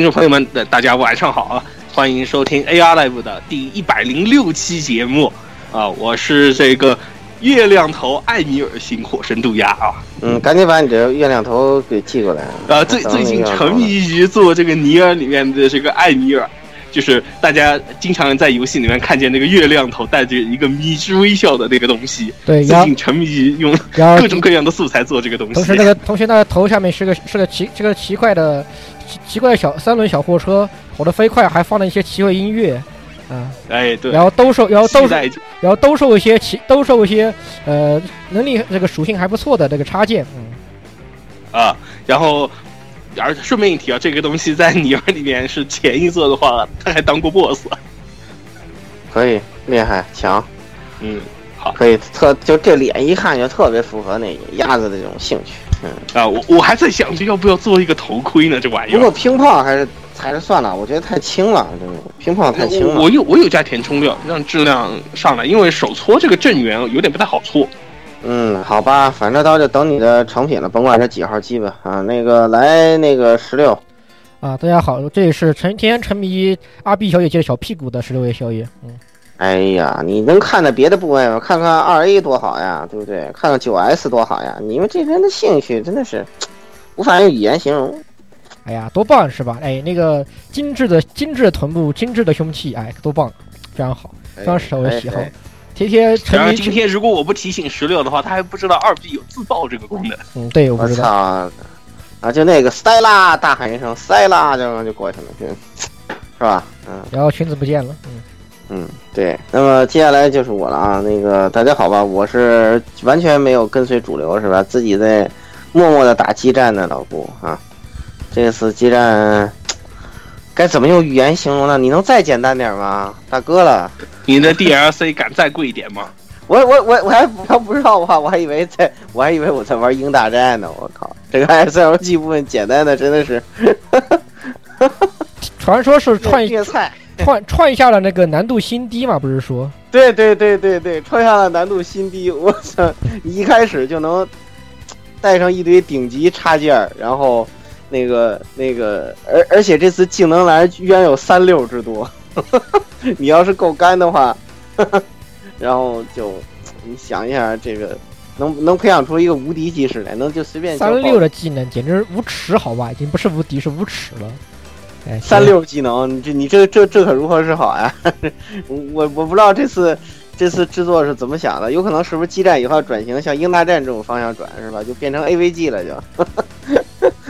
听众朋友们，大家晚上好啊！欢迎收听 AR Live 的第一百零六期节目啊！我是这个月亮头艾米尔星火神渡鸦啊！嗯，赶紧把你这月亮头给寄过来啊！最最近沉迷于做这个尼尔里面的这个艾米尔，就是大家经常在游戏里面看见那个月亮头带着一个迷之微笑的那个东西。对，最近沉迷于用 各种各样的素材做这个东西。同时，那个同学那个头下面是个是个奇这个奇怪的。奇怪的小三轮小货车跑得飞快，还放了一些奇怪音乐，啊，哎对，然后兜售，然后兜售，然后兜售一些奇，兜售一些呃能力这个属性还不错的这个插件，嗯，啊，然后而且顺便一提啊，这个东西在尼尔里面是前一座的话，他还当过 BOSS，可以厉害强，嗯，好，可以特就这脸一看就特别符合那鸭子的这种兴趣。嗯啊，我我还在想着要不要做一个头盔呢，这玩意儿。不过乒乓还是还是算了，我觉得太轻了，这个乒乓太轻了。我有我有加填充料，让质量上来，因为手搓这个正圆有点不太好搓。嗯，好吧，反正到就等你的成品了，甭管是几号机吧。啊，那个来那个十六，啊，大家好，这里是成天沉迷阿 B 小姐姐的小屁股的十六位小野，嗯。哎呀，你能看到别的部位吗？看看二 A 多好呀，对不对？看看九 S 多好呀！你们这人的兴趣真的是无法用语言形容。哎呀，多棒是吧？哎，那个精致的精致的臀部，精致的胸器，哎，多棒，非常好，非常适合我的喜好。天天沉迷。今天如果我不提醒十六的话，他还不知道二 B 有自爆这个功能。嗯，对，我不知道。啊，就那个塞拉大喊一声塞拉，就就过去了，是吧？嗯。然后裙子不见了，嗯。嗯，对，那么接下来就是我了啊。那个大家好吧，我是完全没有跟随主流是吧？自己在默默的打激战的老顾啊。这次激战该怎么用语言形容呢？你能再简单点吗，大哥了？你的 DLC 敢再贵一点吗？我我我我还要不知道的话，我还以为在我还以为我在玩鹰大战呢。我靠，这个 SLG 部分简单的真的是，传说是串叶菜。创创下了那个难度新低嘛？不是说？对对对对对，创下了难度新低。我操，你一开始就能带上一堆顶级插件，然后那个那个，而而且这次技能栏居然有三六之多。你要是够干的话，然后就你想一下，这个能能培养出一个无敌技师来，能就随便三六的技能简直无耻，好吧？已经不是无敌，是无耻了。三六技能，你这你这这这可如何是好呀？我我不知道这次这次制作是怎么想的，有可能是不是激战以后转型向英大战这种方向转是吧？就变成 AVG 了就。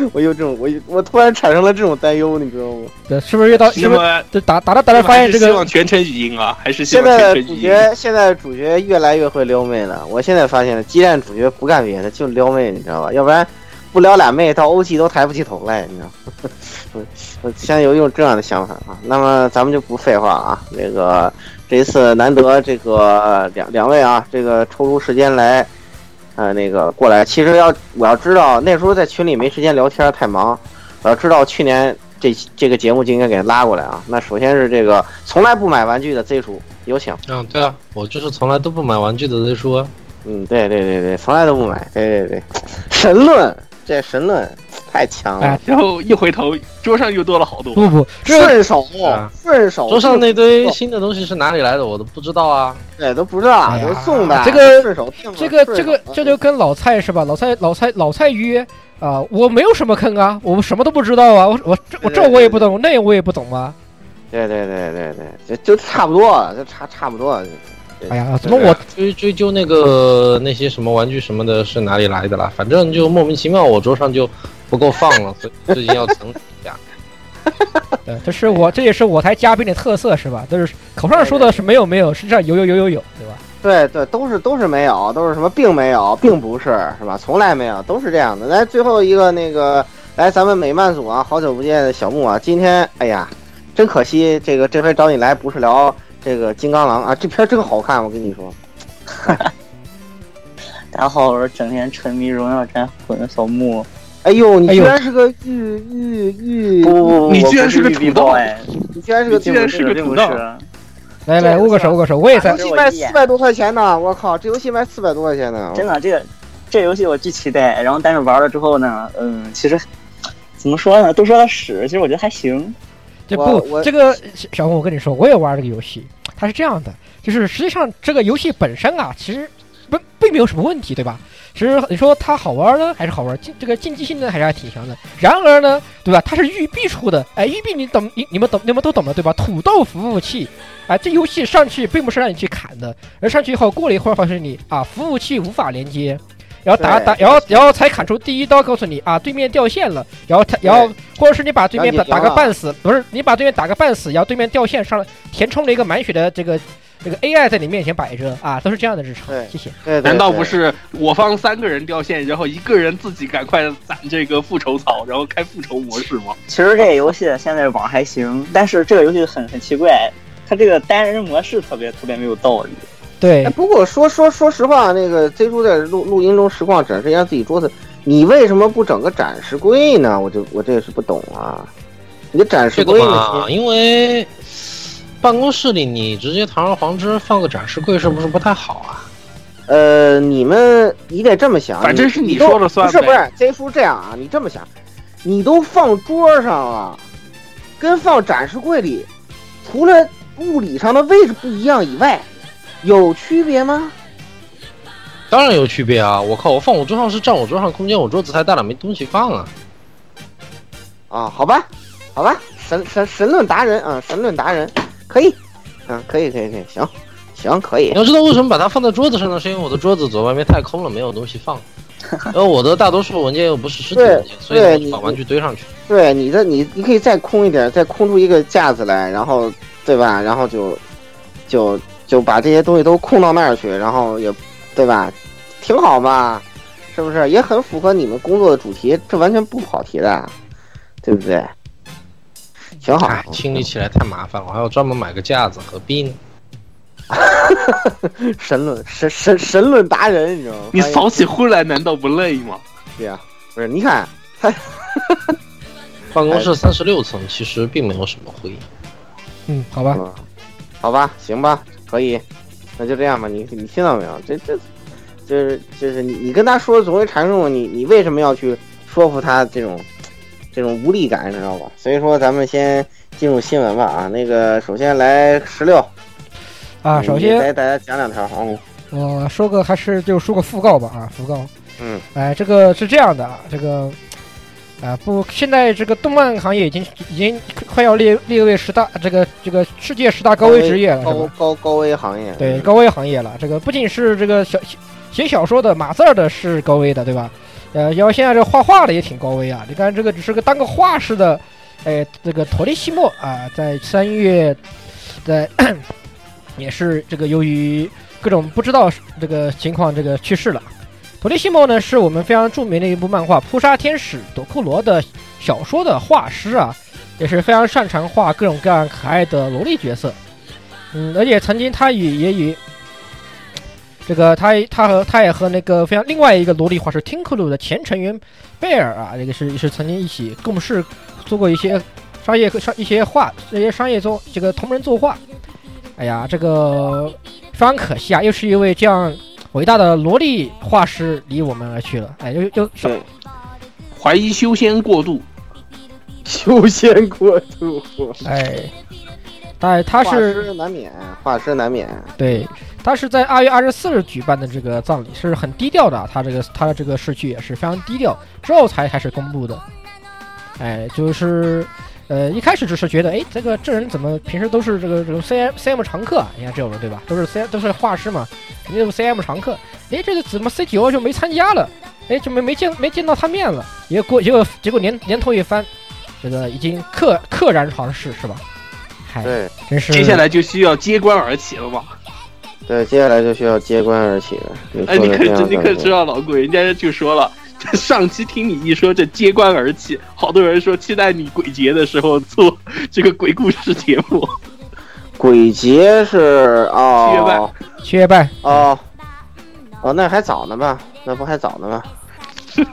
我有这种我我突然产生了这种担忧，你知道吗？对，是不是越到？是不是打打着打着发现这个？希望全程语音啊，还是现在主角现在主角越来越会撩妹了。我现在发现了，激战主角不干别的，就撩妹，你知道吧？要不然不撩俩妹，到欧气都抬不起头来，你知道。我现在有一种这样的想法啊，那么咱们就不废话啊，那个这一次难得这个两两位啊，这个抽出时间来，呃，那个过来。其实要我要知道那时候在群里没时间聊天，太忙。我要知道去年这这个节目就应该给拉过来啊。那首先是这个从来不买玩具的 Z 叔，有请。嗯，对啊，我就是从来都不买玩具的 Z 叔。嗯，对对对对，从来都不买。对对对。神论，这神论太强了哎，然后一回头，桌上又多了好多。不不，顺手啊顺手，桌上那堆新的东西是哪里来的，我都不知道啊。对都不知道都送的，这个这个这个这就跟老蔡是吧？老蔡老蔡老蔡约啊，我没有什么坑啊，我什么都不知道啊，我我这我这我也不懂，那我也不懂啊。对对对对对，就就差不多，就差差不多哎呀，怎么我追追究那个那些什么玩具什么的是哪里来的啦？反正就莫名其妙，我桌上就不够放了，所以最近要整理一下。对，这是我这也是我台嘉宾的特色是吧？都是口上说的是没有没有，实际上有有有有有，对吧？对对，都是都是没有，都是什么并没有，并不是是吧？从来没有，都是这样的。来，最后一个那个，来咱们美漫组啊，好久不见的小木啊，今天哎呀，真可惜，这个这回找你来不是聊这个金刚狼啊，这片儿真好看，我跟你说。大家好，我是整天沉迷荣耀战魂的小木。哎呦，你居然是个玉玉玉，不不不，你居然是是个土豆 boy，你居然是个你居然是个土豆。来来，握个手握个手，我也在游。戏卖四百多块钱呢，我靠，这游戏卖四百多块钱呢，真的，这个这游戏我巨期待，然后但是玩了之后呢，嗯，其实怎么说呢，都说它屎，其实我觉得还行。这不这个小红，我跟你说，我也玩这个游戏，它是这样的，就是实际上这个游戏本身啊，其实不并没有什么问题，对吧？其实你说它好玩呢，还是好玩，竞这个竞技性呢，还是还挺强的。然而呢，对吧？它是育碧出的，哎，育碧你懂，你你们懂，你们都懂的，对吧？土豆服务器，哎，这游戏上去并不是让你去砍的，而上去以后过了一会儿，发现你啊，服务器无法连接。然后打打，然后然后才砍出第一刀，告诉你啊，对面掉线了。然后他，然后或者是你把对面打打个半死，不是你把对面打个半死，然后对面掉线上了，填充了一个满血的这个这个 AI 在你面前摆着啊，都是这样的日常对。谢谢。对，对难道不？是我方三个人掉线，然后一个人自己赶快攒这个复仇草，然后开复仇模式吗？其实这个游戏现在网还行，但是这个游戏很很奇怪，它这个单人模式特别特别没有道理。对哎，，不过说说说实话，那个 Z 叔在录录音中实况展示一下自己桌子，你为什么不整个展示柜呢？我就我这也是不懂啊。你的展示这个柜呢？嘛，因为办公室里你直接堂而皇之放个展示柜，是不是不太好啊？呃，你们你得这么想，反正是你说了算不是不是，Z 叔这样啊，你这么想，你都放桌上了，跟放展示柜里，除了物理上的位置不一样以外，有区别吗？当然有区别啊！我靠，我放我桌上是占我桌上空间，我桌子太大了，没东西放啊。啊，好吧，好吧，神神神论达人啊，神论达人，可以，嗯，可以可以可以，行行可以你，要知道为什么把它放在桌子上呢？是因为我的桌子左外面太空了，没有东西放。然 后我的大多数文件又不是实体文件，所以我就把玩具堆上去。对你的你你可以再空一点，再空出一个架子来，然后对吧？然后就就就把这些东西都空到那儿去，然后也对吧？挺好嘛，是不是？也很符合你们工作的主题，这完全不跑题的，对不对？挺好哎，，清理起来太麻烦了，我还要专门买个架子，何必呢？神论神神神论达人，你知道吗？你扫起灰来难道不累吗？对呀、不是？你看 办公室三十六层，其实并没有什么灰。嗯，好吧，嗯，好吧，行吧，可以，那就这样吧。你你听到没有？这这就是就是你你跟他说，总会产生你你为什么要去说服他这种这种无力感，你知道吧？所以说咱们先进入新闻吧啊。那个首先来十六啊，首先来大家讲两条啊。我说个还是就说个讣告吧啊，讣告。嗯，哎，这个是这样的啊，这个啊不，现在这个动漫行业已经已经快要列列为十大这个这个世界十大高危职业了，是高？高高危行业，对，高危行业了。这个不仅是这个小写小说的码字儿的是高危的，对吧？呃，然后现在这画画的也挺高危啊。你看这个只是个当个画师的，哎，这个托利西莫啊，在三月在也是这个由于各种不知道这个情况这个去世了。托利西莫呢是我们非常著名的一部漫画《扑杀天使朵库罗》的小说的画师啊，也是非常擅长画各种各样可爱的萝莉角色。嗯，而且曾经他与也与这个他他和他也和那个非常另外一个萝莉画师 Tinklu 的前成员贝尔啊，这个是是曾经一起共事做过一些商业和商一些画这些商业作这个同人作画。哎呀，这个非常可惜啊，又是一位这样伟大的萝莉画师离我们而去了。哎，又又对，怀疑修仙过度，修仙过度，哎，但他画是师难免，画师难免。对，他是在二月二十四日举办的这个葬礼是很低调的啊，他这个他的这个逝去也是非常低调，之后才开始公布的。哎，就是呃一开始只是觉得，哎，这个这人怎么平时都是这个这种 C M C M 常客啊？你看这种人对吧？都是 C 都是画师嘛，肯定都是 C M 常客。哎，这个怎么 C 九就没参加了？哎，就没没见没见到他面了。结果结果结果年年头一翻，这个已经溘溘然长逝是吧？嗨，对真是接下来就需要揭棺而起了吧。对，接下来就需要揭棺而起了。哎，你可你可知道老鬼，人家就说了，这 上期听你一说这揭棺而起，好多人说期待你鬼节的时候做这个鬼故事节目。鬼节是七月半哦七月半，哦哦，那还早呢吧？那不还早呢吗？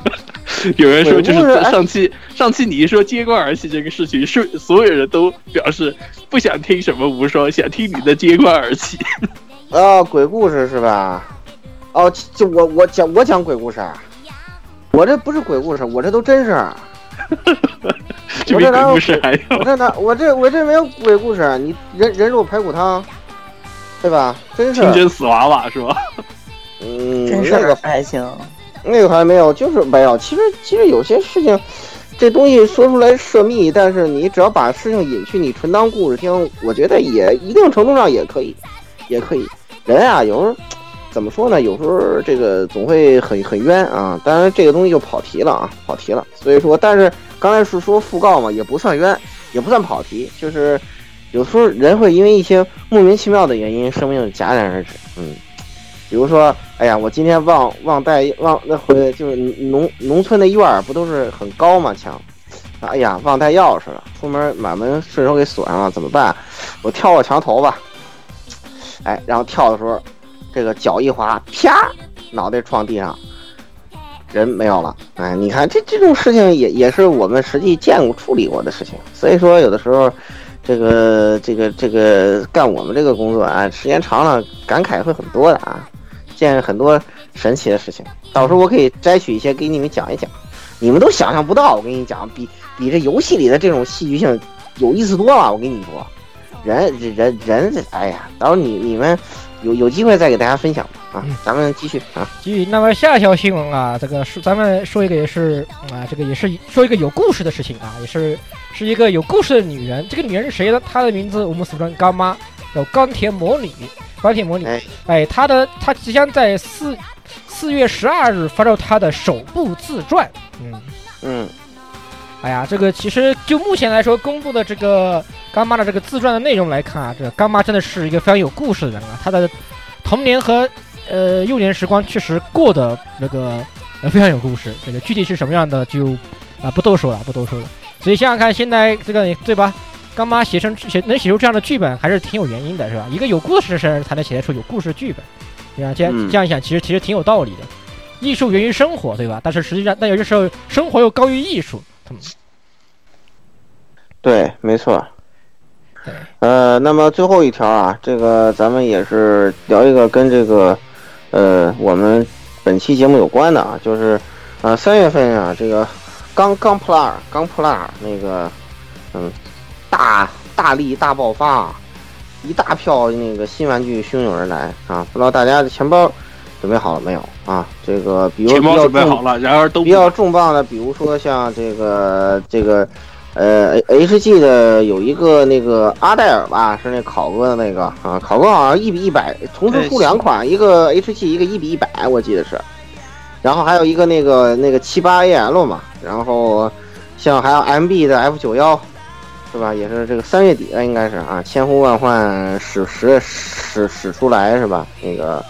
有人说就是上期上期你一说揭棺而起这个事情，是所有人都表示不想听什么无双，想听你的揭棺而起。哦，鬼故事是吧？哦，就我我讲我讲鬼故事，啊，我这不是鬼故事，我这都真事儿。这比鬼故事还要我这哪我这我这没有鬼故事，啊你人人肉排骨汤，对吧？真是清真死娃娃是吧？嗯，真是那个还行。那个还没有，就是没有。其实其实有些事情，这东西说出来涉密，但是你只要把事情隐去，你纯当故事听，我觉得也一定程度上也可以，也可以。人啊，有时候怎么说呢？有时候这个总会很很冤啊。当然这个东西就跑题了啊，跑题了。所以说，但是刚才是说讣告嘛，也不算冤，也不算跑题，就是有时候人会因为一些莫名其妙的原因，生命戛然而止。嗯。比如说，哎呀，我今天忘忘带忘那回就是农农村的院儿不都是很高嘛墙，哎呀忘带钥匙了，出门把门顺手给锁上了，怎么办？我跳过墙头吧，哎，然后跳的时候，这个脚一滑，啪，脑袋撞地上，人没有了。哎，你看这这种事情也也是我们实际见过处理过的事情，所以说有的时候。这个这个这个干我们这个工作啊，时间长了感慨会很多的啊，见很多神奇的事情。到时候我可以摘取一些给你们讲一讲，你们都想象不到。我跟你讲，比比这游戏里的这种戏剧性有意思多了。我跟你说，人人人，哎呀，到时候你你们有有机会再给大家分享吧啊，咱们继续啊。继续，那么下一条新闻啊，这个是咱们说一个也是啊，这个也是说一个有故事的事情啊，也是是一个有故事的女人。这个女人是谁呢？她的名字我们俗称干妈，叫钢铁魔女。钢铁魔女，哎哎，她的她即将在四四月十二日发售她的首部自传。嗯，嗯，哎呀，这个其实就目前来说公布的这个干妈的这个自传的内容来看啊，这个干妈真的是一个非常有故事的人啊，她的童年和呃幼年时光确实过得那个呃非常有故事，这个具体是什么样的就啊、不多说了，不多说了。所以想想看，现在这个对吧？干妈写成写能写出这样的剧本，还是挺有原因的，是吧？一个有故事的人才能写得出有故事剧本。对吧？这样嗯这样一想，其实其实挺有道理的。艺术源于生活，对吧？但是实际上，但有些时候生活又高于艺术。嗯，对，没错。呃，那么最后一条啊，这个咱们也是聊一个跟这个，呃，我们本期节目有关的啊，就是，呃，三月份啊，这个刚刚普拉尔刚普拉尔那个，嗯，大大力大爆发啊，一大票那个新玩具汹涌而来啊，不知道大家的钱包准备好了没有啊？这个比如比较重准备好了，然而都比较重磅的，比如说像这个这个，呃，H G 的有一个那个阿黛尔吧，是那考哥的那个啊，考哥好像一比一百，同时出两款，一个 H G，一个一比一百，我记得是。然后还有一个那个那个七八 A L 嘛，然后像还有 M B 的 F 九幺，是吧？也是这个三月底了应该是啊，千呼万唤始始始始出来是吧？那个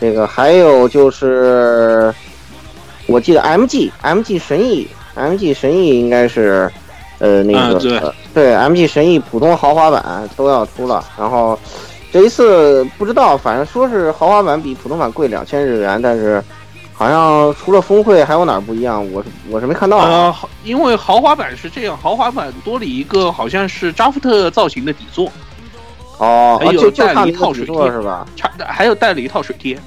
这个还有就是。我记得 M G M G 神翼 M G 神翼应该是，呃那个、啊对呃对 M G 神翼普通豪华版都要出了，然后这一次不知道，反正说是豪华版比普通版贵两千日元，但是好像除了峰会还有哪儿不一样，我是我是没看到。呃，因为豪华版是这样，豪华版多了一个好像是扎夫特造型的底座，哦，还有哦就就带了一套水贴座是吧？差还有带了一套水贴。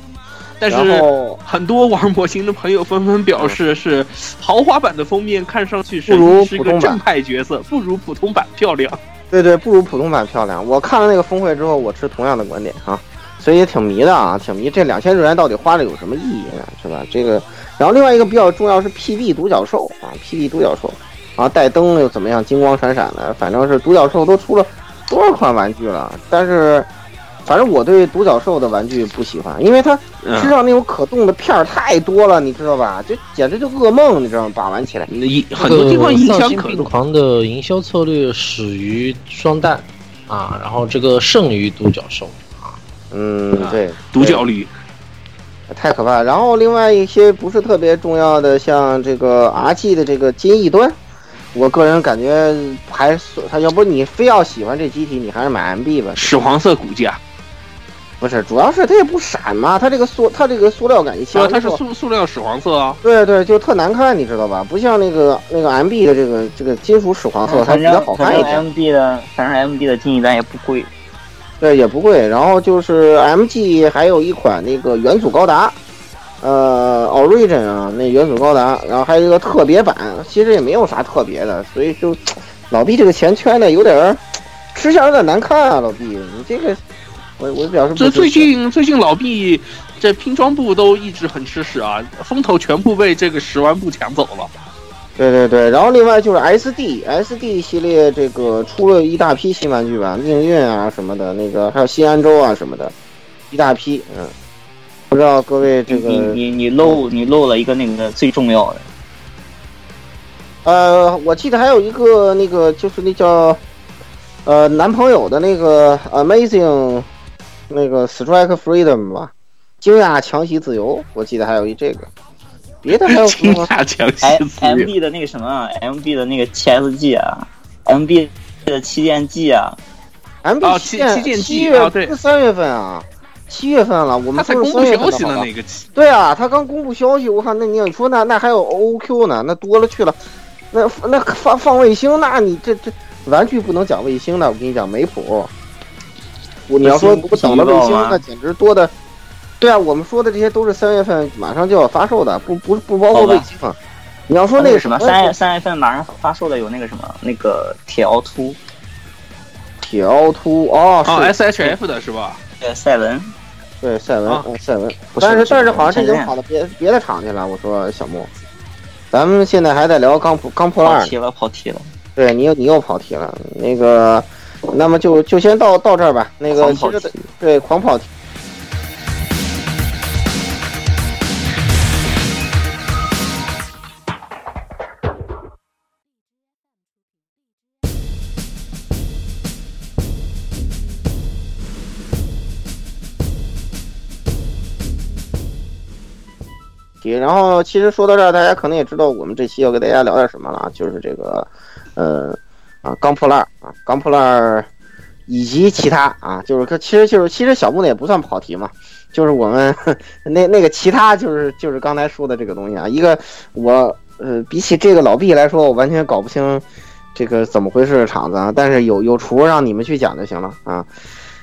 但是很多玩模型的朋友纷纷表示，是豪华版的封面看上去不如普通正派角色，不如普通版漂亮。对对，不如普通版漂亮。我看了那个峰会之后，我持同样的观点啊，所以也挺迷的啊，挺迷。这两千日元到底花了有什么意义呢？是吧？这个，然后另外一个比较重要是 PB 独角兽啊，PB 独角兽，啊，带灯又怎么样，金光闪闪的，反正是独角兽都出了多少款玩具了，但是。反正我对独角兽的玩具不喜欢，因为它身上那种可动的片儿太多了，你知道吧？就简直就噩梦，你知道吗？把玩起来，一很多地方影响可病狂的营销策略始于双蛋啊，然后这个胜于独角兽啊，嗯，对，独角驴太可怕。然后另外一些不是特别重要的，像这个 RG 的这个金翼端，我个人感觉还是他要不你非要喜欢这机体，你还是买 MB 吧，屎黄色骨架。不是，主要是它也不闪嘛，它这个塑，它这个塑料感一强，它是塑塑料屎黄色啊。对对，就特难看，你知道吧？不像那个那个 MB 的这个这个金属屎黄色，它比较好看一点。MB 的，反正 MB 的金翼单也不贵，对，也不贵。然后就是 MG 还有一款那个元祖高达，呃，Origin 啊，那元祖高达，然后还有一个特别版，其实也没有啥特别的，所以就老毕这个钱圈的有点吃相有点难看啊，老毕，你这个。我我表示，这最近最近老毕这拼装部都一直很吃屎啊，风头全部被这个十万部抢走了。对对对，然后另外就是 SD SD 系列这个出了一大批新玩具吧，命运啊什么的，那个还有新安州啊什么的，一大批，嗯，不知道各位这个你你你漏你漏了一个那个最重要的，呃，我记得还有一个那个就是那叫呃男朋友的那个 Amazing。那个 Strike Freedom 吧，惊讶强袭自由，我记得还有一这个，别的还有什么？惊讶强袭。M B 的那个什么，MB 啊的那个 TSG 啊，MB 的旗舰季啊，MB 旗旗舰七啊不是三月份啊，七月份了，我们才公布消息的那个。对啊，他刚公布消息，我看那你说那那还有 OQ 呢，那多了去了，那那放放卫星，那你这这玩具不能讲卫星的，我跟你讲没谱。你要说不等了卫星，那简直多的。对啊，我们说的这些都是三月份马上就要发售的，不不不包括卫星啊。你要说那个什么三月三月份马上发售的有那个什么那个铁凹凸，铁凹凸哦，是 S H F 的是吧？对，赛文，对赛文，赛文。但是但是好像是已经跑到别别的厂去了。我说小莫，咱们现在还在聊钢普钢破烂。跑题了，跑题了。对你又你又跑题了，那个。那么就就先到到这儿吧。那个其实对狂跑题。然后其实说到这儿，大家可能也知道我们这期要给大家聊点什么了，就是这个，呃。啊，钢破烂啊，钢破烂以及其他啊，就是其实就是其实小木呢也不算跑题嘛，就是我们 那那个其他就是就是刚才说的这个东西啊，一个我呃比起这个老毕来说，我完全搞不清这个怎么回事的场子啊，但是有有厨让你们去讲就行了啊，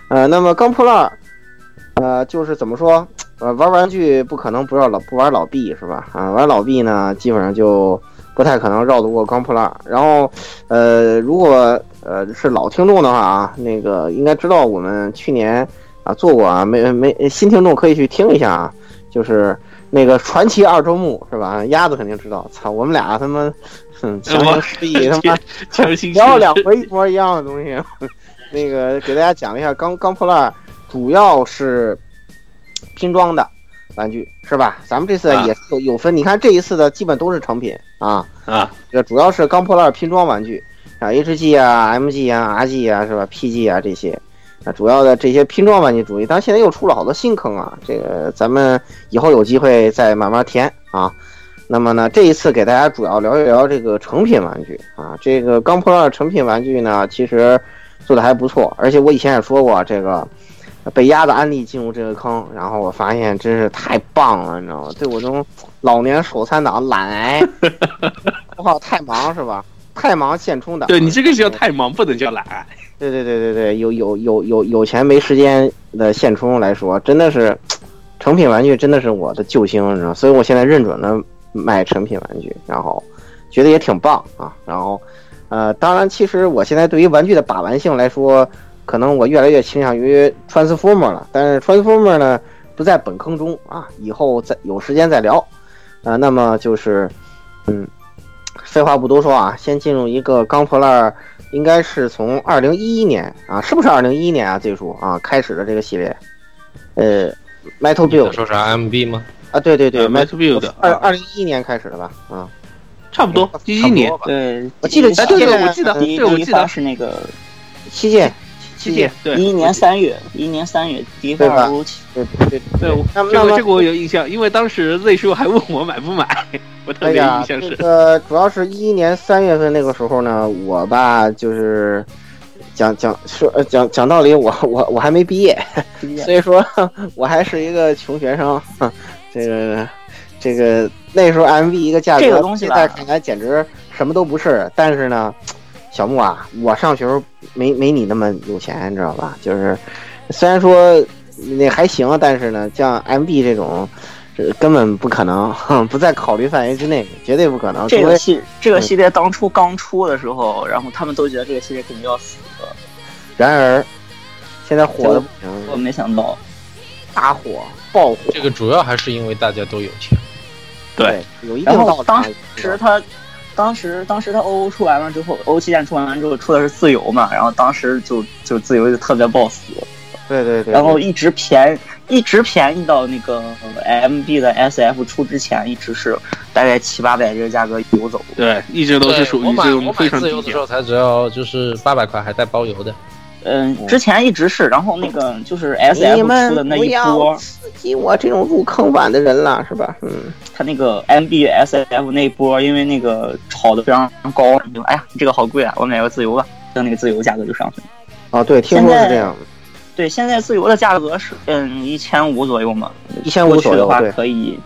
呃，那么钢破烂呃就是怎么说呃玩玩具不可能不让老不玩老毕是吧？啊，玩老毕呢基本上就。不太可能绕得过钢破烂。然后，呃，如果呃是老听众的话啊，那个应该知道我们去年啊做过啊，没没新听众可以去听一下啊，就是那个传奇二周目是吧？鸭子肯定知道。操，我们俩他妈，哼，强行 失忆他妈，聊了两回一模一样的东西。那个给大家讲一下，钢钢破烂主要是拼装的。玩具是吧？咱们这次也有有分，你看这一次的基本都是成品啊啊，这主要是钢破烂拼装玩具啊，HG 啊、MG 啊、RG 啊是吧？PG 啊这些啊，主要的这些拼装玩具主义，但现在又出了好多新坑啊，这个咱们以后有机会再慢慢填啊。那么呢，这一次给大家主要聊一聊这个成品玩具啊，这个钢破烂成品玩具呢，其实做的还不错，而且我以前也说过这个。被压的安利进入这个坑，然后我发现真是太棒了，你知道吗？对我这种老年手残党懒癌，我靠，太忙是吧？太忙现充的。对你这个叫太忙，不能叫懒癌。对对对对对，有有有有有钱没时间的现充来说，真的是成品玩具真的是我的救星，你知道，所以我现在认准了买成品玩具，然后觉得也挺棒啊。然后，呃，当然，其实我现在对于玩具的把玩性来说，可能我越来越倾向于 Transformer 了。但是 Transformer 呢，不在本坑中啊，以后再有时间再聊。啊，那么就是，嗯，废话不多说啊，先进入一个钢破烂，应该是从二零一一年啊，是不是二零一一年啊？最初啊开始的这个系列，呃，Metal Build 说啥 MB 吗？啊，对对对呃，Metal Build 二啊二零一一年开始的吧？啊，差不多一一年，对，我记得第一哎对对我记得对我记得是那个七剑，七届对一一年三月，一一年三月第一发对对对对对，我那么这个这个我有印象，因为当时 Z 叔还问我买不买，我特别哎呀印，象这是。个主要是一一年三月份那个时候呢，我吧就是讲讲说呃讲讲道理，我 我我还没毕业，所以说我还是一个穷学生。这个这个那时候 MV 一个价格，这个东西在看来简直什么都不是。但是呢，小木啊，我上学时候没没你那么有钱，你知道吧？就是虽然说那还行，但是呢，像 MB 这种。这根本不可能，哼 不在考虑范围之内，绝对不可能。这个系这个系列当初刚出的时候，然后他们都觉得这个系列肯定要死的，然而，现在火的不行我，没想到，大火爆火，这个主要还是因为大家都有钱。对，有一定道理。当时他。当时，当时他 OO 出完了之后，OO 旗舰出完了之后，出的是自由嘛，然后当时就就自由就特别爆死，对对对，然后一直便一直便宜到那个 MB 的 SF 出之前，一直是大概七八百这个价格游走。对，一直都是属我于这种买我买非常低价自由的时候。才只要就是八百块，还带包邮的。嗯，之前一直是，然后那个就是 SF 们出的那一波，刺激我这种入坑晚的人了，是吧？嗯，他那个 MB SF 那一波，因为那个炒的非常高，就哎呀，这个好贵啊，我买个自由吧，就那个自由价格就上去了。哦，对，听说是这样，对，现在自由的价格是嗯一千五左右嘛，一千五左右，的话，可以，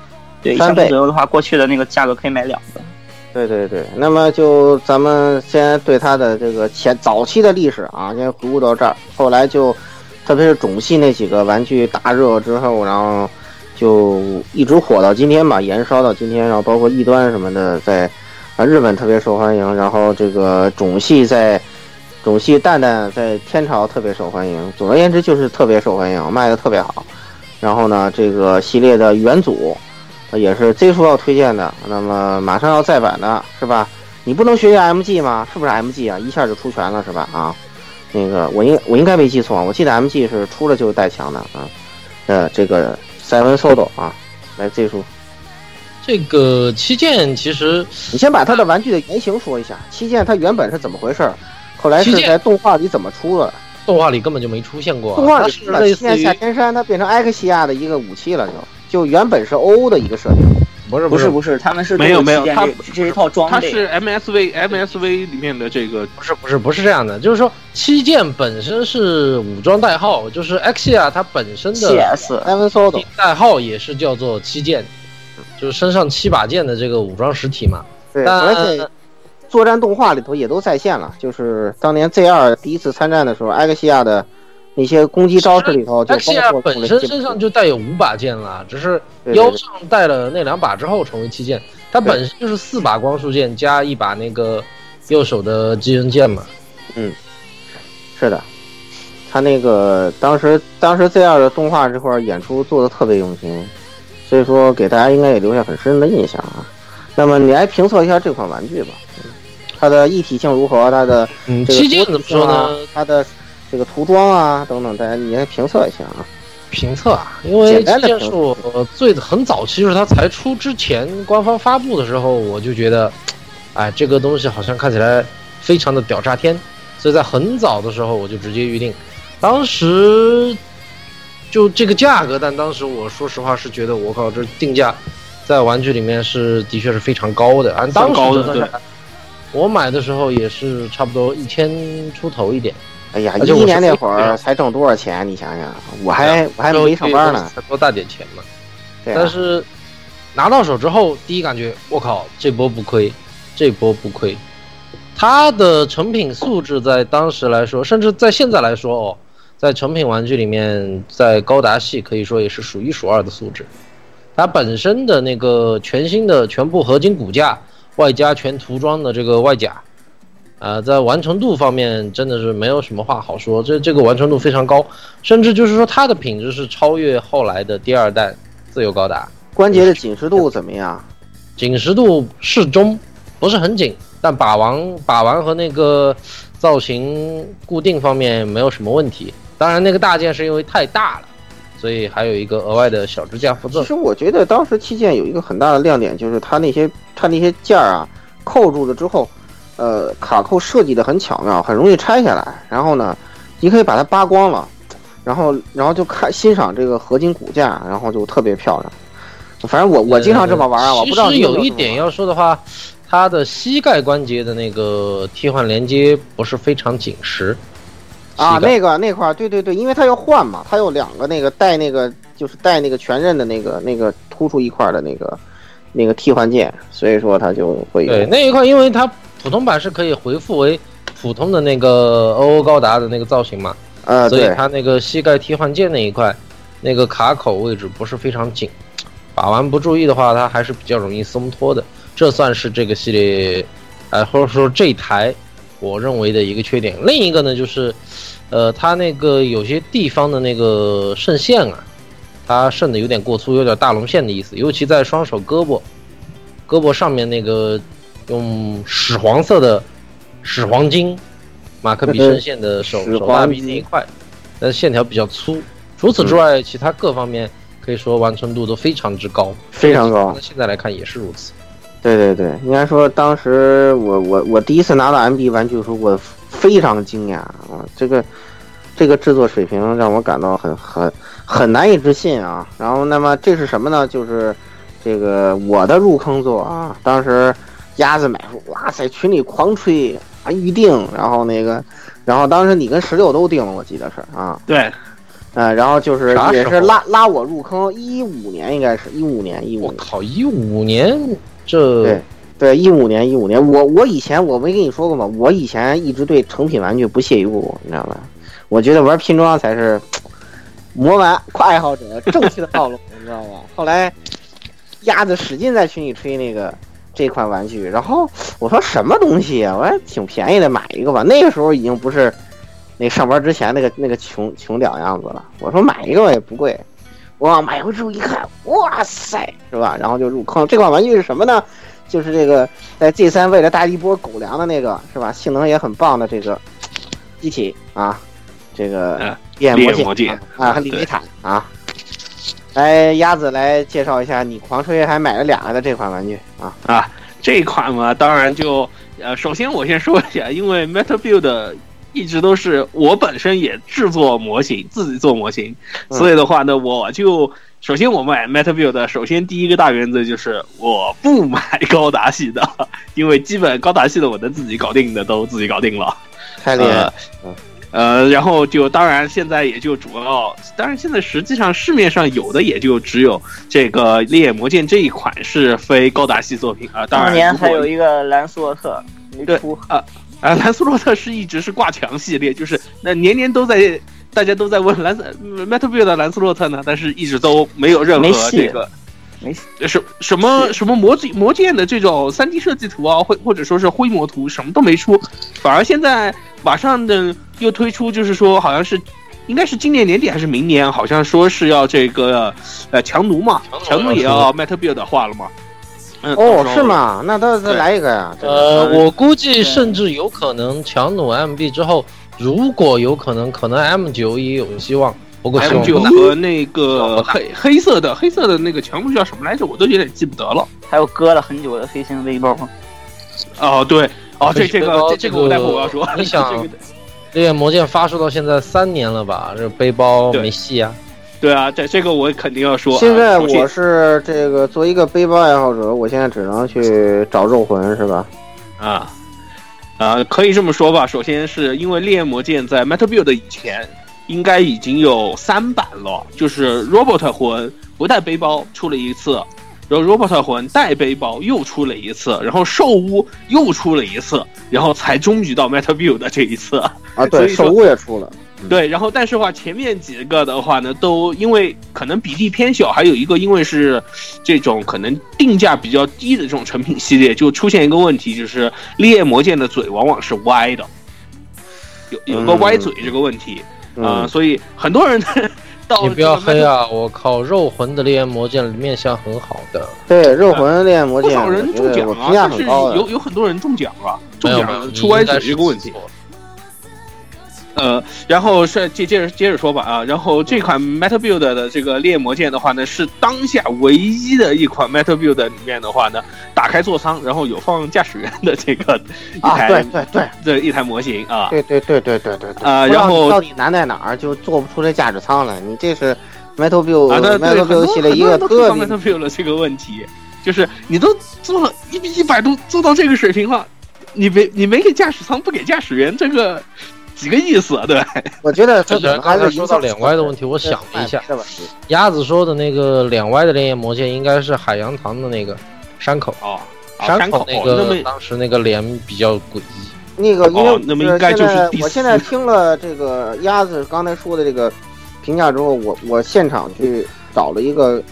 对，一千五左右的话，过去的那个价格可以买两个。对对对。那么就咱们先对它的这个前早期的历史啊，先回顾到这儿，后来就特别是种系那几个玩具大热之后，然后就一直火到今天吧，延烧到今天，然后包括异端什么的，在啊日本特别受欢迎，然后这个种系在种系蛋蛋在天朝特别受欢迎，总而言之就是特别受欢迎，卖的特别好。然后呢，这个系列的元祖也是 Z 叔要推荐的，那么马上要再版的是吧？你不能学学 MG 吗？是不是 MG 啊？一下就出全了是吧？啊，那个我应我应该没记错，我记得 MG 是出了就是带强的啊。呃，这个 Seven Sodo 啊，来 Z 叔，这个七剑其实你先把它的玩具的原型说一下，七剑它原本是怎么回事儿，后来是在动画里怎么出的？动画里根本就没出现过啊，动画里是七剑下天山它变成埃克西亚的一个武器了就，就原本是 O 的一个设定。不是是不是不是，他们是没有没有他这这一套装备，它是 MSV MSV 里面的这个不是不是不是这样的，就是说七剑本身是武装代号，就是 Xia 它本身的 CS，代号也是叫做七剑，就是身上七把剑的这个武装实体嘛。对，但而且作战动画里头也都再现了，就是当年 Z 二第一次参战的时候，埃克西亚的那些攻击招式里头就包本身身上就带有五把剑了，只是腰上带了那两把之后成为七剑。它本身就是四把光束剑加一把那个右手的击人剑嘛。嗯是的，他那个当时当时 Z 二的动画这块演出做的特别用心，所以说给大家应该也留下很深的印象啊。那么你来评测一下这款玩具吧，嗯它的一体性如何？它的嗯，这个七剑怎么说呢？它的这个涂装啊等等，大家你来评测一下啊。评测啊，因为简单的七剑是我最很早期，就是它才出之前官方发布的时候，我就觉得，哎，这个东西好像看起来非常的屌炸天，所以在很早的时候我就直接预定，当时就这个价格，但当时我说实话是觉得我靠，这定价在玩具里面是的确是非常高的，按当时高的算下来我买的时候也是差不多一千出头一点。哎呀，一一年那会儿才挣多少钱？你想想，我还我还没上班呢。才多大点钱嘛。对啊但是拿到手之后，第一感觉，我靠，这波不亏，这波不亏。它的成品素质在当时来说，甚至在现在来说哦，在成品玩具里面，在高达系可以说也是数一数二的素质。它本身的那个全新的全部合金骨架，外加全涂装的这个外甲，啊、在完成度方面真的是没有什么话好说，这这个完成度非常高，甚至就是说它的品质是超越后来的第二代自由高达。关节的紧实度怎么样？紧实度适中，不是很紧，但把玩把玩和那个造型固定方面没有什么问题。当然，那个大件是因为太大了，所以还有一个额外的小支架附赠其。实我觉得当时七件有一个很大的亮点，就是它那些它那些件儿啊扣住了之后，呃，卡扣设计的很巧妙，很容易拆下来。然后呢，你可以把它扒光了，然后然后就看欣赏这个合金骨架，然后就特别漂亮。反正我我经常这么玩啊，我不知道其实有一点要说的话，它的膝盖关节的那个替换连接不是非常紧实。啊，那个那块儿，对对对，因为它要换嘛，它有两个那个带那个就是带那个全刃的那个那个突出一块的那个那个替换件，所以说它就会有对那一块，因为它普通版是可以回复为普通的那个欧欧高达的那个造型嘛，呃对所以它那个膝盖替换件那一块，那个卡口位置不是非常紧，把玩不注意的话，它还是比较容易松脱的。这算是这个系列，呃，或者说这一台我认为的一个缺点。另一个呢，就是，呃，它那个有些地方的那个渗线啊，它渗的有点过粗，有点大龙线的意思，尤其在双手胳膊，胳膊上面那个用屎黄色的屎黄金马克笔深线的手屎手大黄金臂那一块，但是线条比较粗。除此之外，其他各方面可以说完成度都非常之高，非常高那现在来看也是如此。对对对，应该说当时我我我第一次拿到 MB 玩具的时候，我非常惊讶啊，这个这个制作水平让我感到很很很难以置信啊。然后那么这是什么呢？就是这个我的入坑作啊，当时鸭子买书，哇塞，群里狂吹啊预定，然后那个，然后当时你跟十六都定了，我记得是啊，对，呃，然后就是也是拉拉我入坑，一五年应该是一五年一五年。我靠，一五年这对对，一五年，一五年，我我以前我没跟你说过吗？我以前一直对成品玩具不屑一顾，你知道吧？我觉得玩拼装才是魔玩爱好者正确的道路，你知道吗？后来鸭子使劲在群里吹那个这款玩具，然后我说什么东西啊？我说挺便宜的，买一个吧。那个时候已经不是那上班之前那个那个穷穷屌样子了。我说买一个吧，也不贵。哇，买回之后一看，哇塞，是吧？然后就入坑。这款玩具是什么呢？就是这个在 G 三为了大一波狗粮的那个是吧？性能也很棒的这个机体啊，这个嗯猎魔剑猎魔剑啊，和利维坦啊。来，鸭子来介绍一下，你狂吹还买了两个的这款玩具啊？啊，这款嘛，当然就呃，首先我先说一下，因为 Metal Build 一直都是我本身也制作模型，自己做模型，嗯所以的话呢，我就首先我买 Metal Build，首先第一个大原则就是我不买高达系的，因为基本高达系的我能自己搞定的都自己搞定了。太厉害了！呃，然后就当然现在也就主要，当然现在实际上市面上有的也就只有这个《烈焰魔剑》这一款是非高达系作品啊。当当然，年还有一个兰斯洛特没出，啊啊，兰斯洛特是一直是挂墙系列，就是那年年都在大家都在问兰斯 Metal Build 的兰斯洛特呢，但是一直都没有任何这个没什什么什么魔剑魔剑的这种三 D 设计图啊，或或者说是灰模图，什么都没出，反而现在马上的又推出，就是说好像是。应该是今年年底还是明年？好像说是要这个，呃，强弩嘛，强弩也要 Metal Build 化了嘛。嗯，哦是？吗？那到再对来一个呀。这个呃，我估计甚至有可能强弩 MB 之后，如果有可能，可能 M 九也有希望。不过希 M 九和那个黑黑色的黑色的那个强弩叫什么来着？我都有点记不得了。还有搁了很久的飞行背包，哦，对，哦，这这个这这个我待会我要说。你想这个烈焰魔剑发售到现在三年了吧？这背包对没戏啊！对啊，这这个我肯定要说啊。现在我是这个作为一个背包爱好者，我现在只能去找肉魂，是吧？啊啊，可以这么说吧。首先是因为烈焰魔剑在 Metal Build 以前应该已经有三版了，就是 Robot 魂不带背包出了一次，然后 Robot 魂带背包又出了一次，然后兽屋又出了一次，然后才终于到 Metal Build 这一次。啊，对，兽屋也出了。对，然后但是话前面几个的话呢，都因为可能比例偏小，还有一个因为是这种可能定价比较低的这种成品系列，就出现一个问题，就是烈魔剑的嘴往往是歪的，有有个歪嘴这个问题啊、嗯所以很多人到 你不要黑啊！我靠，肉魂的烈焰魔剑面相很好的，对，肉魂烈焰魔剑，不少人中奖啊，得我评价但是。有有很多人中奖了，中没有没有奖出歪曲是个问。题。呃，然后是接接着接着说吧啊，然后这款 Metal Build 的这个猎魔剑的话呢，是当下唯一的一款 Metal Build 里面的话呢，打开座舱，然后有放驾驶员的这个一啊，台、对对对这一台模型啊，对对对对对对对啊然后到底难在哪儿，就做不出这驾驶舱了。你这是 Metal Build 啊，对对，Metal Build 系列很多一个特别 Metal Build 这个问题，就是你都做了一比一百度做到这个水平了，你没你没给驾驶舱不给驾驶员，这个几个意思啊？对？我觉得他可能还刚才说到脸歪的问题，我想了一下。鸭子说的那个脸歪的烈焰魔剑应该是海洋堂的那个山口，哦，啊山山口那个当时那个脸比较诡异。那个，因为哦那么应该就是现在我现在听了这个鸭子刚才说的这个评价之后，我我现场去找了一个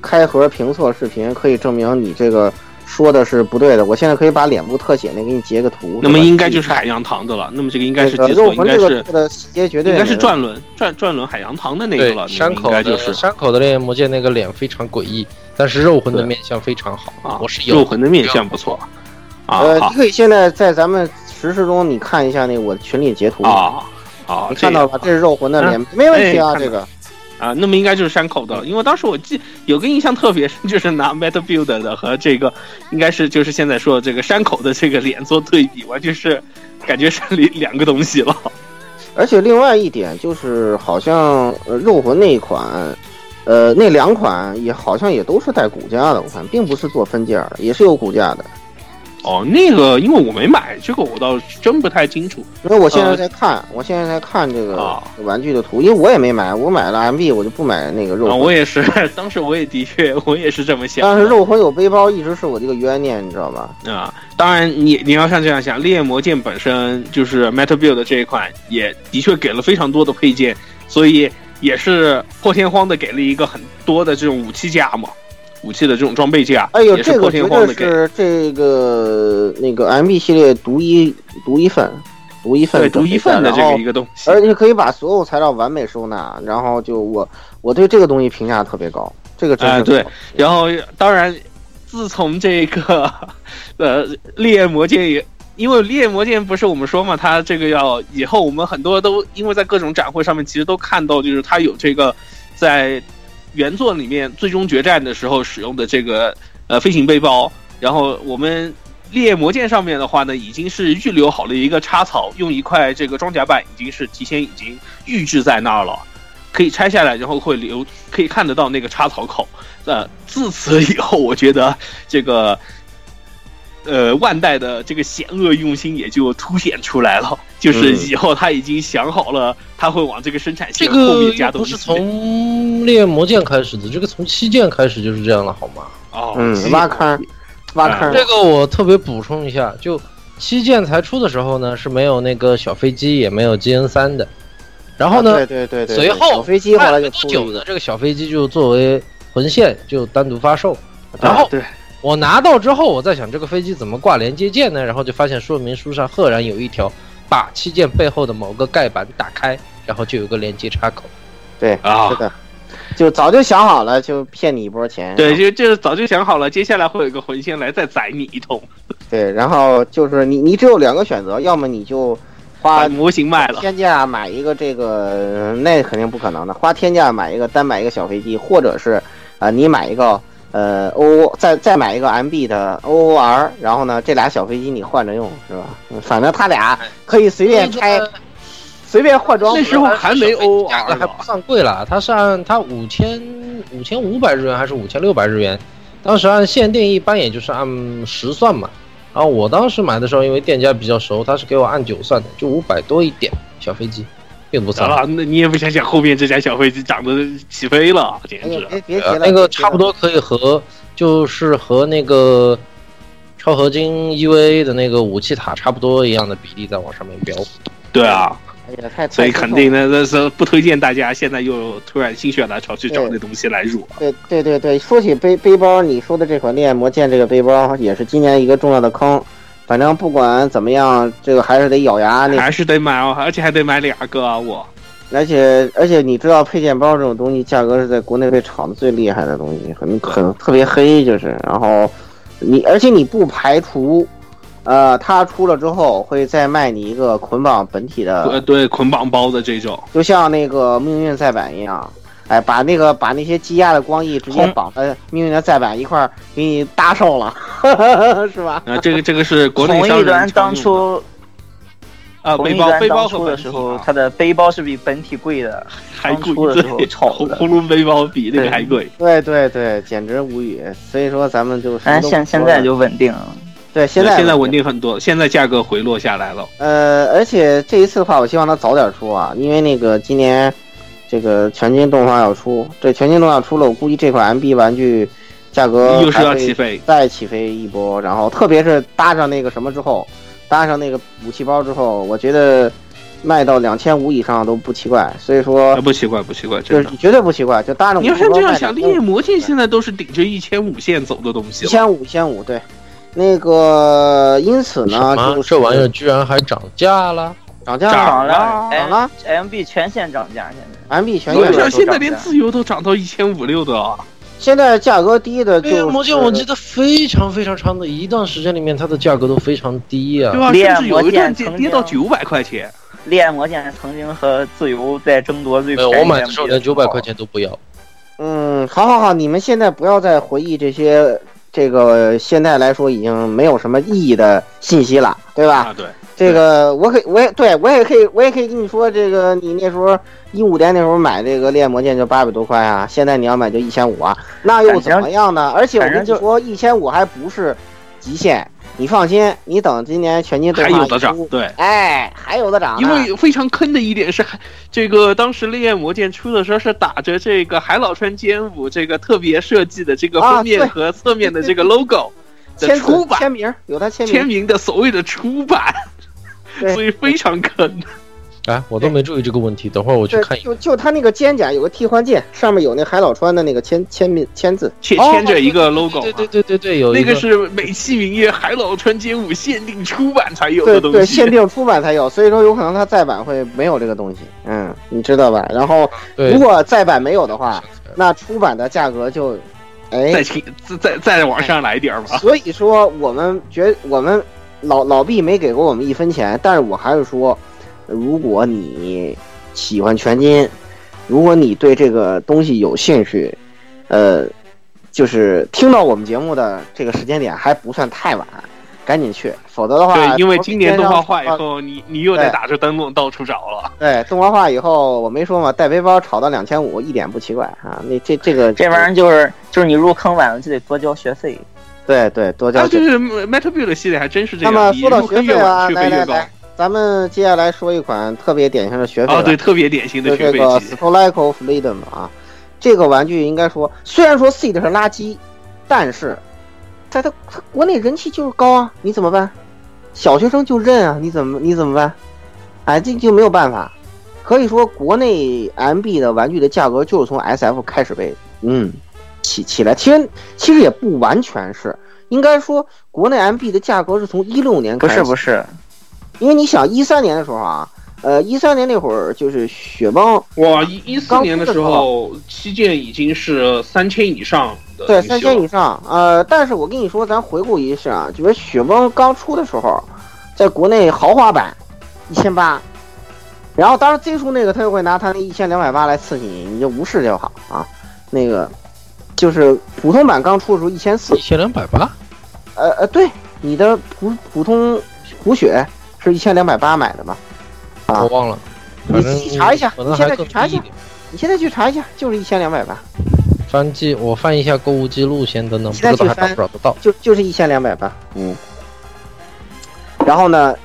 开盒评测视频，可以证明你这个说的是不对的。我现在可以把脸部特写那给你截个图。那么应该就是海洋堂的了，那么这个应该是这个记错，肉魂这应该是个的细节绝对应该是转轮转转轮海洋堂的那个了，，山口的应该就是山口的烈焰魔剑那个脸非常诡异，但是肉魂的面相非常好啊，我是肉魂的面相不错啊，呃，你可以现在在咱们实时中你看一下那我群里截图，啊好，你看到了吧？这这是肉魂的脸，没问题啊，这个。啊，那么应该就是山口的，因为当时我记有个印象特别深，就是拿 Metal Build 的和这个应该是就是现在说的这个山口的这个脸做对比，完全是感觉是两两个东西了。而且另外一点就是，好像呃肉魂那一款，呃那两款也好像也都是带骨架的，我看并不是做分件的，也是有骨架的。哦，那个因为我没买，这个我倒真不太清楚。因为我现在在看，我现在在看这个啊玩具的图，因为我也没买，我买了 MB，我就不买那个肉啊，魂。我也是，当时我也的确 我也是这么想。但是肉魂有背包一直是我这个冤念，你知道吧？啊，当然你你要像这样想，烈魔剑本身就是 Metal Build 这一款，也的确给了非常多的配件，所以也是破天荒的给了一个很多的这种武器架嘛，武器的这种装备架，哎呦，这个绝对。是这个那个 MB 系列独一独一份，独一份对，独一份的这个一个东西，而且可以把所有材料完美收纳，然后就我我对这个东西评价特别高，这个真是、啊对然后当然，自从这个呃烈魔剑也。因为烈焰魔剑不是我们说嘛，它这个要以后我们很多都因为在各种展会上面其实都看到，就是它有这个在原作里面最终决战的时候使用的这个呃飞行背包，然后我们烈焰魔剑上面的话呢，已经是预留好了一个插槽，用一块这个装甲板已经是提前已经预制在那儿了，可以拆下来，然后会留可以看得到那个插槽口。呃，自此以后，我觉得这个呃万代的这个险恶用心也就凸显出来了，就是以后他已经想好了，他会往这个生产线后个面加东西。又不是从烈焰魔剑开始的，这个从七剑开始就是这样了，好吗？哦，嗯挖坑挖坑，这个我特别补充一下，就七剑才出的时候呢，是没有那个小飞机，也没有 GN 三的。然后呢，啊对对对对，随后小飞机后来就不久的出了，这个小飞机就作为魂线就单独发售。然后啊对，我拿到之后，我在想这个飞机怎么挂连接键呢？然后就发现说明书上赫然有一条，把七件背后的某个盖板打开，然后就有个连接插口。对，啊是的，就早就想好了，就骗你一波钱。对，就就是早就想好了，接下来会有一个魂仙来再宰你一通，对，然后就是你你只有两个选择，要么你就花模型卖了。天价买一个这个，那肯定不可能的，花天价买一个单买一个小飞机，或者是啊、你买一个呃 O 再再买一个 MB 的 OOR，然后呢这俩小飞机你换着用是吧？嗯反正他俩可以随便拆，随便换装。那时候还没 O 价格 R 还不算贵了，它是按它五千五千五百日元还是五千六百日元？当时按限定一般也就是按十算嘛。然后我当时买的时候，因为店家比较熟，他是给我按九算的，就五百多一点小飞机，并不算。啊，那你也不想想后面这架小飞机长得起飞了，简直。别别急了，呃那个差不多可以和就是和那个超合金 EVA 的那个武器塔差不多一样的比例在往上面标。对啊，所以肯定的，那是不推荐大家现在又突然心血来潮去找那东西来入。对对对对，说起背背包，你说的这款烈焰魔剑这个背包也是今年一个重要的坑。反正不管怎么样，这个还是得咬牙那，还是得买哦，而且还得买两个啊！我，而且而且你知道配件包这种东西价格是在国内被炒的最厉害的东西，很很特别黑，就是然后你而且你不排除，呃，它出了之后会再卖你一个捆绑本体的，呃，对，捆绑包的这种，就像那个命运再版一样。哎，把那个把那些积压的光翼直接绑在命运的再版一块儿给你搭上了，是吧？啊，这个这个是国内商人当初啊，同背包背包出的时候，体它的背包是比本体贵的，还贵，的时候对，炒的。红红龙背包比那个还贵。对对对，简直无语。所以说咱们就但是现现在就稳定了。对现在现在稳定很多，现在价格回落下来了。呃，而且这一次的话，我希望它早点出啊，因为那个今年这个全金动画要出，这全金动画出了，我估计这款 MB 玩具价格又是要起飞再起飞一波。然后特别是搭上那个什么之后，搭上那个武器包之后，我觉得卖到两千五以上都不奇怪。所以说啊，不奇怪，不奇怪，就是。绝对不奇怪，就搭上武你要器包卖是这样想，2500烈焰魔剑现在都是顶着一千五线走的东西了。一千五，一千五，对。那个，因此呢，就是这玩意儿居然还涨价了？涨价涨了，涨了，MB 全线涨价，现在。，MB 全线涨价现在连自由都涨到一千五六的啊！现在价格低的就魔剑我记得非常非常长的一段时间里面，它的价格都非常低啊对。吧？甚至有一段跌魔剑曾经跌到九百块钱。烈焰魔剑曾经和自由在争夺最没有，便宜我买的时候连九百块钱。钱都不要。嗯，好好好，你们现在不要再回忆这些这个现在来说已经没有什么意义的信息了，对吧？啊，对，这个我可以，我也对我也可以，我也可以跟你说，这个你那时候一五年那时候买这个烈焰魔剑就八百多块啊，现在你要买就一千五啊，那又怎么样呢？而且我跟反正就你说，一千五还不是极限，你放心，你等今年全金动还有的出，涨对。哎，还有的涨，因为非常坑的一点是，这个当时烈焰魔剑出的时候是打着这个海老川剑舞这个特别设计的这个啊封面和侧面的这个 logo 的签出版签名有他签名，签名的所谓的出版，对 所以非常坑。啊，我都没注意这个问题，等会儿我去看，一就就他那个肩甲有个替换键，上面有那海老川的那个签签名签字，签哦签着一个 logo，对对对对对，有一那个是美其名曰海老川街舞限定出版才有的东西。对对，限定出版才有，所以说有可能它再版会没有这个东西，嗯，你知道吧？然后如果再版没有的话，那出版的价格就，哎。再，请再再再往上来点儿吧。所以说我们觉我们老老毕没给过我们一分钱，但是我还是说，如果你喜欢全金，如果你对这个东西有兴趣，呃，就是听到我们节目的这个时间点还不算太晚，赶紧去，否则的话，对，因为今年动画化以呃后，你你又得打着灯笼到处找了。对，动画化以后，我没说嘛，带背包炒到两千五，一点不奇怪啊。那这这个这玩意儿就是就是你入坑晚了就得多交学费。对对多交啊，就是 Metal Build 系列还真是这样，那么说到学费啊。来来来，咱们接下来说一款特别典型的学费啊，对，特别典型的学费这个。Stolico Freedom 啊，这个玩具应该说，虽然说 Seed 是垃圾，但是在它它国内人气就是高啊，你怎么办？小学生就认啊，你怎么你怎么办？哎，这就没有办法。可以说，国内 MB 的玩具的价格就是从 SF 开始被嗯起起来，其实其实也不完全是，应该说国内 MB 的价格是从一六年开始，不是不是，因为你想一三年的时候啊，呃，一三年那会儿就是雪崩哇，一一四年的时候候，七件已经是三千以上的对，三千以上。呃，但是我跟你说，咱回顾一下啊，就是雪崩刚出的时候，在国内豪华版一千八，然后当然 Z 叔那个他就会拿他那一千两百八来刺激你，你就无视就好啊。那个就是普通版刚出的时候一千四一，千两百八，呃呃，对，你的普普通普雪是一千两百八买的吧？啊我忘了，你自己查一下你现在去查一下。你现在去查一下，就是一千两百八，翻记，我翻一下购物记录先，等等，不知道还找不找得到。就就是一千两百八，嗯。然后呢，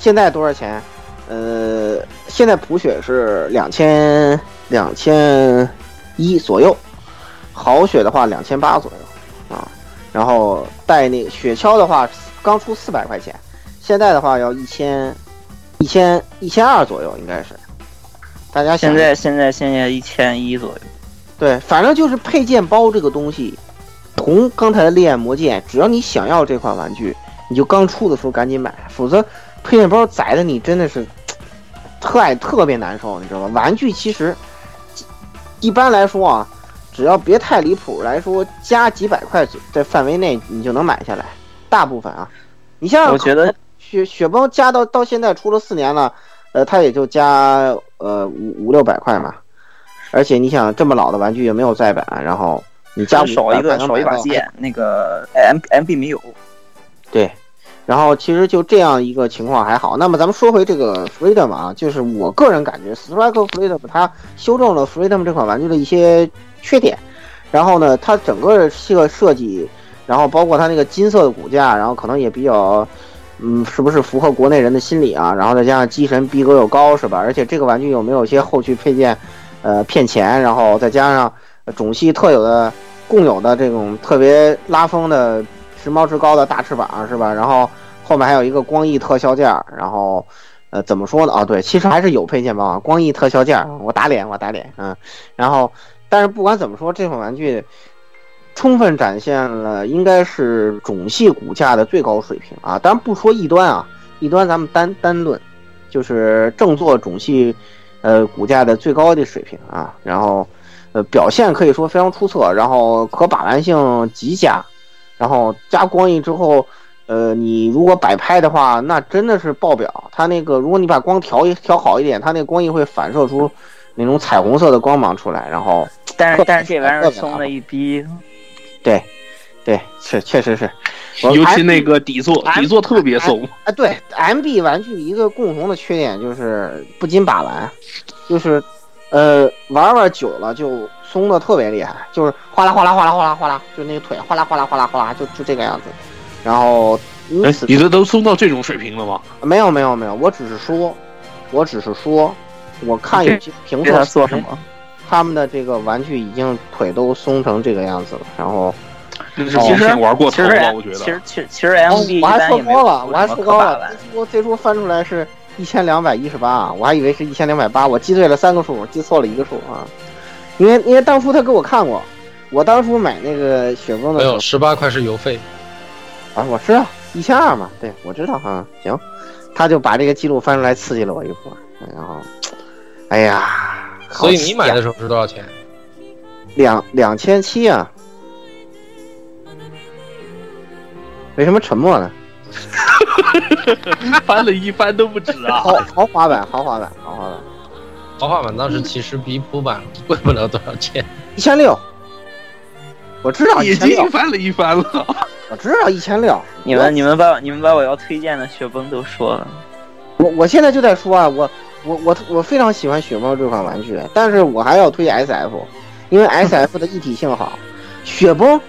现在多少钱？呃，现在普雪是两千两千一左右，好雪的话两千八左右啊。然后带那个雪橇的话，刚出四百块钱，现在的话要一千一千一千二左右应该是。大家现在现在现在一千一左右。对，反正就是配件包这个东西，同刚才的烈焰魔剑，只要你想要这款玩具，你就刚出的时候赶紧买，否则配件包宰的你真的是特爱特别难受，你知道吧？玩具其实一般来说啊，只要别太离谱来说，加几百块在范围内你就能买下来，大部分啊。你像我觉得雪雪崩加到到现在出了四年了，呃，它也就加呃五五六百块嘛。而且你想这么老的玩具也没有再版，然后你加少一个少一把剑，那个 M M B 没有。对，然后其实就这样一个情况还好。那么咱们说回这个 Freedom 啊，就是我个人感觉 Strike Freedom 它修正了 Freedom 这款玩具的一些缺点，然后呢，它整个这个设计，然后包括它那个金色的骨架，然后可能也比较。嗯，是不是符合国内人的心理啊？然后再加上机神逼格又高，是吧？而且这个玩具有没有一些后续配件？呃，骗钱，然后再加上种系特有的、共有的这种特别拉风的时髦之高的大翅膀，是吧？然后后面还有一个光翼特效件，然后呃，怎么说呢？啊，对，其实还是有配件包啊，光翼特效件，我打脸，我打脸，嗯。然后，但是不管怎么说，这款玩具充分展现了应该是种系骨架的最高水平啊！当然不说异端啊，异端咱们单单论，就是正作种系。呃，骨架的最高的水平啊，然后，呃，表现可以说非常出色，然后可把玩性极佳，然后加光翼之后，呃，你如果摆拍的话，那真的是爆表。它那个，如果你把光调一调好一点，它那光翼会反射出那种彩虹色的光芒出来，然后，但是但是这玩意儿松了一逼，对，对，确确实是。尤其那个底座，底座特别松啊！对，M B 玩具一个共同的缺点就是不禁把玩，就是，呃，玩玩久了就松的特别厉害，就是哗啦哗啦哗啦哗啦哗啦，就那个腿哗啦哗啦哗啦哗啦，就就这个样子。然后，哎，你的都松到这种水平了吗？没有没有没有，我只是说，我只是说，我看有些评测说什么，他们的这个玩具已经腿都松成这个样子了，然后。其实玩过头了，我觉得。其实，其实，其实 M B 我还说高了，我还说高了。我最初翻出来是一千两百一十八，我还以为是一千两百八，我记对了三个数，记错了一个数啊。因为，因为当初他给我看过，我当初买那个雪崩的没有十八块是邮费啊，我知道一千二嘛，对我知道哈。行，他就把这个记录翻出来，刺激了我一波。然后，哎呀，所以你买的时候是多少钱？两两千七啊。为什么沉默呢？翻了一番都不止啊！豪豪华版，豪华版，豪华版，豪华版当时其实比普版贵不了多少钱，一千六。我知道已经翻了一番了。我知道一千六。你们你们把你们把我要推荐的雪崩都说了。我我现在就在说啊，我我我我非常喜欢雪崩这款玩具，但是我还要推 S F，因为 S F 的一体性好。雪崩，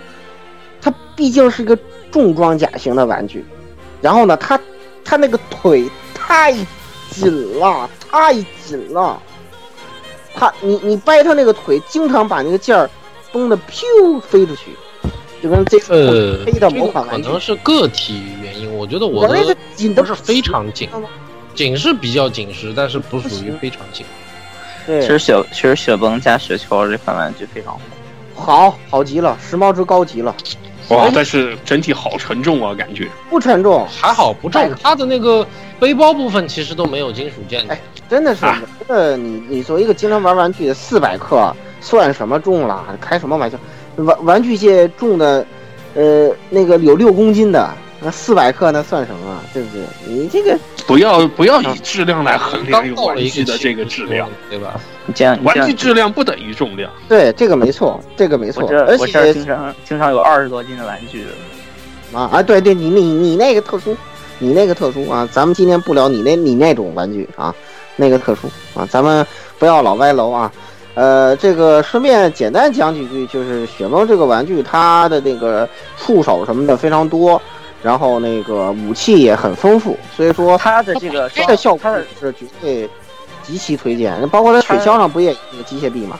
它毕竟是个。重装甲型的玩具，然后呢，它它那个腿太紧了，太紧了。它你你掰它那个腿，经常把那个件儿崩的噗飞出去，就跟这呃黑的某款玩具。可能是个体原因，我觉得我的不是非常紧，紧是比较紧实，但是不属于非常紧。对，其实雪其实雪崩加雪橇这款玩具非常好，好好极了，时髦之高级了。哇！但是整体好沉重啊，感觉不沉重，还好不重。它的那个背包部分其实都没有金属件。哎，真的是，我觉得你你作为一个经常玩玩具，的，四百克算什么重了？开什么玩笑？玩玩具界重的，呃，那个有六公斤的。那四百克那算什么？对不对？你这个不要不要以质量来衡量玩具的这个质量，对吧？这样玩具质量不等于重量。对，这个没错，这个没错。而且经常经常有二十多斤的玩具啊啊！对对，你你你那个特殊，你那个特殊啊！咱们今天不聊你那你那种玩具啊，那个特殊啊，咱们不要老歪楼啊。呃，这个顺便简单讲几句，就是雪猫这个玩具，它的那个触手什么的非常多。然后那个武器也很丰富，所以说它的这个 它的效果是绝对极其推荐。包括它雪橇上不也有机械臂吗？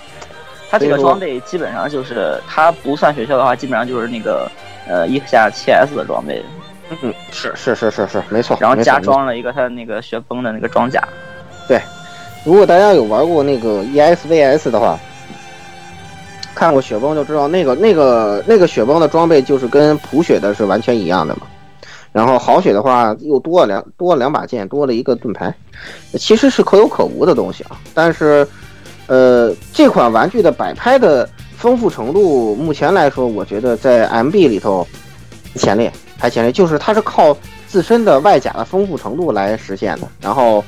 它这个装备基本上就是它不算雪橇的话，基本上就是那个呃一下七 S 的装备。嗯，是是是是是，没错。然后加装了一个它的那个雪崩的那个装甲。对如果大家有玩过那个 E ESVS 的话，看过雪崩就知道，那个那个那个雪崩的装备就是跟普雪的是完全一样的嘛。然后好雪的话又多了两多了两把剑，多了一个盾牌，其实是可有可无的东西啊。但是，呃，这款玩具的摆拍的丰富程度，目前来说，我觉得在 MB 里头前列排前列，就是它是靠自身的外甲的丰富程度来实现的。然后。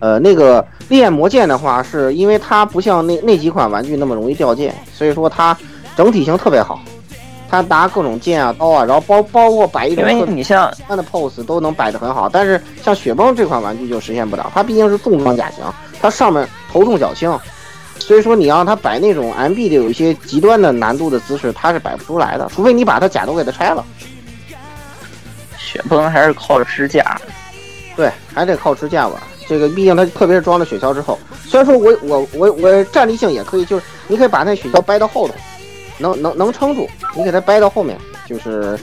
呃，那个烈焰魔剑的话，是因为它不像那那几款玩具那么容易掉剑，所以说它整体性特别好。它拿各种剑啊、刀啊，然后包包括摆一种因为特你像他的 pose 都能摆得很好。但是像雪崩这款玩具就实现不了，它毕竟是重装甲型，它上面头重脚轻，所以说你让他摆那种 MB 的有一些极端的难度的姿势，他是摆不出来的，除非你把他甲都给他拆了。雪崩还是靠着支架，对，还得靠支架玩。这个毕竟它特别是装了雪橇之后，虽然说我我我我站立性也可以，就是你可以把那雪橇掰到后头，能能能撑住，你给他掰到后面，就是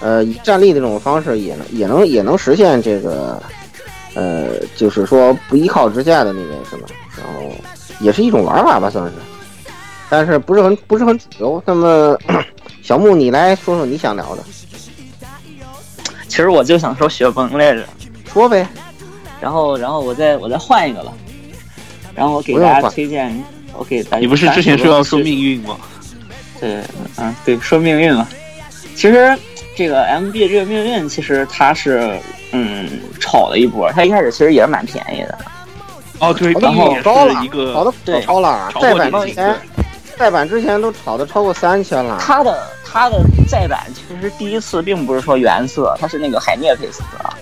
呃以站立的这种方式也能也能也能实现这个呃就是说不依靠支架的那个什么，然后也是一种玩法吧算是，但是不是很不是很主流。那么小木你来说说你想聊的，其实我就想说雪崩来着，说呗。然后然后我再我再换一个吧，然后我给大家推荐，我给大家你不是之前说要说命运吗？对，嗯，对，说命运嘛。其实这个 MB 这个命运，其实它是嗯炒了一波，它一开始其实也是蛮便宜的。哦，对，炒的命运也高了是一，个炒的对超了，炒再版之前，再版之前都炒的超过三千了。它的它的再版其实第一次并不是说原色，它是那个海涅配色。啊，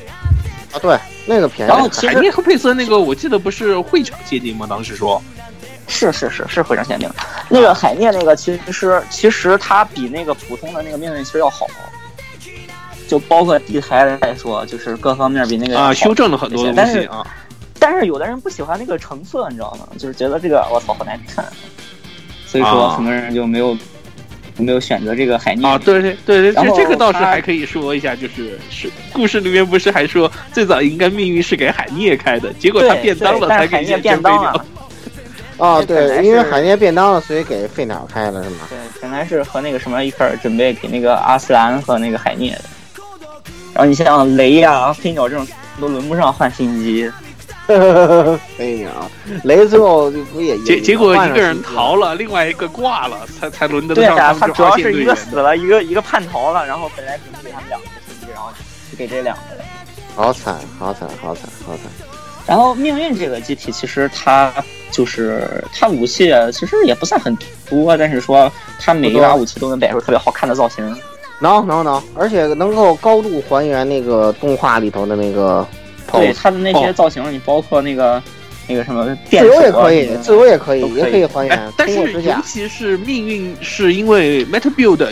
对，那个便宜。然后其实海涅和佩斯那个，我记得不是会场限定吗？当时说是是是是会场限定。那个海涅那个其实其实它比那个普通的那个命运其实要好，就包括地台来说，就是各方面比那个啊，修正了很多东但是西啊。但是有的人不喜欢那个成色，你知道吗？就是觉得这个我操好难看，所以说啊很多人就没有没有选择这个海涅啊，对对对对，这这个倒是还可以说一下，就是是故事里面不是还说最早应该命运是给海涅开的，结果他对便当了才给一些便当了真飞鸟。。啊，对，因为海涅便当了，所以给费鸟开了是吗？对，本来是和那个什么一块儿准备给那个阿斯兰和那个海涅的，然后你像雷呀、飞鸟这种都轮不上换新机，飞鸟，雷最后就不也结也结果一个人逃了，另外一个挂了，才才轮得对呀、上他们这他主要是一个死了，一个一个叛逃了，然后本来准备给他们两个新机，然后就给这两个了。好惨，好惨，好惨，好惨。然后命运这个机体，其实它就是它武器啊其实也不算很多，但是说它每一把武器都能摆出特别好看的造型。能能能，而且能够高度还原那个动画里头的那个对它的那些哦造型，你包括那个那个什么自由也可以自由也可以，可以也可以还哎原，，但是尤。其是命运，是因为 Meta Build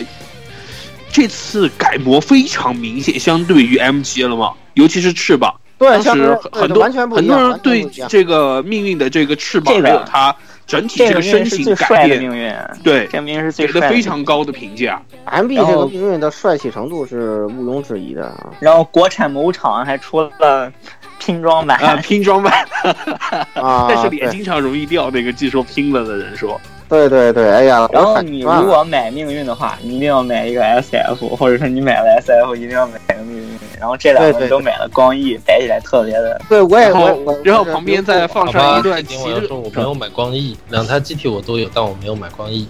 这次改模非常明显，相对于 M 级了嘛，尤其是翅膀。对，当时相当于对很多完全很多人对这个命运的这个翅膀这个还有它整体这个身形改变，命运，对这个命运是最给的非常高的评价。MB 这个命运的帅气程度是毋庸置疑的啊。然后国产某厂还出了拼装版，啊，拼装版，啊，但是脸经常容易掉。那个据说拼了的人说，对对对，哎呀，然后你如果买命运的话，你一定要买一个 SF，或者说你买了 SF，一定要买个命运。然后这两个都买了光翼，摆起来特别的。对我也然后我我我然后旁边再放上一段今骑着天我说我没有买光翼，两台机体我都有，但我没有买光翼。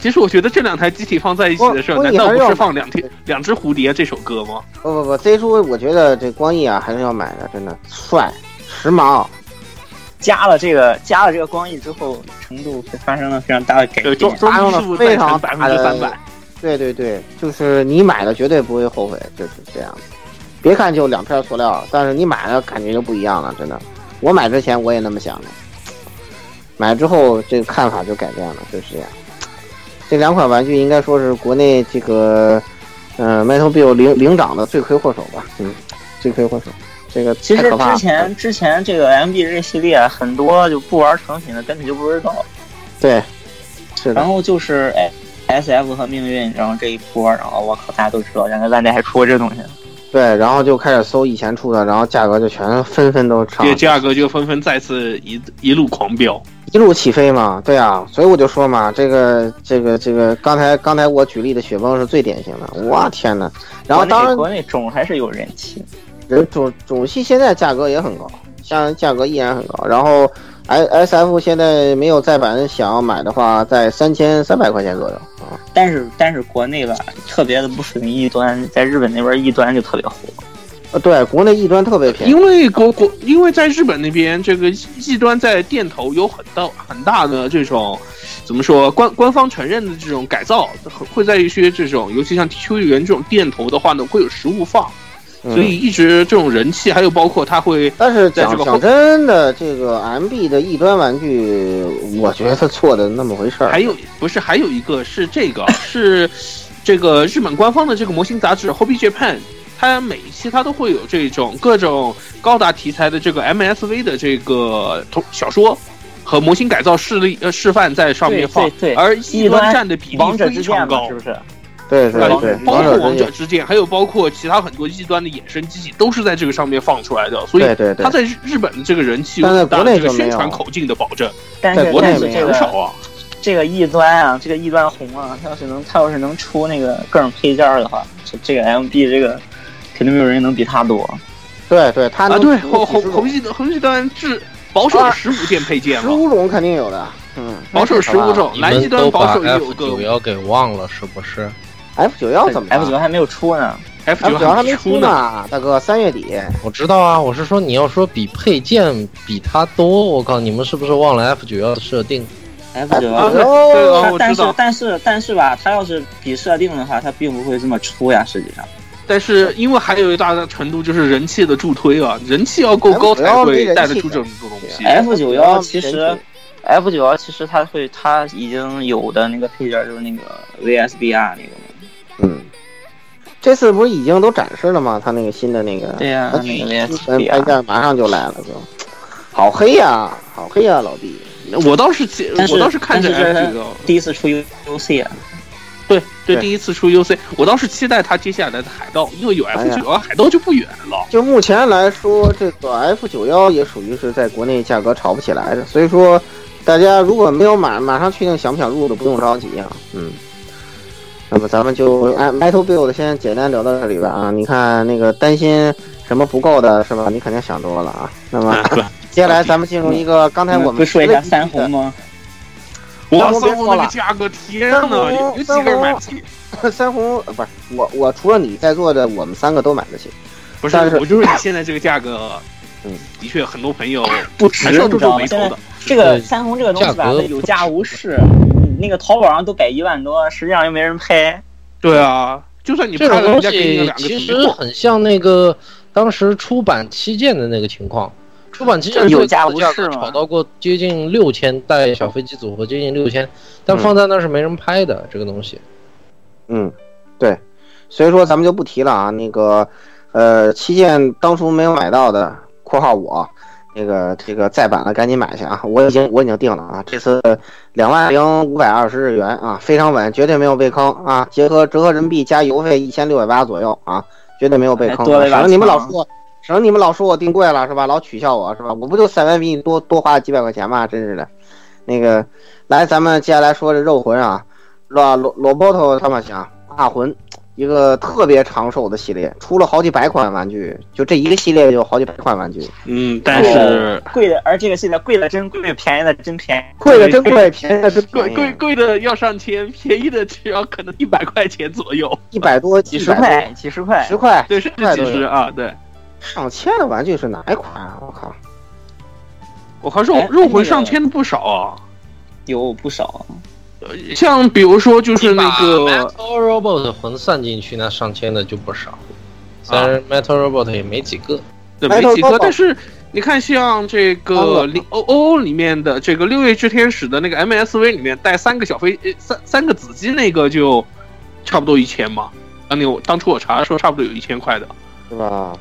其实我觉得这两台机体放在一起的时候，难道不是放两天两只蝴蝶这首歌吗？不不不，Z 叔，我觉得这光翼啊还是要买的，真的帅、时髦。加了这个加了这个光翼之后，程度发生了非常大的改，变装。装机数再非常乘百分之三百。对对对，就是你买了绝对不会后悔，就是这样。别看就两片塑料，但是你买了感觉就不一样了，真的。我买之前我也那么想的，买之后这个看法就改变了，就是这样。这两款玩具应该说是国内这个，嗯、m e t a l Build 领领涨的罪魁祸首吧，嗯，罪魁祸首。这个其实之前之前这个 MB 这系列很多就不玩成品的根本就不知道，对，是的然，后就是哎 S F 和命运，然后这一波，然后我靠，大家都知道，原来万代还出过这东西。对，然后就开始搜以前出的，然后价格就全纷纷都上这，价格就纷纷再次一一路狂飙。一路起飞嘛。对啊，所以我就说嘛，这个这个这个，刚才刚才我举例的雪崩是最典型的。哇天呐，然后当然国内种还是有人气，人种种系现在价格也很高，像价格依然很高。然后 S S F 现在没有再版，想要买的话，在三千三百块钱左右啊。但是但是国内吧，特别的不属于异端，在日本那边异端就特别火。呃，对，国内异端特别便宜，因为国国因为在日本那边，这个异端在店头有很大很大的这种怎么说官官方承认的这种改造，会在一些这种尤其像秋叶原这种店头的话呢，会有实物放。所以一直这种人气，还有包括它会，但是讲讲真的，这个 M B 的异端玩具，我觉得他错的那么回事儿。还有不是还有一个是这个 是这个日本官方的这个模型杂志 Hobby Japan，它每一期它都会有这种各种高达题材的这个 M S V 的这个同小说和模型改造示例呃示范在上面放，而异端占的比例非常高，是不是？对对对，包括王者之剑，还有包括其他很多异端的衍生机器，都是在这个上面放出来的。所以，他在日本的这个人气，但在国内这个宣传口径的保证，但是国内这个少啊。这个异端啊，这个异端红啊，他要是能，他要是能出那个各种配件的话，这这个 MB 这个肯定没有人能比他多。对对，他啊，对红红红异红异端至保守十五件配件，十五种肯定有的。嗯，保守十五种，蓝极端保守有个。九幺给忘了是不是？F 九幺怎么？F 九幺还没有出呢，F 九幺还没出呢，大哥，三月底。我知道啊，我是说你要说比配件比它多，我靠，你们是不是忘了 F 九幺的设定？F 九幺，对但是但是但是吧，它要是比设定的话，它并不会这么出呀，实际上。但是因为还有一大程度就是人气的助推啊，人气要够高才会带得出这种东西。F 九幺其实，F 九幺其实它会，它已经有的那个配件就是那个 VSBR 那个。嗯，这次不是已经都展示了吗？他那个新的那个，对呀，那个拍件马上就来了，就好黑呀，好黑呀，老弟。我倒是，我倒是看着这个第一次出 UC 啊，对对，第一次出 UC，我倒是期待他接下来的海盗，因为有 F 九幺，海盗就不远了。就目前来说，这个 F 九幺也属于是在国内价格炒不起来的，所以说大家如果没有马马上确定想不想入的，不用着急啊，嗯。那么咱们就哎，Metal Build 先简单聊到这里吧啊！你看那个担心什么不够的是吧？你肯定想多了啊。那么 接下来咱们进入一个刚才我们不说一下三红吗？哇，三红那个价格，天呐，有几个人买不起？三红不是我，我除了你在座的，我们三个都买得起。不是，我就是你现在这个价格，嗯，的确很多朋友不值，你知道吗？现在这个三红这个东西吧，有价无市。那个淘宝上都摆一万多，实际上又没人拍。对啊，就算你这种东西其实很像那个当时出版七件的那个情况。出版七件有价无市炒到过接近六千，带小飞机组合接近六千，但放在那是没人拍的这个东西。嗯，对，所以说咱们就不提了啊。那个呃，七件当初没有买到的（括号我）。这个这个再版了，赶紧买去啊！我已经我已经定了啊！这次两万零五百二十日元啊，非常稳，绝对没有被坑啊！结合折合人民币加邮费一千六百八左右啊，绝对没有被坑。省得你们老说，省得你们老说我定贵了是吧？老取笑我是吧？我不就三万比你多多花了几百块钱吗？真是的。那个，来，咱们接下来说这肉魂啊，罗罗罗伯特他们想大魂。一个特别长寿的系列，出了好几百款玩具，就这一个系列就有好几百款玩具。嗯，但是贵的，而这个系列贵的真贵，便宜的真便宜，贵的真贵，便宜的真贵，贵贵的要上千，便宜的只要可能一百块钱左右，一百多，几十块，几十块，十块，对，是几十啊，对。上千的玩具是哪一款啊？我靠！我靠，肉肉魂上千的不少啊，有不少。像比如说，就是那个 Metal Robot 魂算进去，那上千的就不少。虽然 Metal Robot 也没几个，对，没几个。但是你看，像这个里 O O 里面的这个六月之天使的那个 M S V 里面带三个小飞三三个子机那个就差不多一千嘛。当年我当初我查的时候差不多有一千块的，是吧？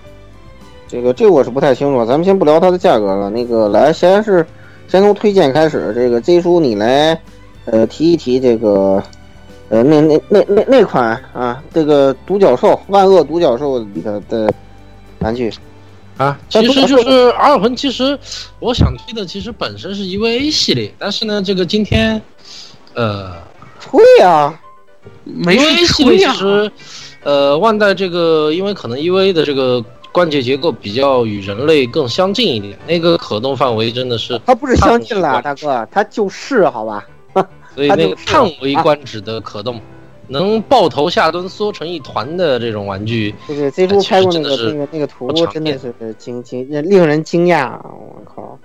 这个这个我是不太清楚，咱们先不聊它的价格了。那个来，先是先从推荐开始，这个 Z 叔你来。呃，提一提这个，呃，那那那那那款啊，这个独角兽万恶独角兽里头的玩具，啊，其实就是《阿尔魂》。其实我想推的，其实本身是 EVA 系列，但是呢，这个今天，呃，会啊，没 EVA 系列。其实，呃，万代这个因为可能 EVA 的这个关节结构比较与人类更相近一点，那个可动范围真的是，它不是相近了，大哥，它就是好吧？所以那个叹为观止的可动，能抱头下蹲缩成一团的这种玩具，对对，Z 叔拍过那个那个那个图，真的是惊惊令人惊讶，我靠！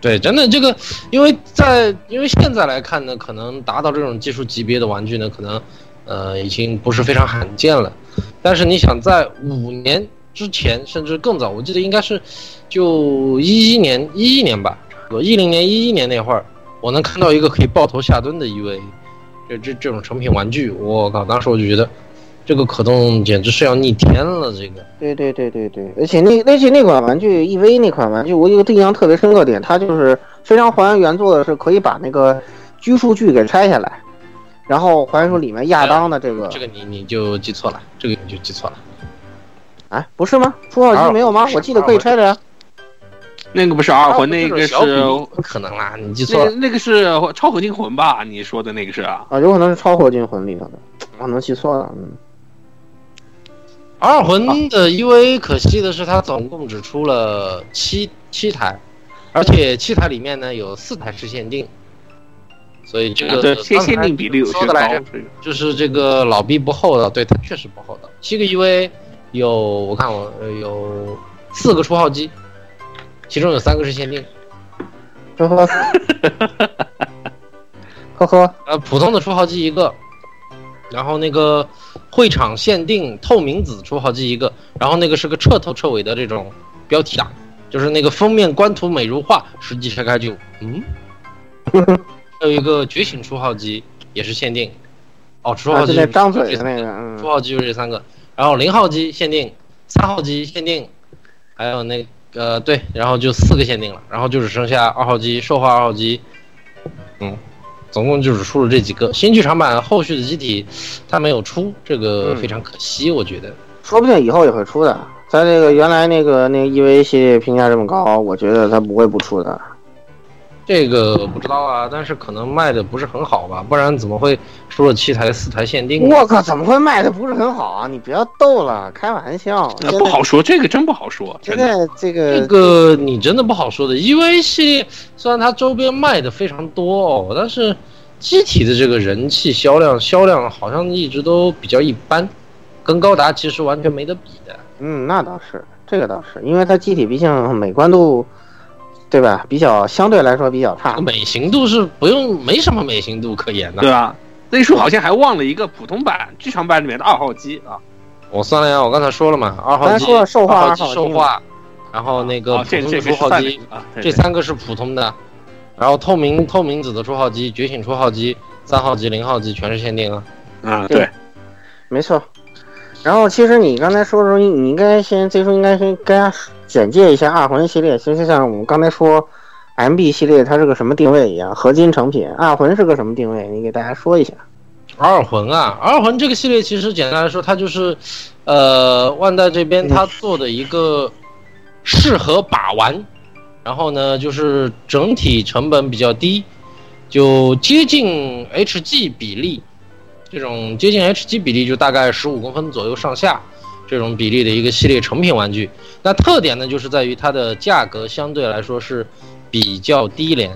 对，真的这个，因为在因为现在来看呢，可能达到这种技术级别的玩具呢，可能呃已经不是非常罕见了。但是你想在五年之前，甚至更早，我记得应该是就一一年一一年吧，我一零年一一年那会儿，我能看到一个可以抱头下蹲的 EVA，这这这种成品玩具，我靠，当时我就觉得这个可动简直是要逆天了，这个。对对对对对，而且那而且那款玩具 EV 那款玩具，我有个印象特别深刻点，它就是非常还原原作的，是可以把那个拘束具给拆下来，然后还原出里面亚当的这个这个你你就记错了，这个你就记错了。啊，不是吗？出号机没有吗我记得可以拆的呀。那个不是二魂，那个是可能啦，你记错了。那那个是超合金魂吧？你说的那个是啊？啊，有可能是超合金魂里头的，我能记错了。嗯，二魂的 EVA 可惜的是，它总共只出了七七台，而且七台里面呢有四台是限定，所以这个，限限定比例有些高就是这个老逼不厚道，对他确实不厚道。七个 EVA 有我看我呃有四个出号机，其中有三个是限定，呵呵，呵呵，呃，普通的出号机一个，然后那个会场限定透明紫出号机一个，然后那个是个彻头彻尾的这种标题党，就是那个封面官图美如画，实际拆开就嗯，还有一个觉醒出号机也是限定，哦，出啊，号机张嘴的那个，嗯。出，号机就是这三个，然后零号机限定，三号机限定，还有那个对，然后就四个限定了，然后就只剩下二号机兽化二号机，嗯，总共就只出了这几个。新剧场版后续的机体它没有出，这个嗯非常可惜，我觉得。说不定以后也会出的。在那个原来那个那个 EV 系列评价这么高，我觉得它不会不出的。这个不知道啊，但是可能卖的不是很好吧，不然怎么会出了七台四台限定呢？我靠，怎么会卖的不是很好啊？你不要逗了，开玩笑。呃不好说，这个真不好说，现。在这个这个你真的不好说的，EVA 系列虽然它周边卖的非常多哦，但是机体的这个人气销量销量好像一直都比较一般，跟高达其实完全没得比的。嗯，那倒是，这个倒是，因为它机体毕竟美观度，对吧？比较相对来说比较差。美型度是不用没什么美型度可言的。对啊，那叔好像还忘了一个普通版、剧场版里面的二号机啊。我算了呀，我刚才说了嘛，二号机、说了兽化二号机、二号机兽化，然后那个啊，普通的这这个出号机这对三个是普通的，然后透明透明紫的出号机、觉醒出号机、三号机、零号机全是限定啊。啊，对对，没错。然后其实你刚才说的时候，你你应该先最初应该先跟大家简介一下二魂系列。其实像我们刚才说，MB 系列它是个什么定位一样，合金成品。二魂是个什么定位？你给大家说一下。二魂啊，二魂这个系列其实简单来说，它就是，呃，万代这边它做的一个适合把玩，然后呢，就是整体成本比较低，就接近 HG 比例，这种接近 HG 比例就大概十五公分左右上下这种比例的一个系列成品玩具。那特点呢，就是在于它的价格相对来说是比较低廉，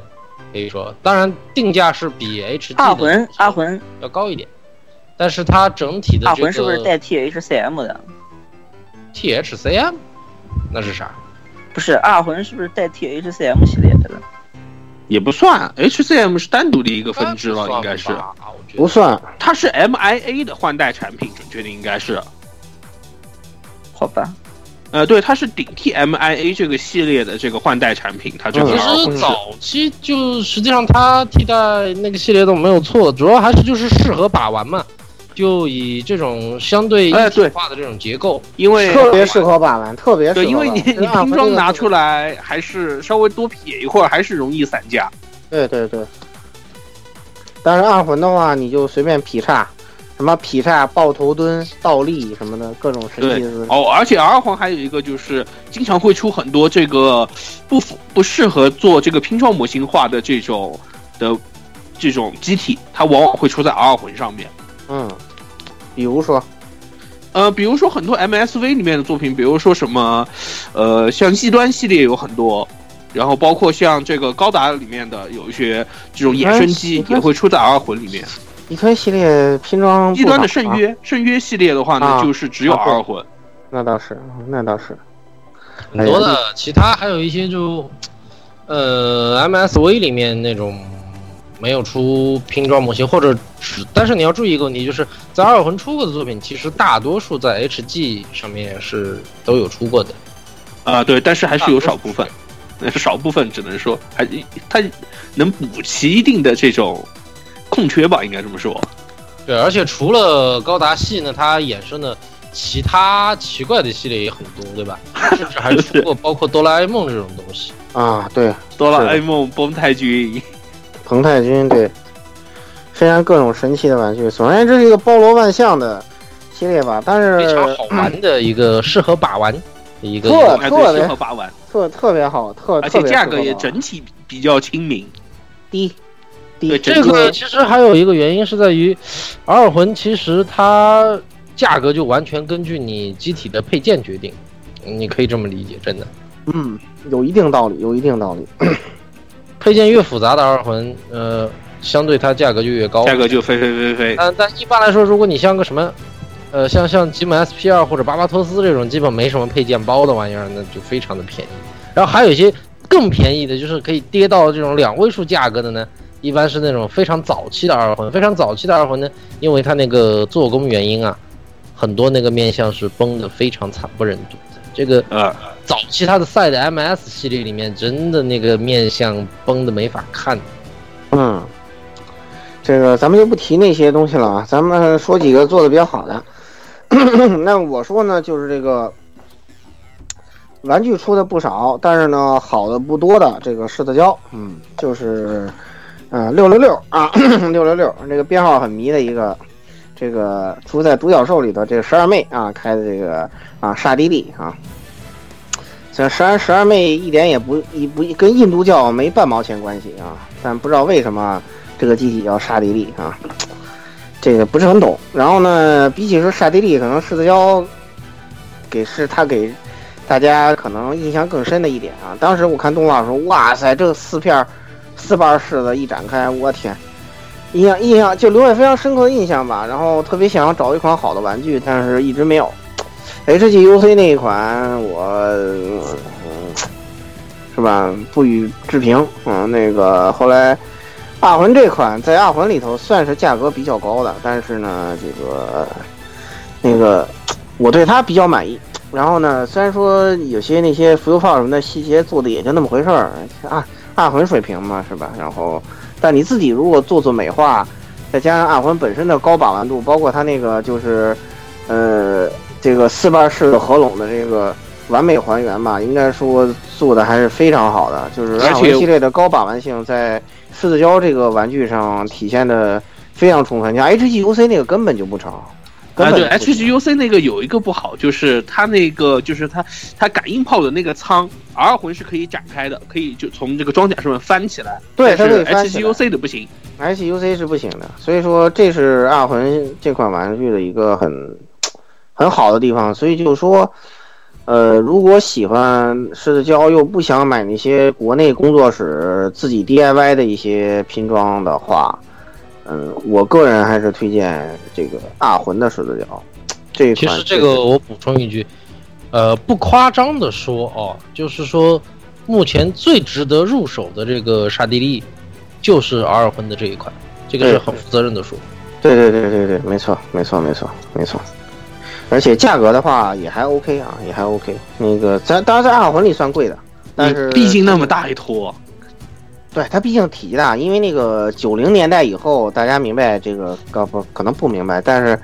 可以说，当然定价是比的二魂二魂要高一点，但是它整体的这二魂是不是带 THCM 的？THCM 那是啥？不是二魂是不是带 THCM 系列的？也不算，HCM 是单独的一个分支了，应该是，不算，它是 MIA 的换代产品，准确的应该是。好吧，呃，对，它是顶替 MIA 这个系列的这个换代产品，它这个嗯其实早期就实际上它替代那个系列都没有错，主要还是就是适合把玩嘛，就以这种相对一体化的这种结构，因为特别适合把玩，特别适合对，因为你你拼装拿出来还是稍微多撇一会儿，还是容易散架。对对对。但是二魂的话，你就随便劈叉，什么劈叉、抱头蹲、倒立什么的各种神奇的姿势。哦，而且 R 环还有一个就是经常会出很多这个不符不适合做这个拼装模型化的这种的这种机体，它往往会出在 R 魂上面。嗯，比如说，呃，比如说很多 MSV 里面的作品，比如说什么，呃，像异端系列有很多，然后包括像这个高达里面的有一些这种衍生机也会出在 R 魂里面。一推系列拼装一端的圣约，圣约系列的话呢，啊就是只有二魂。那倒是，那倒是。很多的，其他还有一些就，呃，MSV 里面那种没有出拼装模型，或者只，但是你要注意一个问题，就是在二魂出过的作品，其实大多数在 HG 上面是都有出过的。啊、对，但是还是有少部分，那是少部分，只能说还它能补齐一定的这种空缺吧，应该这么说。对，而且除了高达系呢，它衍生的其他奇怪的系列也很多，对吧？甚至还出过包括哆啦 A 梦这种东西。啊，对，哆啦 A 梦、崩太君，彭太君对，虽然各种神奇的玩具。总而言之，是一个包罗万象的系列吧。但是非常好玩的一个适合把玩一个。特特别适合把玩，特特别好，特而且价格也整体比较亲民。低低。对这个其实还有一个原因是在于，二魂其实它价格就完全根据你机体的配件决定，你可以这么理解，真的。嗯，有一定道理，有一定道理。配件越复杂的二魂，呃，相对它价格就越高。价格就飞飞飞飞。但但一般来说，如果你像个什么，呃，像像吉姆 SP 二或者巴巴托斯这种基本没什么配件包的玩意儿，那就非常的便宜。然后还有一些更便宜的，就是可以跌到这种两位数价格的呢，一般是那种非常早期的二魂。非常早期的二魂呢，因为它那个做工原因啊，很多那个面相是崩的非常惨不忍睹的。这个呃，早期它的赛的 MS 系列里面，真的那个面相崩的没法看。嗯，这个咱们就不提那些东西了啊，咱们说几个做的比较好的。那我说呢，就是这个玩具出的不少，但是呢，好的不多的这个柿子胶，嗯，就是啊六六六啊，六六六，这个编号很迷的一个，这个出在独角兽里头这个十二妹啊开的这个啊沙迪利啊。这十二十二妹一点也不一不跟印度教没半毛钱关系啊，但不知道为什么这个机体叫沙迪利啊，这个不是很懂。然后呢，比起说沙迪利，可能柿子妖给是他给大家可能印象更深的一点啊。当时我看动画的时候，哇塞，这四片儿四瓣柿子一展开，我天，印象印象就留下非常深刻的印象吧。然后特别想找一款好的玩具，但是一直没有。HGUC 那一款我、嗯是吧不予置评，嗯，那个后来二魂这款在二魂里头算是价格比较高的，但是呢，这个那个我对它比较满意。然后呢，虽然说有些那些浮游炮什么的细节做的也就那么回事儿，啊，暗魂水平嘛，是吧？然后，但你自己如果做做美化，再加上二魂本身的高把玩度，包括它那个就是，呃，这个四瓣式的合拢的这个完美还原吧，应该说做的还是非常好的。就是而且系列的高把玩性在狮子胶这个玩具上体现的非常充分。像 HGUC 那个根本就不成，啊，对，HGUC 那个有一个不好，就是它那个就是它它感应炮的那个舱，R 魂是可以展开的，可以就从这个装甲上面翻起来。对它是 HGUC 的不行。，HGUC 是不行的，所以说这是二魂这款玩具的一个很很好的地方。所以就是说，呃，如果喜欢狮子胶又不想买那些国内工作室自己 DIY 的一些拼装的话，嗯，我个人还是推荐这个二魂的狮子胶。这一款其实这个我补充一句，呃，不夸张的说哦，就是说目前最值得入手的这个刹帝利，就是阿尔魂的这一款，这个是很负责任的说。对对对对对，没错没错没错没错。而且价格的话也还 OK 啊，也还 OK。那个咱当然在阿尔魂里算贵的，但是毕竟那么大一坨，对它毕竟体积大，因为那个九零年代以后，大家明白这个钢不可能不明白，但是，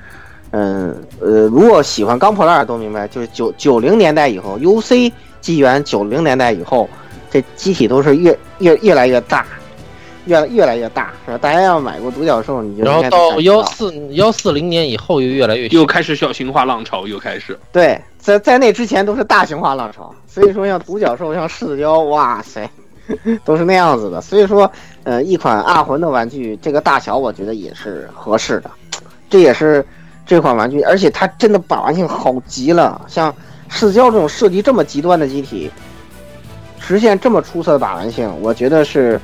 嗯呃，如果喜欢钢破烂都明白，就是九九零年代以后，UC 机缘九零年代以后，这机体都是越越越来越大，越越来越大，是吧？大家要买过独角兽，你就然后应该能到幺四幺四零年以后又越来越又开始小型化浪潮，又开始。对，在在那之前都是大型化浪潮，所以说像独角兽、像狮子雕，哇塞，都是那样子的。所以说，呃，一款二魂的玩具，这个大小我觉得也是合适的，这也是这款玩具，而且它真的把玩性好极了。像狮子雕这种设计这么极端的机体，实现这么出色的把玩性，我觉得是。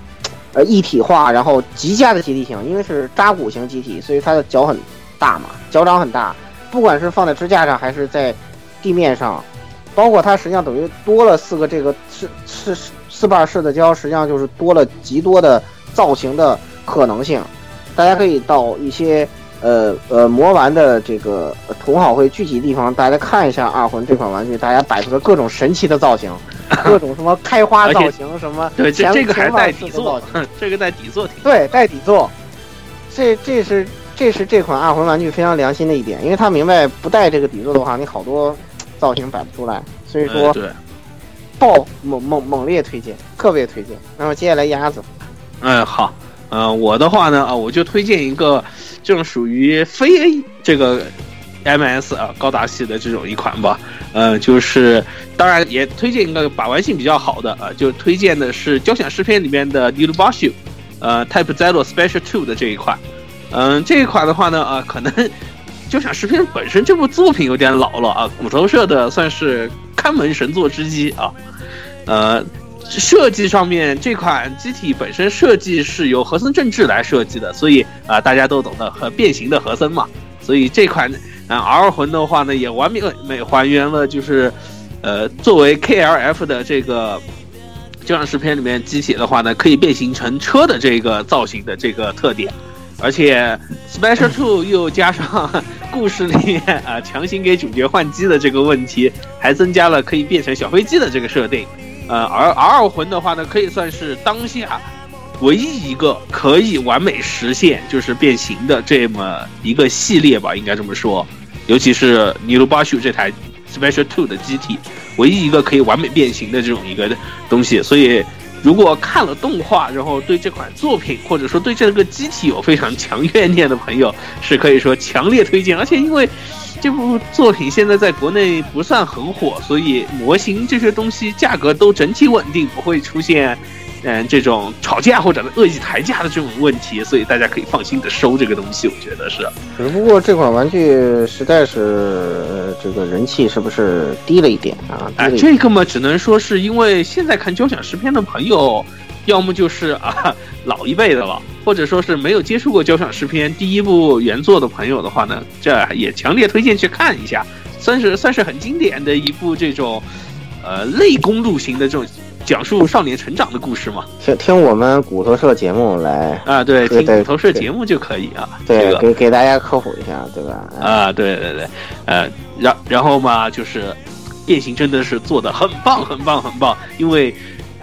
呃，一体化，然后极佳的集体性，因为是扎古型机体，所以它的脚很大嘛，脚掌很大，不管是放在支架上还是在地面上，包括它实际上等于多了四个这个是是是四瓣式的胶，实际上就是多了极多的造型的可能性。大家可以到一些呃呃魔玩的这个同好会具体地方，大家看一下二魂这款玩具，大家摆出了各种神奇的造型。各种什么开花造型，什么对，这这个还带底座，这个带底座挺对，带底座，这这是这是这款二魂玩具非常良心的一点，因为他明白不带这个底座的话，你好多造型摆不出来，所以说对，爆猛猛猛烈推荐，特别推荐。那么接下来鸭子，嗯好，嗯我的话呢啊，我就推荐一个这种属于非 A 这个。M.S 啊，高达系的这种一款吧，呃，就是当然也推荐一个把玩性比较好的啊，就推荐的是交响诗篇里面的 New Bashu，呃，Type Zero Special Two 的这一款，嗯，这一款的话呢，啊，可能交响诗篇本身这部作品有点老了啊，骨头社的算是看门神作之一啊，呃，设计上面这款机体本身设计是由和森正治来设计的，所以啊，大家都懂得和变形的和森嘛，所以这款。啊，R 魂的话呢，也完美美还原了，就是，呃，作为 KLF 的这个交响诗篇里面机体的话呢，可以变形成车的这个造型的这个特点，而且 Special Two 又加上故事里面啊强行给主角换机的这个问题，还增加了可以变成小飞机的这个设定，呃，而 R 魂的话呢，可以算是当下。唯一一个可以完美实现就是变形的这么一个系列吧，应该这么说。尤其是尼鲁巴修这台 Special Two 的机体，唯一一个可以完美变形的这种一个东西。所以，如果看了动画，然后对这款作品或者说对这个机体有非常强怨念的朋友，是可以说强烈推荐。而且，因为这部作品现在在国内不算很火，所以模型这些东西价格都整体稳定，不会出现。嗯，这种吵架或者恶意抬价的这种问题，所以大家可以放心的收这个东西，我觉得是。只不过这款玩具实在是这个人气是不是低了一点啊？哎，这个嘛，只能说是因为现在看交响诗篇的朋友，要么就是啊老一辈的了，或者说是没有接触过交响诗篇第一部原作的朋友的话呢，这也强烈推荐去看一下，算是算是很经典的一部这种呃类公路型的这种。讲述少年成长的故事嘛？听听我们骨头社节目来啊，对，听骨头社节目就可以啊。对，给给大家科普一下，对吧？啊，对对对，呃，然然后嘛，就是变形真的是做的很棒，很棒，很棒。因为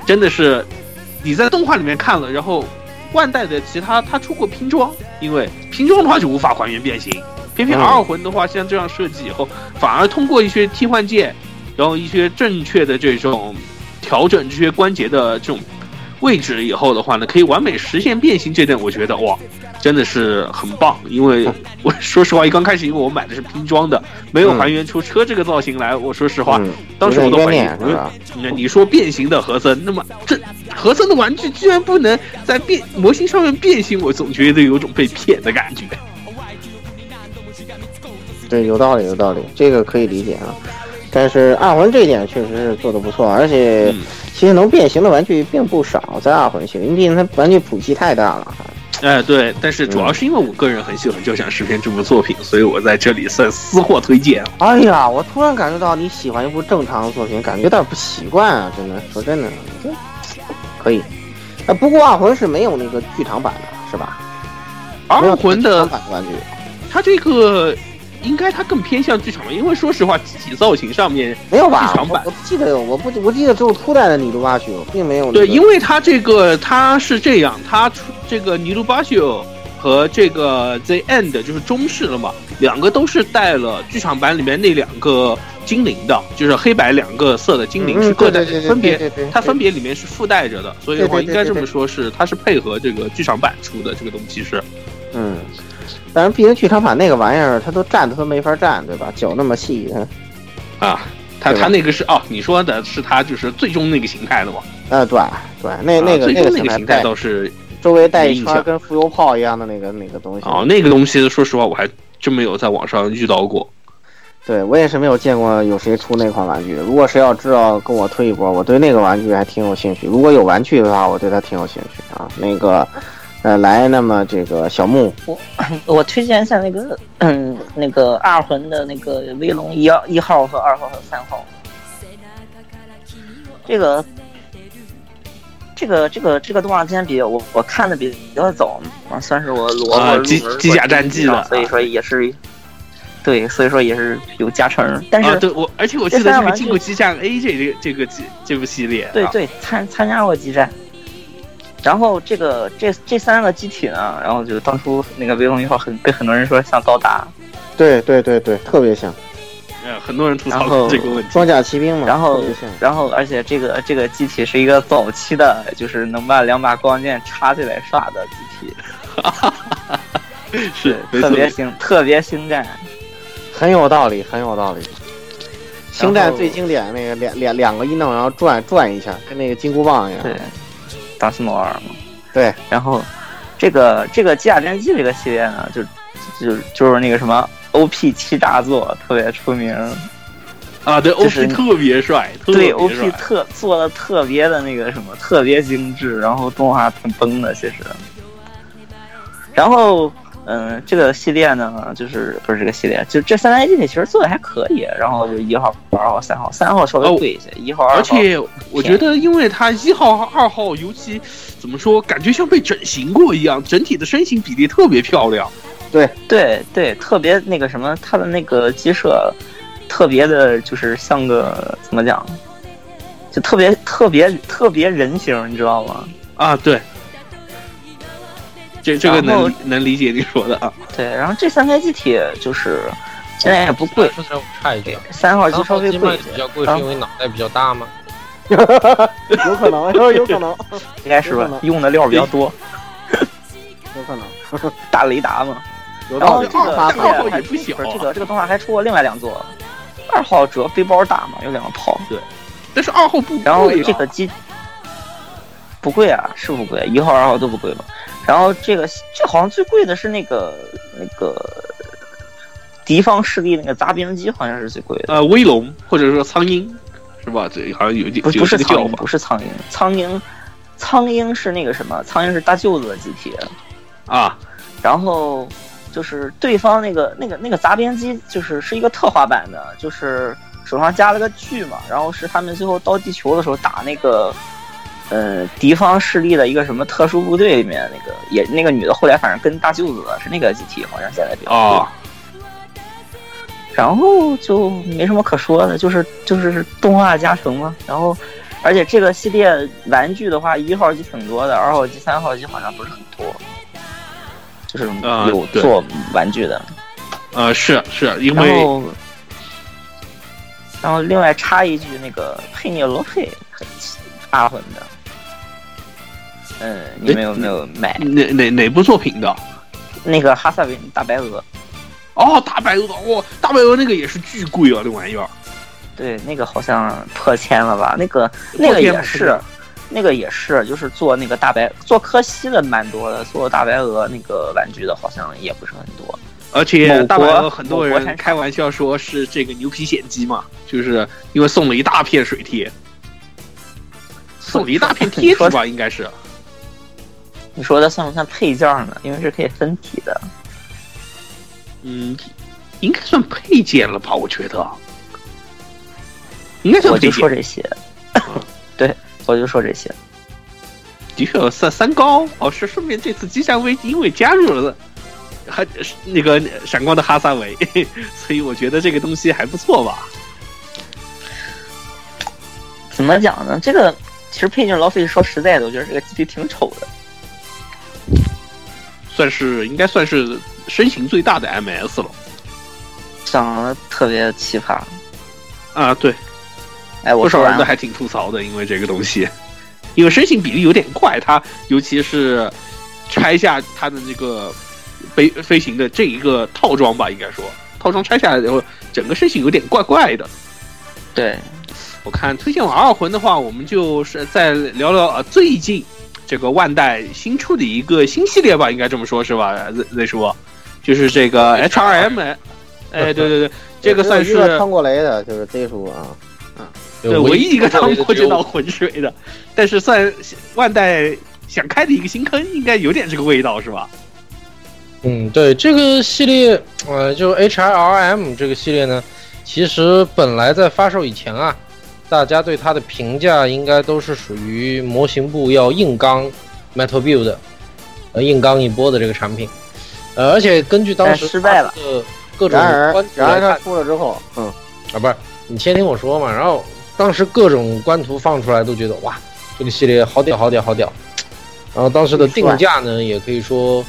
真的是你在动画里面看了，然后万代的其他他出过拼装，因为拼装的话就无法还原变形。偏偏二魂的话，像这样设计以后，反而通过一些替换件，然后一些正确的这种。调整这些关节的这种位置以后的话呢，可以完美实现变形。这点我觉得哇，真的是很棒。因为 我说实话，一刚开始因为我买的是拼装的，没有还原出车这个造型来。我说实话，当时我都怀疑。那你说变形的和森，那么这和森的玩具居然不能在变模型上面变形，我总觉得有种被骗的感觉。对，有道理，有道理，这个可以理解啊。但是二魂这一点确实是做的不错，而且其实能变形的玩具并不少，在二魂系，因为毕竟它玩具普及太大了。哎，对，但是主要是因为我个人很喜欢《交响诗篇》这部作品，所以我在这里算私货推荐。哎呀，我突然感受到你喜欢一部正常的作品，感觉有点不习惯啊！真的，说真的，可以。哎，不过二魂是没有那个剧场版的，是吧？二魂的玩具，它这个。应该它更偏向剧场版，因为说实话，机体造型上面没有吧？剧场版我不记得我不我记得只有初代的尼鲁巴修，并没有。对，因为它这个它是这样，它出这个尼鲁巴修和这个 The End 就是中式了嘛，两个都是带了剧场版里面那两个精灵的，就是黑白两个色的精灵嗯是各带分别它分别里面是附带着的，所以的话应该这么说是它是配合这个剧场版出的这个东西是嗯，但是毕竟剧场版那个玩意儿，它都站的都没法站，对吧？脚那么细，啊，它对吧它那个是哦，你说的是他就是最终那个形态的吗？呃，对对，那那个那个终那个形态倒是周围带一圈跟浮游炮一样的那个那个东西。哦，那个东西说实话我还真没有在网上遇到过。对我也是没有见过有谁出那款玩具。如果谁要知道，跟我推一波，我对那个玩具还挺有兴趣。如果有玩具的话，我对它挺有兴趣啊。那个，呃，来，那么这个小木，我我推荐一下那个，嗯，那个二魂的那个威龙一号一号和二号和三号。这个，这个，这个，这个动画片比较我我看的比比较早嘛，算是我萝卜啊机入门机甲战记了所以说也是，对，所以说也是有加成。但是，啊，对我，而且我记得这个进过激战 A 这个这个这这部系列，啊，对对，参参加过激战。然后这个这这三个机体呢，然后就当初那个威龙一号很被很多人说像高达，对对对对，特别像呃，很多人吐槽然后这个问题。装甲骑兵嘛，然后。然后而且这个这个机体是一个早期的，就是能把两把光剑插起来耍的机体，是特别星特别星战。很有道理，很有道理。星战最经典那个两两两个一弄，然后转转一下，跟那个金箍棒一样。对，达斯摩尔嘛。对，然后这个这个机甲战记这个系列呢，就就就是那个什么 OP 七大作特别出名，啊，对就是，OP 特别帅，特对 OP。特做的特别的那个什么，特别精致，然后动画挺崩的，其实。然后，嗯、这个系列呢，就是不是这个系列，就这三台机体其实做的还可以。然后就一号、二号、三号，三号稍微贵一些，一号、二号。而且我觉得，因为它一号和、二号，尤其怎么说，感觉像被整形过一样，整体的身形比例特别漂亮。对对，特别那个什么，它的那个机设特别的，就是像个怎么讲，就特别特别特别人形，你知道吗？啊，对，这这个能能理解你说的啊。对，然后这三台机体就是现在也不贵，说起来我插一句啊，三号机稍微贵一点，比较贵，是因为脑袋比较大吗？有可能，有有可能，应该是吧？用的料比较多，有可能，大雷达嘛。然后这个这个这个动画还出过另外两座，二号主要背包大嘛，有两个炮，对但是二号不然后这个机不贵啊，是不贵，一号、二号都不贵吧？然后这个这好像最贵的是那个那个敌方势力那个杂兵机，好像是最贵的。呃威龙或者说苍鹰是吧？这好像有有有不不是苍鹰，不是苍鹰，苍鹰，苍鹰是那个什么？苍鹰是大舅子的机体，啊。然后就是对方那个那个那个杂边机，就是是一个特化版的，就是手上加了个锯嘛，然后是他们最后到地球的时候打那个。呃，敌方势力的一个什么特殊部队里面，那个也那个女的后来反正跟大舅子，是那个集体，好像现在比较多哦然后就没什么可说的，就是就是动画加成嘛。然后，而且这个系列玩具的话，一号机挺多的，二号机、三号机好像不是很多，就是有做玩具的。呃，是是因为然后，然后另外插一句，那个佩涅罗佩很阿魂的，嗯，你们有没有买哪哪哪部作品的？那个哈萨维大白鹅？哦，大白鹅，哇，大白鹅那个也是巨贵啊，那玩意儿。对，那个好像破千了吧？那个那个也是，那个也是，就是做那个大白做柯西的蛮多的，做大白鹅那个玩具的好像也不是很多。而且大白鹅很多人开玩笑说是这个牛皮癣机嘛，就是因为送了一大片水贴，送了一大片 贴纸吧，应该是。你说它算不算配件呢？因为是可以分体的。嗯，应该算配件了吧？我觉得，应该算我配件。就说这些，对，我就说这些。的确，三三高哦，是顺便这次机战危机因为加入了还那个闪光的哈萨维，所以我觉得这个东西还不错吧。怎么讲呢？这个其实配件老费，说实在的，我觉得这个机体挺丑的。算是应该算是身形最大的 MS 了。长得特别奇葩。啊，对，哎，我不少。人都还挺吐槽的，因为这个东西，因为身形比例有点怪，它尤其是拆下它的那个飞飞行的这一个套装吧，应该说套装拆下来以后，整个身形有点怪怪的。对，我看推荐完二魂的话，我们就是再聊聊啊最近这个万代新出的一个新系列吧，应该这么说是吧？Z Z 叔，就是这个 HRM，哎，对对对，这个算是趟过雷的，就是 Z 叔啊。对唯一一个趟过这道浑水的，但是算万代想开的一个新坑，应该有点这个味道是吧？嗯，对这个系列，呃，就 HRM 这个系列呢，其实本来在发售以前啊，大家对它的评价应该都是属于模型部要硬刚 Metal Build，呃，硬刚一波的这个产品，呃，而且根据当时但失败了。各种关，注然而他来看，出了之后，嗯，啊，不是，你先听我说嘛，然后当时各种官图放出来都觉得哇，这个系列好屌好屌好屌，然后当时的定价呢，也可以说，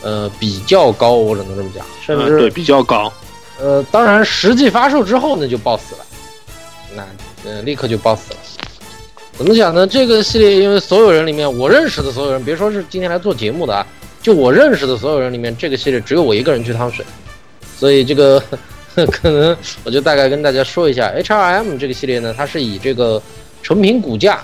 呃，比较高，我只能这么讲，甚嗯，至、对，比较高。呃，当然实际发售之后呢，就爆死了，那呃立刻就爆死了。怎么讲呢？这个系列，因为所有人里面，我认识的所有人，别说是今天来做节目的啊，就我认识的所有人里面，这个系列只有我一个人去趟水，所以这个 可能我就大概跟大家说一下，HRM 这个系列呢，它是以这个成品骨架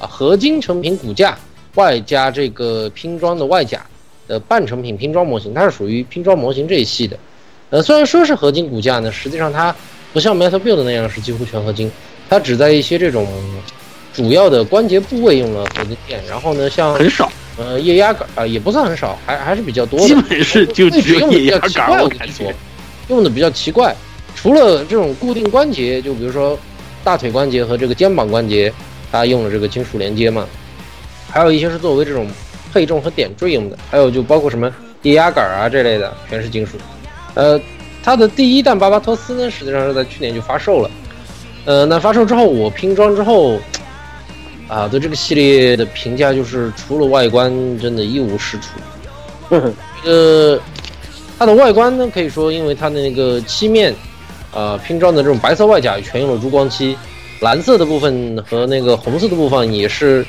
啊，合金成品骨架外加这个拼装的外甲的半成品拼装模型，它是属于拼装模型这一系的。呃，虽然说是合金骨架呢，实际上它不像 Metal Build 那样是几乎全合金，它只在一些这种主要的关节部位用了合金件，然后呢，像很少，呃液压杆啊、也不算很少，还还是比较多的。基本是就只有用的液压杆，比较奇怪，我我跟你说感觉。，用的比较奇怪。除了这种固定关节，就比如说大腿关节和这个肩膀关节，它用了这个金属连接嘛，还有一些是作为这种配重和点缀用的，还有就包括什么液压杆啊这类的，全是金属。呃，它的第一弹巴巴托斯呢，实际上是在去年就发售了。呃，那发售之后我拼装之后，啊，对这个系列的评价就是除了外观真的一无是处。这个它的外观呢，可以说因为它的那个漆面，呃，拼装的这种白色外甲全用了珠光漆，蓝色的部分和那个红色的部分也是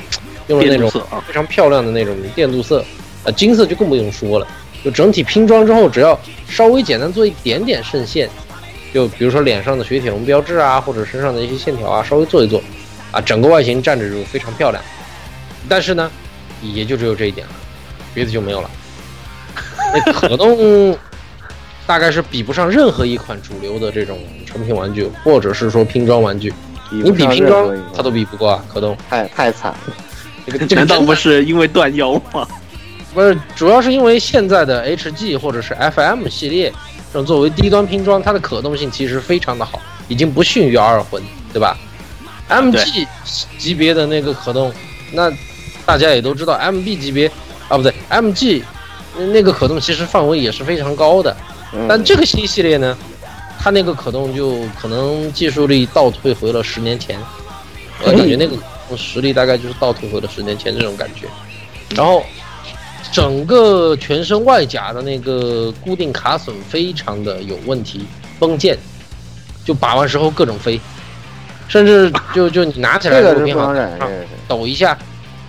用了那种非常漂亮的那种电镀色，呃，金色就更不用说了。就整体拼装之后，只要稍微简单做一点点渗线，就比如说脸上的雪铁龙标志啊，或者身上的一些线条啊，稍微做一做，啊，整个外形站着就非常漂亮。但是呢，也就只有这一点了，别的就没有了。那 可动大概是比不上任何一款主流的这种成品玩具，或者是说拼装玩具。你比拼装，它都比不过啊，可动。太太惨了。这个这个难道不是因为断腰吗？不是，主要是因为现在的 HG 或者是 FM 系列，这种作为低端拼装，它的可动性其实非常的好，已经不逊于二魂，对吧？MG 级别的那个可动，那大家也都知道，MB 级别啊不对，MG 那个可动其实范围也是非常高的，嗯但这个新系列呢，它那个可动就可能技术力倒退回了十年前，我感觉那个实力大概就是倒退回了十年前这种感觉。然后整个全身外甲的那个固定卡榫非常的有问题，崩键，就把玩时候各种飞，甚至就就你拿起来。抖一下，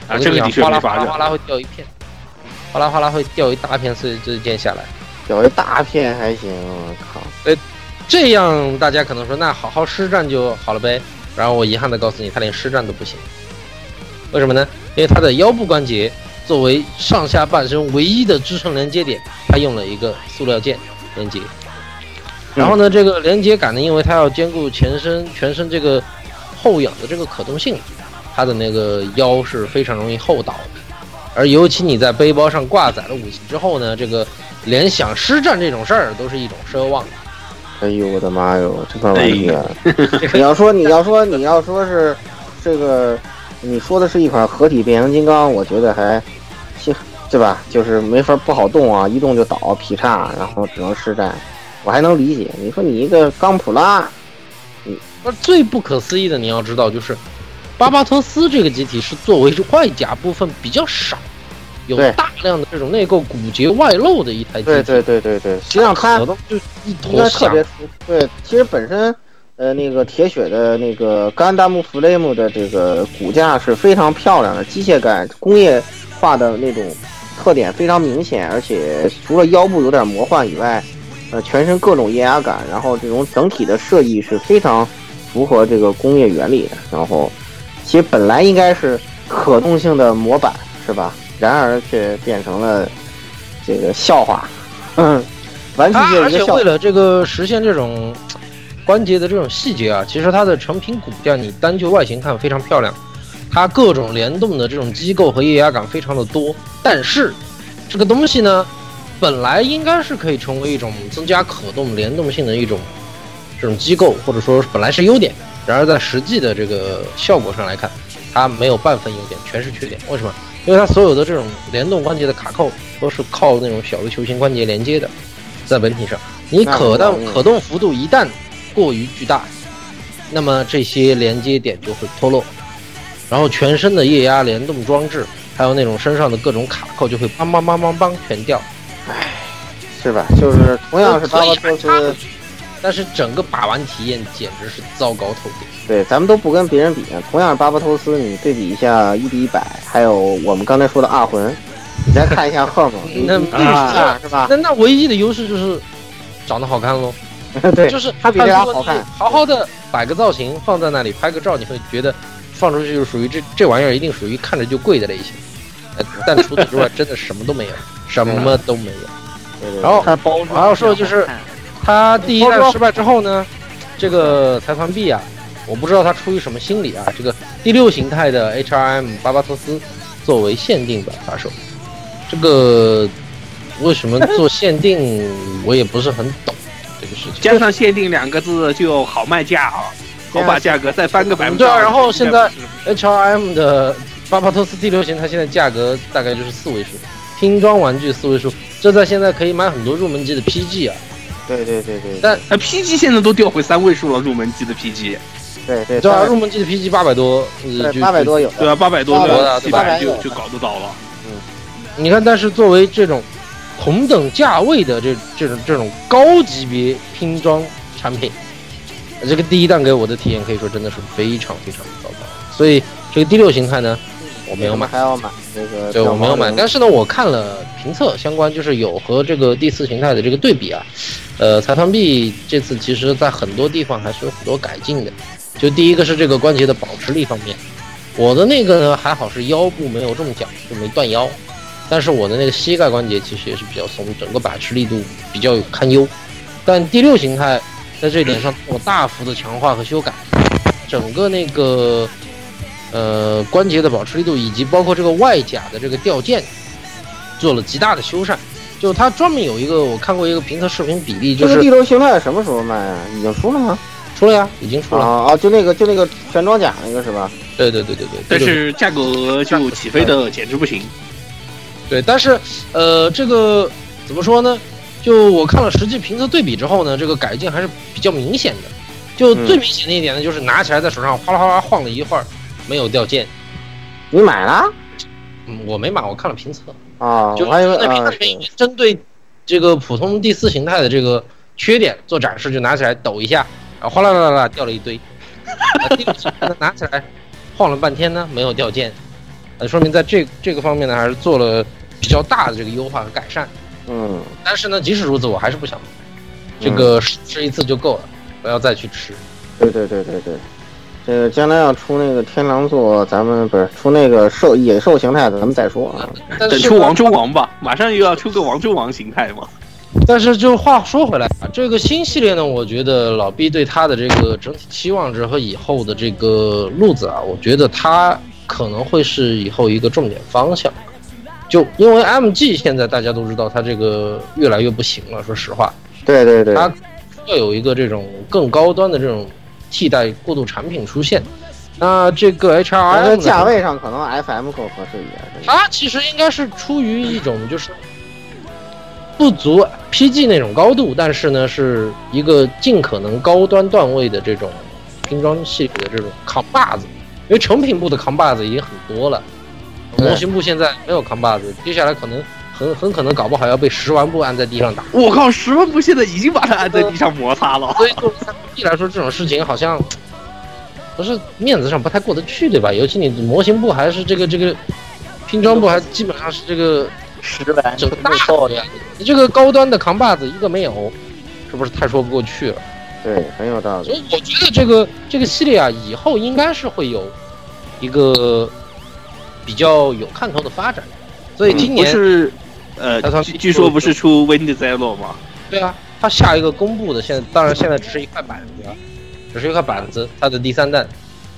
啊，这个的确哗啦哗啦哗啦会掉一片，哗啦哗啦会掉一大片碎碎件下来。掉一大片还行，我靠！这样大家可能说，那好好施战就好了呗。然后我遗憾的告诉你，他连施战都不行。为什么呢？因为他的腰部关节作为上下半身唯一的支撑连接点，它用了一个塑料件连接。然后呢，这个连接杆呢，因为它要兼顾前身全身这个后仰的这个可动性，它的那个腰是非常容易后倒的。而尤其你在背包上挂载了武器之后呢，这个连想施战这种事儿都是一种奢望。哎呦我的妈哟，这款玩意啊！这 个你要说你要说你要说是这个，你说的是一款合体变形金刚，我觉得还行，对吧？就是没法不好动啊，一动就倒劈叉，然后只能施战，我还能理解。你说你一个钢普拉，而最不可思议的，你要知道，就是巴巴托斯这个机体是作为外甲部分比较少，有大量的这种内构骨节外露的一台机体。对对对对对，实际上它就一应坨特别。对，其实本身呃，那个铁血的那个甘达姆 Flame 的这个骨架是非常漂亮的，机械感、工业化的那种特点非常明显，而且除了腰部有点魔幻以外，呃，全身各种液压感，然后这种整体的设计是非常符合这个工业原理的。然后，其实本来应该是可动性的模板，是吧？然而却变成了这个笑话，嗯，玩具它而且界一个笑话。为了这个实现这种关节的这种细节啊，其实它的成品骨架你单就外形看非常漂亮，它各种联动的这种机构和液压感非常的多。但是这个东西呢，本来应该是可以成为一种增加可动联动性的一种这种机构，或者说本来是优点。然而在实际的这个效果上来看，它没有半分优点，全是缺点。为什么？因为它所有的这种联动关节的卡扣都是靠那种小的球形关节连接的，在本体上，你可动可动幅度一旦过于巨大，那么这些连接点就会脱落，然后全身的液压联动装置，还有那种身上的各种卡扣就会梆梆梆梆梆全掉。唉是吧？就是同样是巴巴托斯，但是整个把玩体验简直是糟糕透顶。对，咱们都不跟别人比啊。同样是巴巴托斯，你对比一下一比一百，还有我们刚才说的二魂，你再看一下赫蒙，你那你比一下是吧？那那唯一的优势就是长得好看喽。对，就是他比这俩好看好好的摆个造型放在那里拍个照，你会觉得放出去就属于这这玩意儿一定属于看着就贵的类型。呃 但除此之外，真的什么都没有，什么都没有。然后还要说的就是他第一代失败之后呢，这个财团币啊，我不知道他出于什么心理啊，这个第六形态的 HRM 巴巴托斯作为限定版发售，这个为什么做限定，我也不是很懂这个事情。加上限定两个字就好卖价啊，好把价格再翻个百分之对啊然后现在 HRM 的巴巴托斯第六形态现在价格大概就是四位数，拼装玩具四位数，这在现在可以买很多入门级的 PG 啊。对对对对但呃 PG 现在都掉回三位数了，入门级的 PG，对对，对啊，入门级的 PG 八百多，呃，就八百。多有，对啊，八百多八百个多七百800就就搞得到了。嗯。你看，但是作为这种同等价位的这这种这种高级别拼装产品，呃这个第一弹给我的体验可以说真的是非常非常糟糕。所以这个第六形态呢，我没有买。还要买那个，对，我没有买，但是呢，我看了评测相关，就是有和这个第四形态的这个对比啊，呃，裁判币这次其实在很多地方还是有很多改进的，就第一个是这个关节的保持力方面，我的那个呢还好是腰部没有这么讲，就没断腰，但是我的那个膝盖关节其实也是比较松，整个把持力度比较有堪忧，但第六形态在这一点上做了大幅的强化和修改，整个那个。呃，关节的保持力度以及包括这个外甲的这个吊件，做了极大的修缮。就它专门有一个，我看过一个评测视频比例，就是这个地头形态什么时候卖啊？已经出了吗？出了呀，已经出了。啊啊，就那个就那个全装甲那个是吧？对对对对对。但是价格就起飞的简直不行。对，但是呃，这个怎么说呢？就我看了实际评测对比之后呢，这个改进还是比较明显的。就最明显的一点呢，就是拿起来在手上哗啦哗啦晃了一会儿，没有掉件。你买了？嗯，我没买，我看了评测。啊，就我还以为那评啊测里面针对这个普通第四形态的这个缺点做展示，就拿起来抖一下，然后哗啦啦啦啦掉了一堆。啊第六形态呢拿起来晃了半天呢，没有掉件，呃，说明在这这个方面呢，还是做了比较大的这个优化和改善。嗯，但是呢，即使如此，我还是不想买，这个试吃一次就够了，不要再去吃。对对对对对，这个将来要出那个天狼座，咱们不是出那个兽野兽形态的，咱们再说啊。等出王中王吧，马上又要出个王中王形态嘛。但是就话说回来啊，这个新系列呢，我觉得老毕对它的这个整体期望值和以后的这个路子啊，我觉得它可能会是以后一个重点方向。就因为 MG 现在大家都知道它这个越来越不行了，说实话，对对对，它要有一个这种更高端的这种替代过渡产品出现。那这个 HRM 的价位上可能 FM 更合适一点。它其实应该是出于一种就是不足 PG 那种高度，但是呢是一个尽可能高端段位的这种拼装系列的这种扛把子，因为成品部的扛把子已经很多了，对模型部现在没有扛把子，接下来可能很很可能搞不好要被十万步按在地上打。我靠，十万步现在已经把他按在地上摩擦了。所 以对三 D 来说，这种事情好像不是面子上不太过得去，对吧？尤其你模型部还是这个这个拼装部，还基本上是这个十万整个大的呀，你这个高端的扛把子一个没有，是不是太说不过去了？对，很有道理。所以我觉得这个这个系列啊，以后应该是会有一个比较有看头的发展。所以今年、不是呃他，据据说不是出 Wind Zero 吗？对啊，他下一个公布的现在当然现在只是一块板子啊，只是一块板子，它的第三弹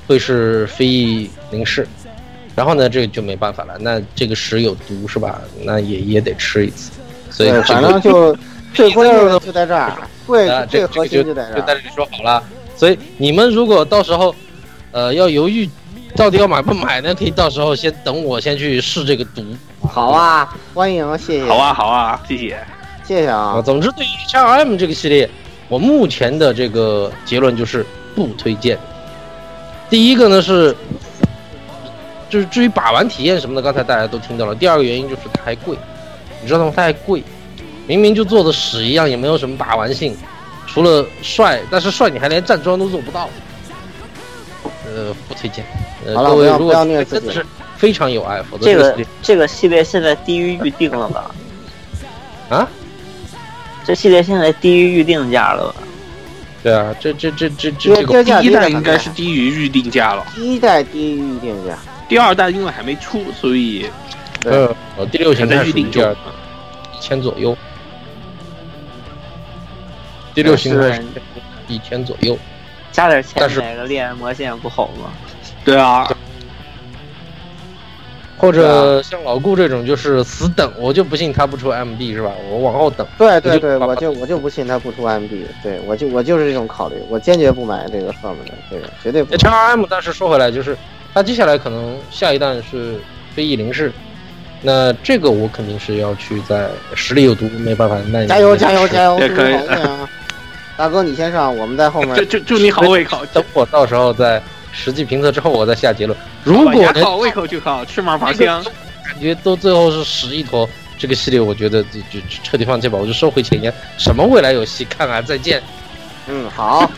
会是飞翼零式，然后呢这个就没办法了，那这个屎有毒是吧？那也也得吃一次，所以反正就最关键的就在这儿，这最核个这个就在这儿。就在这里说好了。所以你们如果到时候，呃，要犹豫到底要买不买呢，可以到时候先等我先去试这个毒。好啊，欢迎，谢谢。好啊，好啊，谢谢。谢谢啊，啊。总之对于 HRM 这个系列，我目前的这个结论就是不推荐。第一个呢是，就是至于把玩体验什么的，刚才大家都听到了。第二个原因就是太贵，你知道吗？太贵，明明就做的屎一样，也没有什么把玩性，除了帅，但是帅你还连站桩都做不到。呃，不推荐。呃，好了各位如果不要不要虐自己真的是非常有爱，否则这个这个系列现在低于预定了吧？啊，这系列现在低于预定价了吧？对啊，这这这这这这个第一代应该是低于预定价了，第一代低于预定价，第二代因为还没出，所以呃，呃第六还形态在预定中属于第二。一千左右，第六形态一千左右。加点钱但是买个恋魔线不好吗？对啊，或者像老顾这种就是死等，我就不信他不出 MB 是吧？我往后等。对对对，我就我就我就不信他不出 MB，对我就我就是这种考虑，我坚决不买这个 firm 的，这个绝对不。HRM，但是说回来，就是他接下来可能下一弹是飞翼零式，那这个我肯定是要去在实力有毒，没办法，那加油加油加油！油！祝也可以啊！大哥你先上，我们在后面 就。就祝你好胃口，等我到时候在实际评测之后，我再下结论。如果好胃口就好，吃嘛嘛香。感觉都最后是屎一坨，这个系列我觉得就就就彻底放弃吧，我就收回前言。什么未来有戏看啊，再见。嗯，好，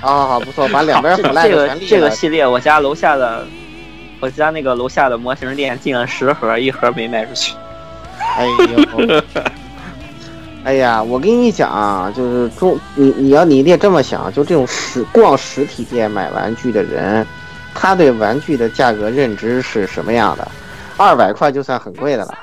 好好好，不错，把两边这腐烂这个的全立了。这个系列，我家楼下的我家那个楼下的模型店进了十盒，一盒没卖出去。哎呦，哎呀，我跟你讲啊，就是中你你要你得这么想，就这种实逛实体店买玩具的人，他对玩具的价格认知是什么样的？二百块就算很贵的了。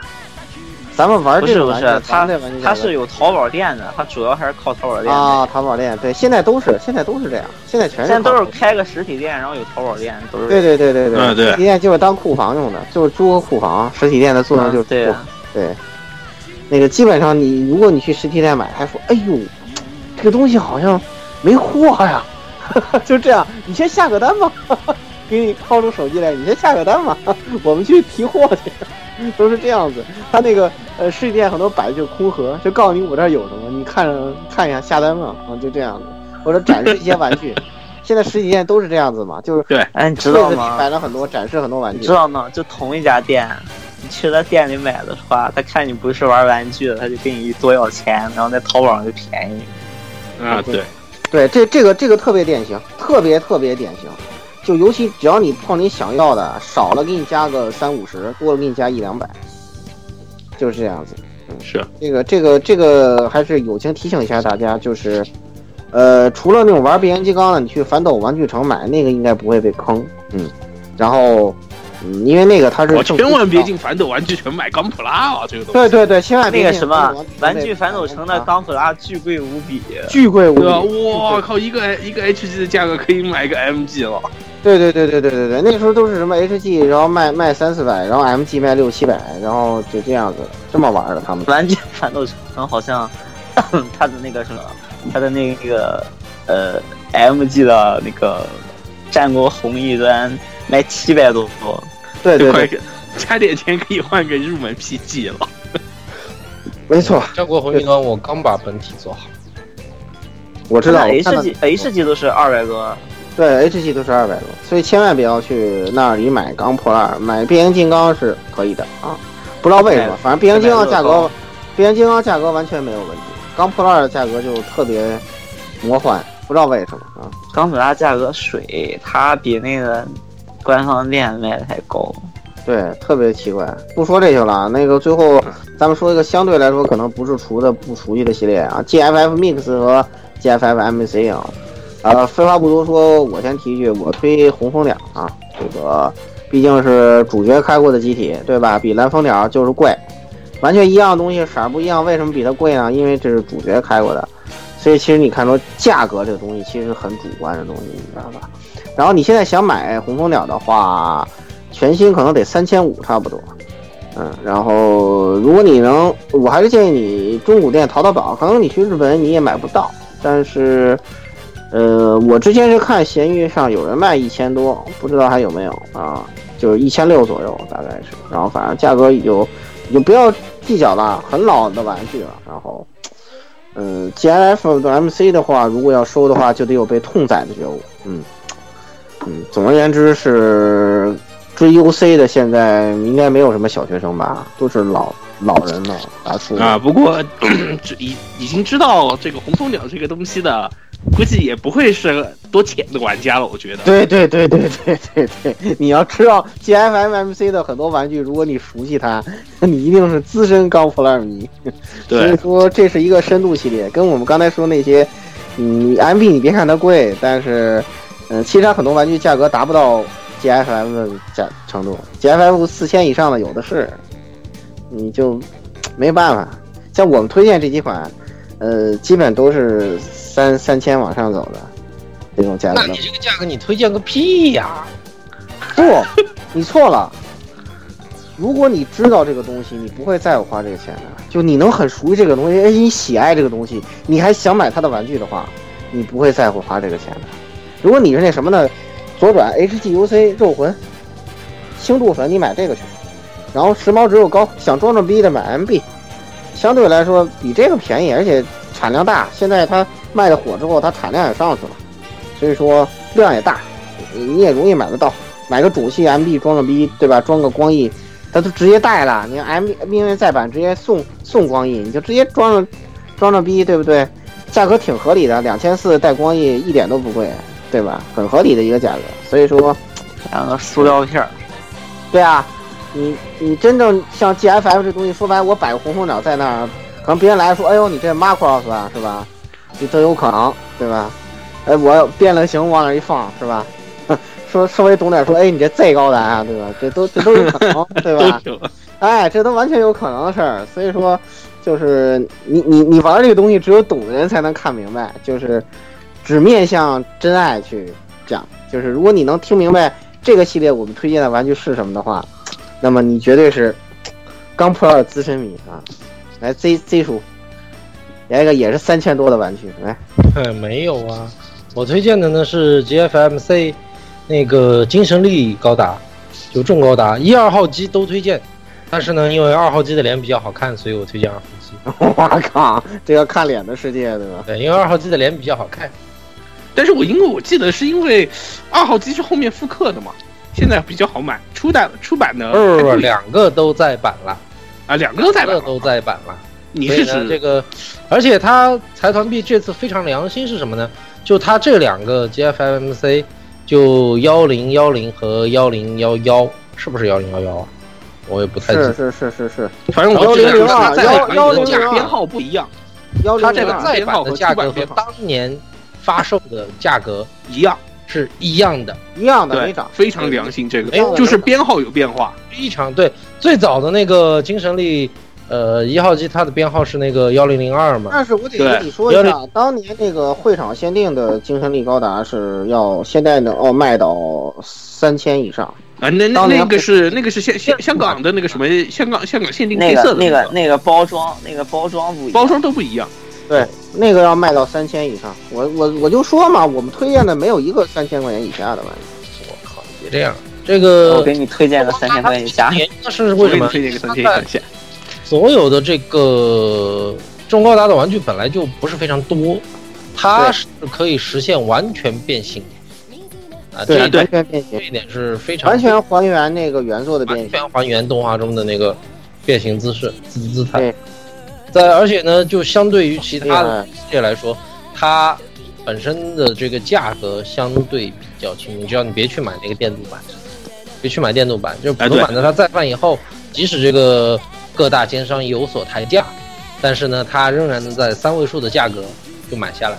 咱们玩这种玩具，是，它咱们这玩具它价格是有淘宝店的，他主要还是靠淘宝店。啊，淘宝店对，现在都是现在都是这样，现在全是现在都是开个实体店，然后有淘宝店，都是。对对对对对，嗯对实体店就是当库房用的，就是租个库房。实体店的作用就是对啊对，那个基本上你如果你去实体店买，还说哎呦，这个东西好像没货呀，就这样，你先下个单吧，给你掏出手机来，你先下个单吧，我们去提货去，都是这样子。他那个呃实体店很多摆的就是空盒，就告诉你我这儿有什么，你看着看一下下单吧，啊就这样子，或者展示一些玩具。现在实体店都是这样子嘛，就是对哎，你知道吗？摆了很多展示很多玩具你知。道吗？就同一家店，你去他店里买的话，他看你不是玩玩具的，他就给你多要钱，然后在淘宝上就便宜。啊，对，对，这这个这个特别典型，特别特别典型。就尤其只要你碰你想要的，少了给你加个三五十，多了给你加一两百，就是这样子。是这个这个这个还是友情提醒一下大家，就是，呃，除了那种玩变形金刚的，你去反斗玩具城买那个应该不会被坑，嗯，然后，嗯，因为那个它是我千万别进。反斗玩具城买钢普拉啊，这个东西。对对对，千万别进那个什么玩具反斗城的钢普拉巨贵无比，巨贵无比？哇靠，一个一个 HG 的价格可以买一个 MG 了。对对对对对对对，那个时候都是什么 HG，然后卖卖三四百，然后 MG 卖六七百，然后就这样子这么玩的他们。玩具反斗城好像 他的那个什么，他的那个呃 MG 的那个战国红一端卖七百多，对对对，快加点钱可以换个入门 PG 了。没错，战国红金刚我刚把本体做好，我知道。我看到 HG HG 都是二百多，对，H 级都是二百多，所以千万不要去那里买钢破烂，买变形金刚是可以的啊。不知道为什么，反正变形金刚价格变形金刚价格完全没有问题，钢破烂的价格就特别魔幻，不知道为什么啊。钢普拉价格水，它比那个官方店卖的太高。对，特别奇怪。不说这些了，那个最后咱们说一个相对来说可能不是熟的不熟悉的系列啊，GFF Mix 和 GFF MAC 啊。呃，废话不多说，我先提一句，我推红蜂鸟啊，这个毕竟是主角开过的机体，对吧？比蓝蜂鸟就是贵，完全一样的东西，色儿不一样，为什么比它贵呢？因为这是主角开过的，所以其实你看说价格这个东西其实很主观的东西，你知道吧？然后你现在想买红蜂鸟的话，全新可能得三千五差不多，嗯，然后如果你能，我还是建议你中古店淘淘宝，可能你去日本你也买不到，但是，呃，我之前是看闲鱼上有人卖一千多，不知道还有没有啊？就是一千六左右大概是，然后反正价格有就你就不要计较了，很老的玩具了，然后。嗯，G I F 的 M C 的话，如果要收的话，就得有被痛宰的觉悟。嗯嗯，总而言之是追 U C 的，现在应该没有什么小学生吧，都是老老人了，大叔啊，不过这 已已经知道这个红松鸟这个东西的，估计也不会是多浅的玩家了，我觉得。对对对对对对对，你要知道 G F M M C 的很多玩具，如果你熟悉它，那 你一定是资深钢普烂迷。所以，说这是一个深度系列，跟我们刚才说那些，嗯，M B 你别看它贵，但是，嗯、其实它很多玩具价格达不到 G F M 的价程度，G F F 四千以上的有的是，你就没办法。像我们推荐这几款，呃，基本都是三三千往上走的这种价格那你。这个价格你推荐个屁呀！不，你错了。如果你知道这个东西，你不会在乎花这个钱的。就你能很熟悉这个东西，而且你喜爱这个东西，你还想买它的玩具的话，你不会在乎花这个钱的。如果你是那什么呢，左转 HGUC 肉魂、轻度粉，你买这个去。然后时髦植入高，想装装逼的买 MB，相对来说比这个便宜，而且产量大。现在它卖的火之后，它产量也上去了，所以说量也大，你也容易买得到。买个主系 MB 装个逼，对吧？装个光翼，它都直接带了。你 M 命运再版直接送送光翼，你就直接装上装逼，对不对？价格挺合理的，两千四带光翼一点都不贵，对吧？很合理的一个价格。所以说，两个塑料片儿，对啊，你你真正像 GFF 这东西，说白了，我摆个红蜂鸟在那儿，可能别人来说，哎呦，你这 Macross 啊，是吧？你都有可能，对吧？哎，我变了形往那儿一放，是吧？说稍微懂点说，哎，你这 Z 高达啊，对吧？这都这都有可能，对吧？哎，这都完全有可能的事儿。所以说，就是你你你玩这个东西，只有懂的人才能看明白，就是只面向真爱去讲。就是如果你能听明白这个系列我们推荐的玩具是什么的话，那么你绝对是钢破二资深迷啊！来 Z Z 叔，来一个也是三千多的玩具，来，哎，没有啊，我推荐的呢是 GFMC 那个精神力高达，就重高达一二号机都推荐，但是呢，因为二号机的脸比较好看，所以我推荐二号机。我靠，这个看脸的世界，对吧？对，因为二号机的脸比较好看。但是我因为我记得是因为二号机是后面复刻的嘛，现在比较好买，初代出版的不不不，两个都在版了，啊两个都在版，了都在版了。你是指这个，而且它财团币这次非常良心是什么呢？就它这两个 GFMC，就幺零幺零和幺零幺幺，是不是幺零幺幺啊？我也不太记得。是是是是是，反正我记得1002它在版幺的1002编号不一样，幺它这个零零二再版的价格和当年发售的价格一样，是一样的，一样的对没涨，，非常良心，这没有个就是编号有变化，非常对。最早的那个精神力，呃，一号机它的编号是那个幺零零二嘛，但是我得跟你说一下，当年那个会场限定的精神力高达是要现在能哦卖到三千以上，啊，那那那个是那个是香香香港的那个什么香港香港限定黑色的那个。那个个那个包装那个包装不一样，包装都不一样，对，那个要卖到三千以上。我我我就说嘛，我们推荐的没有一个三千块钱以下的玩具。我靠，别这样。这个我给你推荐个三千块钱以下，原因是为什么？我给你推荐一个三千块钱，所有的这个中高达的玩具本来就不是非常多，它是可以实现完全变形啊，这对，一点完全变形，这一点是非常完全还原那个原作的变形。完全还原动画中的那个变形姿势姿姿态对。在而且呢，就相对于其他的系列来说，它本身的这个价格相对比较亲民，只要你别去买那个电镀版，别去买电镀版，就是普通版的它再贩以后，即使这个各大奸商有所抬价，但是呢，它仍然能在三位数的价格就买下来。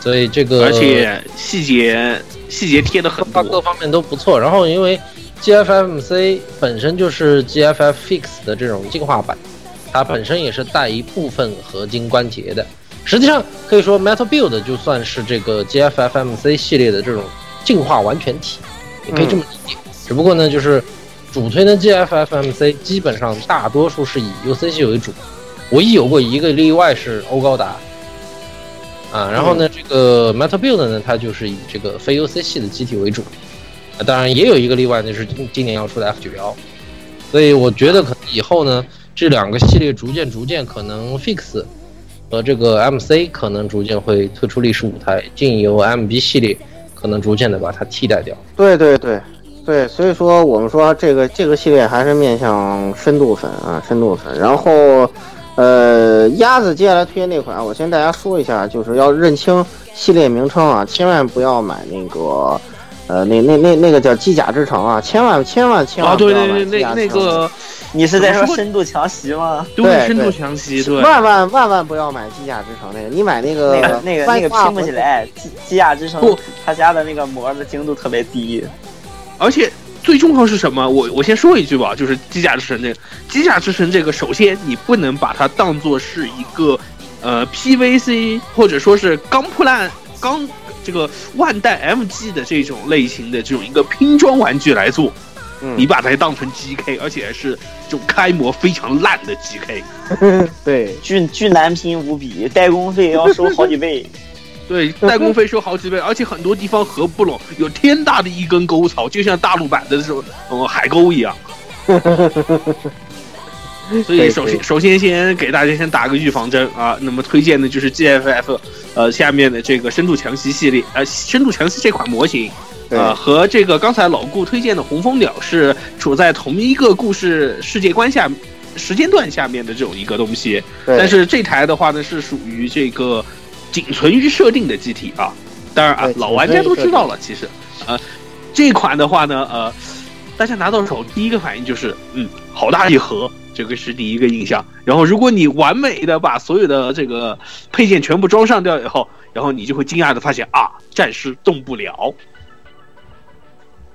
所以这个而且细节细节贴的很多，各方面都不错。然后因为 GFMC 本身就是 GFF Fix 的这种进化版，它本身也是带一部分合金关节的。实际上可以说 Metal Build 就算是这个 GFFMC 系列的这种进化完全体，也可以这么理解。只不过呢，就是主推的 GFFMC 基本上大多数是以 UC 系为主，唯一有过一个例外是欧高达。啊，然后呢，这个 Metal Build 呢，它就是以这个非 UC 系的机体为主，啊，当然也有一个例外，就是今今年要出的 F 九幺，所以我觉得可能以后呢，这两个系列逐渐逐渐可能 Fix 和这个 MC 可能逐渐会退出历史舞台，进由 MB 系列可能逐渐的把它替代掉。对对对对，所以说我们说这个这个系列还是面向深度粉啊，深度粉。然后，呃，鸭子接下来推荐那款，我先大家说一下，就是要认清系列名称啊，千万不要买那个，呃，那那那那个叫机甲之城啊，千万千万千万啊，对不要买对对，机甲之城那那个你是在说深度强袭吗？对深度强袭，对，万万万万不要买机甲之城那个，你买那个那个那个那个拼不起来，机机甲之城不他家的那个膜的精度特别低。而且最重要是什么？我我先说一句吧，就是机甲之神这个机甲之神这个，首先你不能把它当做是一个呃 PVC 或者说是钢破烂钢这个万代 MG 的这种类型的这种一个拼装玩具来做，嗯你把它当成 GK，而且是这种开模非常烂的 GK。对巨巨难拼无比，代工费要收好几倍。对，代工费收好几倍，而且很多地方合不拢，有天大的一根沟槽，就像大陆版的这种呃海沟一样。所以首先首先先给大家先打个预防针啊，那么推荐的就是 GFF，呃下面的这个深度强袭系列，呃深度强袭这款模型，对呃和这个刚才老顾推荐的红蜂鸟是处在同一个故事世界观下时间段下面的这种一个东西，对。但是这台的话呢是属于这个仅存于设定的机体啊，当然啊老玩家都知道了，其实呃这款的话呢呃大家拿到手第一个反应就是嗯好大一盒。这个是第一个印象，然后如果你完美的把所有的这个配件全部装上掉以后，然后你就会惊讶的发现啊，战士动不了，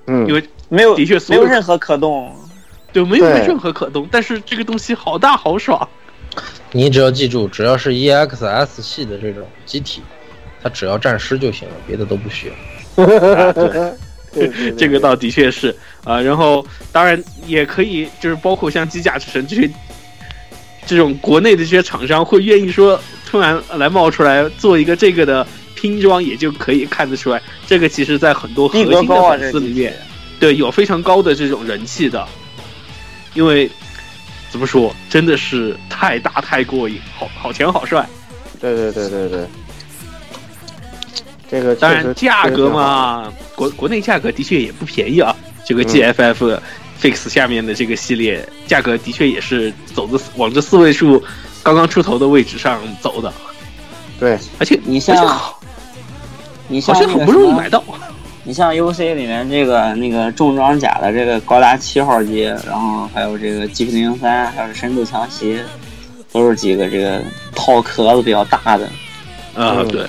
嗯因为没有的确没有任何可动。对没有任何可动，但是这个东西好大好爽，你只要记住，只要是 EXS 系的这种机体，它只要战尸就行了，别的都不需要。对这个倒的确是啊、然后当然也可以，就是包括像机甲之神这些这种国内的这些厂商会愿意说突然来冒出来做一个这个的拼装，也就可以看得出来，这个其实在很多核心的粉丝里面，对有非常高的这种人气的，因为怎么说，真的是太大太过瘾，好好强好帅。对对对对对，这个当然价格嘛，国国内价格的确也不便宜啊。这个 GFF Fix 下面的这个系列价格的确也是走着往这四位数刚刚出头的位置上走的，对而且你像你像好像很不容易买到。你像 UC 里面这个那个重装甲的这个高达七号机，然后还有这个 GP 零三，还有深度强袭，都是几个这个套壳子比较大的。啊、嗯对。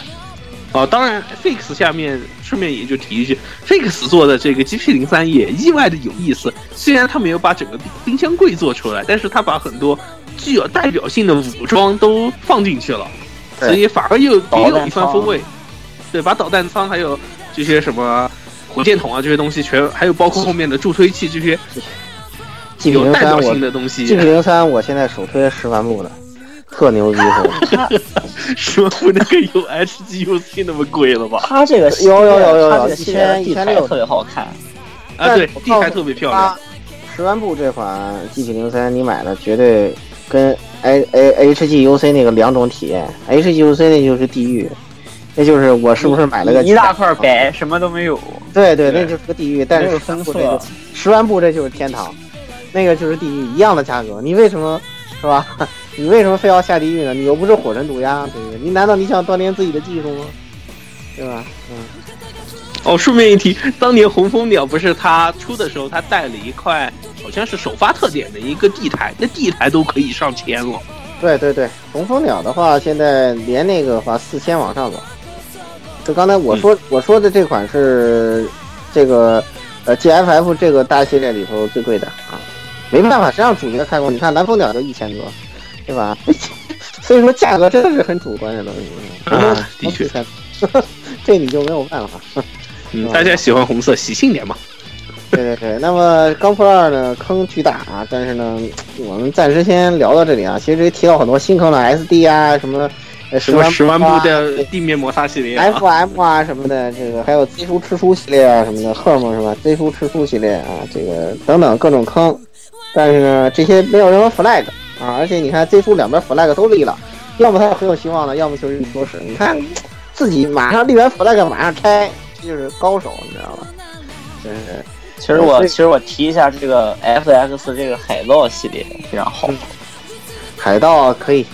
哦，当然，Fix 下面顺便也就提一句，Fix 做的这个 GP 零三也意外的有意思。虽然他没有把整个冰冰箱柜做出来，但是他把很多具有代表性的武装都放进去了，所以反而又别有一番风味。对，把导弹舱还有这些什么火箭筒啊这些东西全，还有包括后面的助推器这些 G P 有代表性的东西 G P 零三我现在首推十万步的，特牛逼是 吧？说不那个有 HGUC 那么贵了吧？它这个有有有有有它这个系列的地台1600特别好看。啊，对，地台特别漂亮。十万步这款 G P 零三你买的绝对跟 A A H G U C 那个两种体验，H G U C 那就是地狱，那就是我是不是买了个一大块白，什么都没有。对对，那就是个地狱。但是十万分色部这就十万步这就是天堂。那个就是地狱一样的价格，你为什么是吧？你为什么非要下地狱呢？你又不是火神毒鸦，对不对？你难道你想锻炼自己的技术吗？对吧？嗯，哦，顺便一提，当年红蜂鸟不是他出的时候，他带了一块好像是首发特点的一个地台，那地台都可以上千了。对对对，红蜂鸟的话，现在连那个话四千往上走。就刚才我说、我说的这款是这个呃 GFF 这个大系列里头最贵的啊，没办法，谁让主角开过？你看蓝蜂鸟就一千多，对吧？所以说价格真的是很主观的东西啊的确4000 这你就没有办法。嗯，大家喜欢红色，喜庆点嘛。对对对，那么钢破二呢，坑巨大啊，但是呢，我们暂时先聊到这里啊。其实也提到很多新坑了，SD 啊，什么呃什么十万步啊的地面摩擦系列、啊、FM 啊什么的，这个还有 Z 叔吃书系列啊什么的，赫嘛是吧？Z 叔吃书系列啊，这个等等各种坑，但是呢，这些没有任何 flag 啊，而且你看 Z 叔两边 flag 都立了，要么他很有希望的，要么就是一坨屎。你看自己马上立完 flag 马上拆，这就是高手，你知道吧？真是。其实我其实我提一下这个 FX 这个海盗系列非常好，海盗可以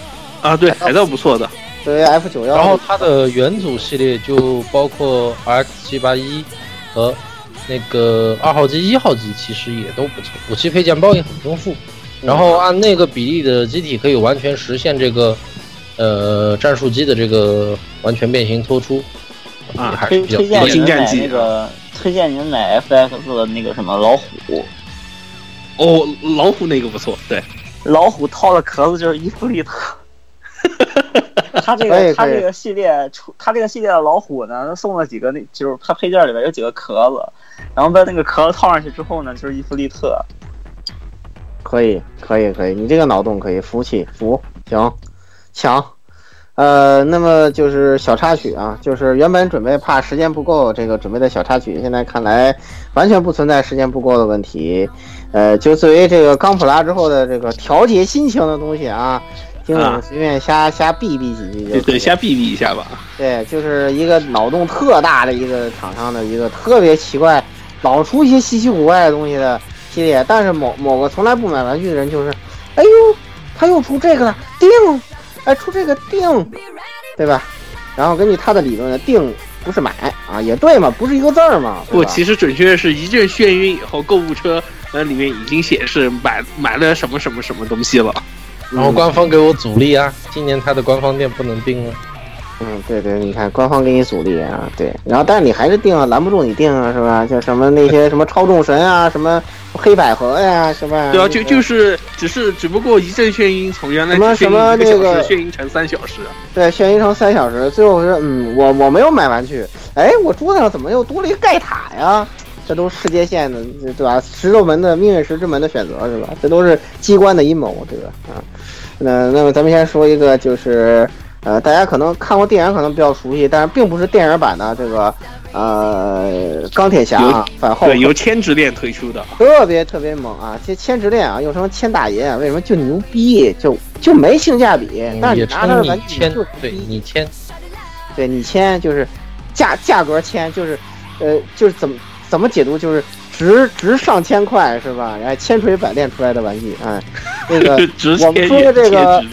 啊，对，海盗不错的。作为 F 九幺，然后它的元祖系列就包括 RX 七八一和那个二号机、一号机，其实也都不错，武器配件包也很丰富。然后按那个比例的机体，可以完全实现这个呃战术机的这个完全变形突出，啊还是比较推荐火你们买那个推荐你们买 FX 的那个什么老虎，哦，老虎那个不错，对，老虎套的壳子就是伊芙利特。他这个他这个系列出，他这个系列的老虎呢，送了几个那，就是他配件里边有几个壳子，然后把那个壳子套上去之后呢，就是伊芙利特。可以，可以，可以，你这个脑洞可以，服气，服，行，强。呃，那么就是小插曲啊，就是原本准备怕时间不够，这个准备的小插曲，现在看来完全不存在时间不够的问题。呃，就作为这个钢普拉之后的这个调节心情的东西啊，听我随便瞎瞎避避几句对对，瞎避避一下吧。对，就是一个脑洞特大的一个厂商的一个特别奇怪，老出一些稀奇古怪的东西的系列。但是某某个从来不买玩具的人就是，哎呦，他又出这个了，定，哎，出这个定，对吧？然后根据他的理论呢，定不是买啊，也对嘛，不是一个字儿嘛。不，其实准确的是一阵眩晕以后，购物车呃里面已经显示买买了什么什么什么东西了。然后官方给我阻力啊，今年他的官方店不能订了。嗯，对对，你看官方给你阻力啊，对，然后但是你还是定啊，拦不住你定啊，是吧？就什么那些什么超众神啊，什么黑百合呀，是吧？对啊，就就是只是只不过一阵眩晕，从原来什么什么那个眩晕成三小时。对，眩晕成三小时，最后是嗯，我我没有买玩具，哎，我桌子上怎么又多了一个盖塔呀？这都是世界线的，对吧？石头门的命运石之门的选择是吧？这都是机关的阴谋，这个啊。那那么咱们先说一个，就是呃，大家可能看过电影，可能比较熟悉，但是并不是电影版的这个呃钢铁侠啊反后对，由千之恋推出的。特别特别猛啊！这千之恋啊，又称千大爷啊，为什么就牛逼？就就没性价比，但是你拿它的称你签玩具就是，对你签，对你签就是价价格签就是，呃，就是怎么怎么解读就是值值上千块是吧？然后千锤百炼出来的玩具，哎，那个 我们说的这个。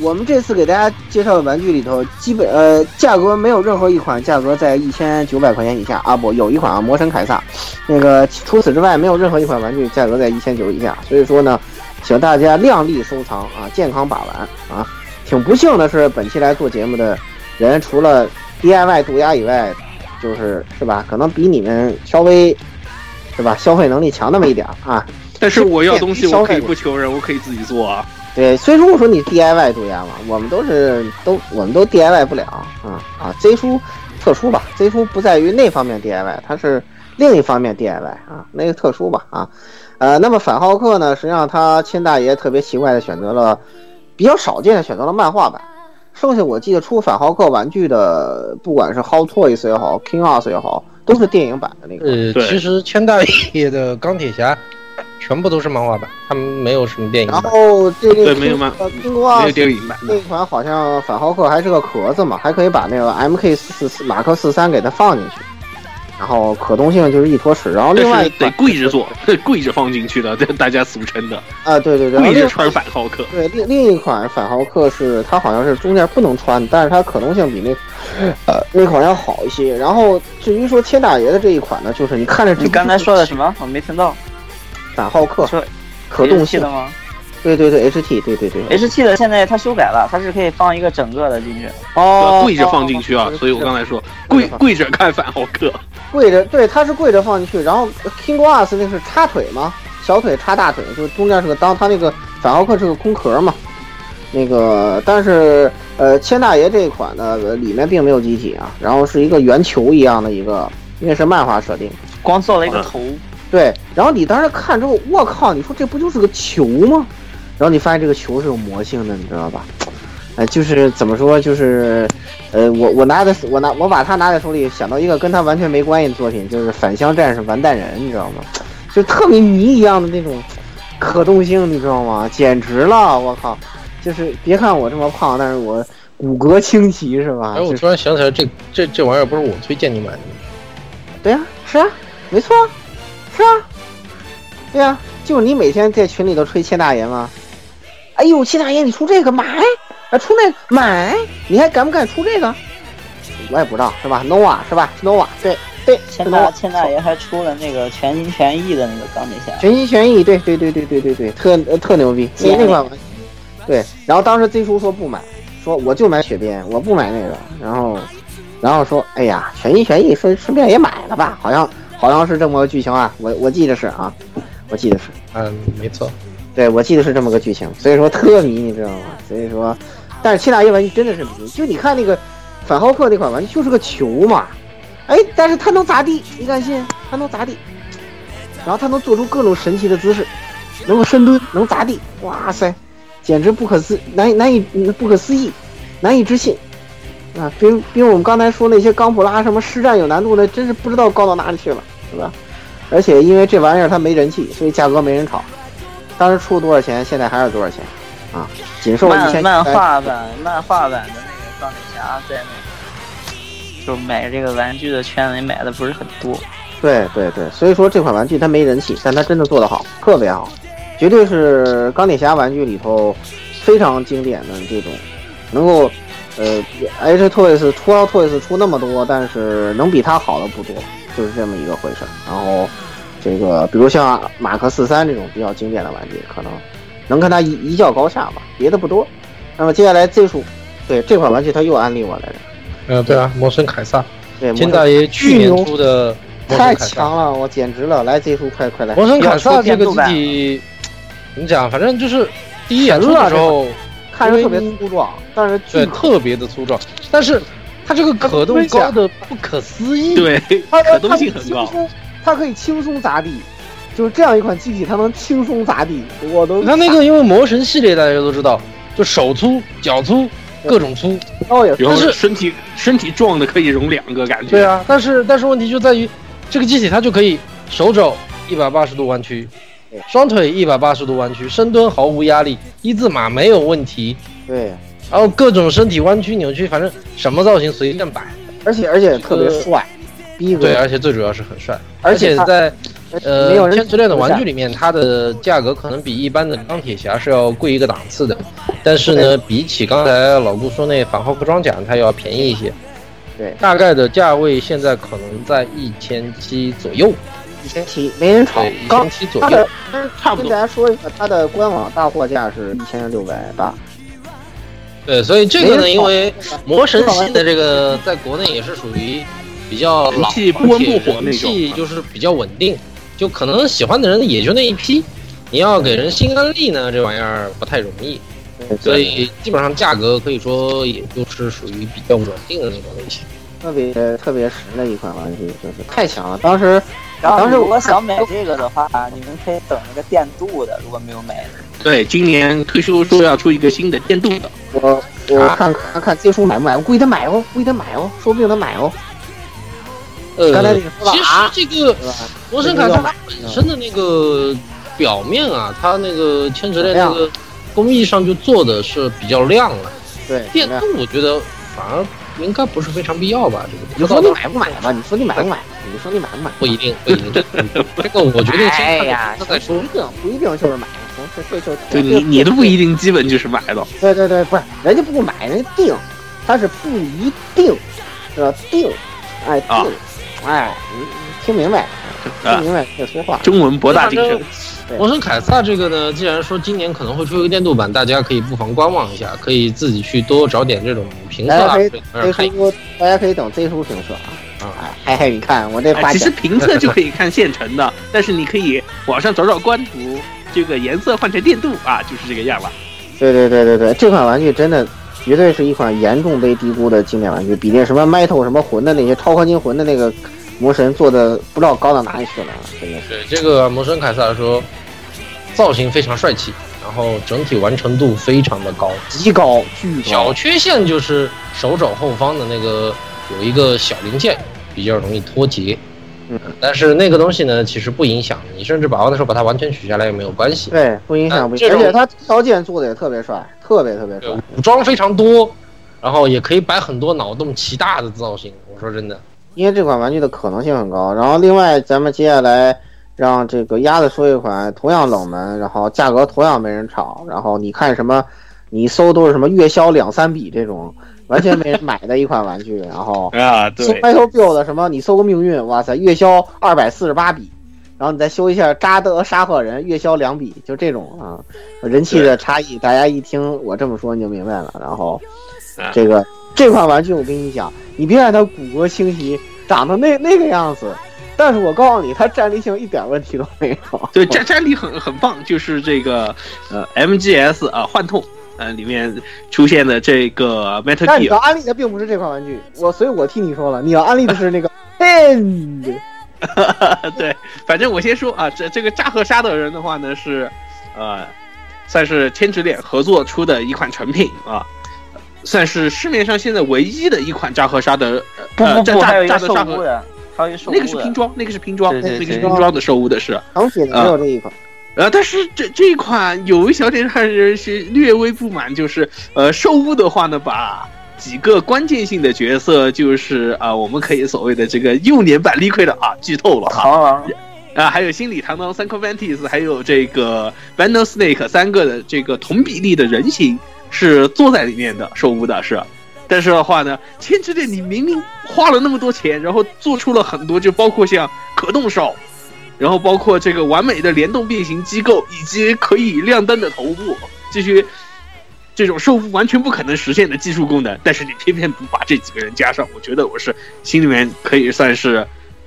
我们这次给大家介绍的玩具里头，基本呃价格没有任何一款价格在一千九百块钱以下啊，不有一款啊魔神凯撒，那个除此之外没有任何一款玩具价格在一千九以下，所以说呢，请大家量力收藏啊，健康把玩啊。挺不幸的是，本期来做节目的人除了 DIY 渡鸦以外，就是是吧？可能比你们稍微是吧消费能力强那么一点儿啊。但是我要东西，我可以不求人，我可以自己做啊。对，所以说我说你 DIY 渡鸦嘛，我们都是都我们都 DIY 不了啊啊！Z 叔特殊吧，Z 叔不在于那方面 DIY，它是另一方面 DIY 啊，那个特殊吧啊。呃，那么反浩克呢，实际上他千大爷特别奇怪的选择了比较少见的选择了漫画版，剩下我记得出反浩克玩具的，不管是 Hot Toys 也好，King Us 也好，都是电影版的那个。呃，其实千大爷的钢铁侠全部都是漫画版，他们没有什么电影然版。后这个对没有漫 King 没有电影版的那。款好像反浩克还是个壳子嘛，还可以把那个 MK 四四马克四三给它放进去。然后可动性就是一坨屎。然后另外得跪着做，跪着放进去的，这大家俗称的啊，对对对，跪着穿反浩克。对，另另一款反浩克是它好像是中间不能穿，但是它可动性比那呃那款要好一些。然后至于说千大爷的这一款呢，就是你看着你刚才说的什么？我没听到。反浩克说可动性的吗？对对对，HT，对对对，HT 的现在它修改了，它是可以放一个整个的进去。哦，跪着放进去啊！所以我刚才说跪跪着看反浩克，跪着对，它是跪着放进去。然后 King Glass 那是插腿吗？小腿插大腿，就中间是个裆，它那个反浩克是个空壳嘛。那个，但是呃，千大爷这一款呢，里面并没有机体啊，然后是一个圆球一样的一个，因为是漫画设定，光做了一个头。对，然后你当时看之后，我靠，你说这不就是个球吗？然后你发现这个球是有魔性的，你知道吧？哎，就是怎么说，就是，呃，我我拿的我拿我把它拿在手里，想到一个跟它完全没关系的作品，就是《返乡战士完蛋人》，你知道吗？就特别迷一样的那种可动性，你知道吗？简直了，我靠！就是别看我这么胖，但是我骨骼清奇，是吧？哎，我突然想起来，这这这玩意儿不是我推荐你买的吗？对呀，是啊，没错，是啊，对呀，就是你每天在群里头吹千大爷吗？哎呦，七大爷，你出这个买，啊，出那个买，你还敢不敢出这个？我也不知道，是吧？nova 是吧？nova 对对，千大千大爷还出了那个全心全意的那个钢铁侠，全心全意，对对对对对对对，特特牛逼，那那款，对。然后当时 Z 叔说不买，说我就买雪鞭，我不买那个。然后，然后说，哎呀，全心全意，顺顺便也买了吧？好像好像是这么个剧情啊，我我记得是啊，我记得是，嗯，没错。对，我记得是这么个剧情，所以说特迷，你知道吗？所以说，但是七大爷玩具真的是迷，就你看那个反浩克那款玩具就是个球嘛，哎，但是它能砸地，你敢信？它能砸地，然后它能做出各种神奇的姿势，能够深蹲，能砸地，哇塞，简直不可思难难以不可思议，难以置信啊！比比我们刚才说那些钢普拉什么实战有难度的，真是不知道高到哪里去了，是吧？而且因为这玩意儿它没人气，所以价格没人炒。当时出多少钱？现在还是多少钱？啊，仅售一千。漫画版、漫画版的那个钢铁侠在那，就买这个玩具的圈里买的不是很多。对对对，所以说这款玩具它没人气，但它真的做得好，特别好，绝对是钢铁侠玩具里头非常经典的这种，能够呃，H Toys 出到 Toys 出那么多，但是能比它好的不多，就是这么一个回事。然后。这个，比如像马克四三这种比较经典的玩具，可能能跟他一一较高下吧，别的不多。那么接下来 Z 叔，对这款玩具他又安利我来着。嗯，对啊，魔神凯撒，对，金大爷去年出的，太强了，我简直了！来 Z 叔，快快来！魔神凯撒这个机体，怎么讲？反正就是第一眼出的时候，看着特别粗壮，但是对特别的粗壮，但是它这个可动高的不可思议，对，可动性很高。它可以轻松砸地，就是这样一款机体，它能轻松砸地。我都它那个，因为魔神系列大家都知道，就手粗、脚粗，各种粗。哦，也是身体身体壮的可以容两个感觉。对啊，但是但是问题就在于，这个机体它就可以手肘一百八十度弯曲，双腿一百八十度弯曲，深蹲毫无压力，一字马没有问题。对，然后各种身体弯曲扭曲，反正什么造型随便摆，而且而且特别帅。对，而且最主要是很帅，而且在呃天之链的玩具里面，它的价格可能比一般的钢铁侠是要贵一个档次的，但是呢，比起刚才老顾说那反浩克装甲，它要便宜一些。对，大概的价位现在可能在一千七左右。一千七，没人炒。一千七左右，差不多。跟大家说一下，它的官网大货价是一千六百八。对，所以这个呢，因为魔神系的这个在国内也是属于。比较老，气不温不火那种，就是比较稳定，就可能喜欢的人也就那一批。你要给人新安利呢，这玩意儿不太容易，所以基本上价格可以说也就是属于比较稳定的那种类型。特别特别实的一款玩具，就是太强了。当时，当时我想买这个的话，你们可以等那个电镀的，如果没有买。对，今年退休说要出一个新的电镀的，我我看看看这书买不买？我估计他买哦，估计他买哦，说不定他买哦。呃，其实这个罗森卡它本身的那个表面啊，它那个千纸链那个工艺上就做的是比较亮了。对，电镀我觉得反而应该不是非常必要吧？这个你说你买不买吧？你说你买不买？你说你买不买？不一定，不一定。这个我决定先看呀，他再说。不一定，不一定就是买。行，这这就对你你都不一定，基本就是买的。对对对，不是人家不买，人家定，他是不一定，是吧？定，哎定，哎，你听明白？听明白再说话。中文博大精深。魔神凯撒这个呢，既然说今年可能会出一个电镀版，大家可以不妨观望一下，可以自己去多找点这种评测啊。可以大家可以等 Z 叔评测啊。啊，嘿嘿，你看我这，其实评测就可以看现成的，但是你可以网上找找官图，这个颜色换成电镀啊，就是这个样了。对对对对对，这款玩具真的绝对是一款严重被低估的经典玩具，比那什么 Metal 什么魂的那些超合金魂的那个。魔神做的不知道高到哪里去了，真的是。对这个魔神凯撒来说，造型非常帅气，然后整体完成度非常的高，极高，巨高。小缺陷就是手肘后方的那个有一个小零件比较容易脱节，嗯，但是那个东西呢，其实不影响，你甚至把玩的时候把它完全取下来也没有关系。对，不影响，不影响。而且它条件做的也特别帅，特别特别帅。武装非常多，然后也可以摆很多脑洞奇大的造型。我说真的。因为这款玩具的可能性很高，然后另外咱们接下来让这个鸭子说一款同样冷门，然后价格同样没人炒，然后你看什么，你搜都是什么月销两三笔这种完全没人买的一款玩具，然后啊对，Metal Build 什么你搜个命运，哇塞，月销二百四十八笔，然后你再修一下扎德沙赫人，月销两笔，就这种啊，人气的差异，大家一听我这么说你就明白了，然后这个。这款玩具我跟你讲，你别看它骨骼清晰，长得那那个样子，但是我告诉你，它战力性一点问题都没有。对，战战力很很棒，就是这个呃 MGS 啊幻痛呃里面出现的这个 Metal。但你要安利的并不是这款玩具，我所以我替你说了，你要安利的是那个 End。对，反正我先说啊，这这个扎和沙的人的话呢是，呃，算是千纸脸合作出的一款成品啊。算是市面上现在唯一的一款扎和沙的，呃，扎扎扎和沙的，那个是拼装，那个是拼装，那个是拼装的兽屋的是，成品只有这一款。呃，但是这这一款有一小点让人是略微不满，就是呃，兽屋的话呢，把几个关键性的角色，就是啊，我们可以所谓的这个幼年版立亏的啊，剧透了哈，啊，还有心理堂堂三颗 Ventis，还有这个 Venom Snake 三个的这个同比例的人形。是坐在里面的兽屋的是，但是的话呢，千之恋你明明花了那么多钱，然后做出了很多，就包括像可动手，然后包括这个完美的联动变形机构，以及可以亮灯的头部这些，这种兽完全不可能实现的技术功能，但是你偏偏不把这几个人加上，我觉得我是心里面可以算是，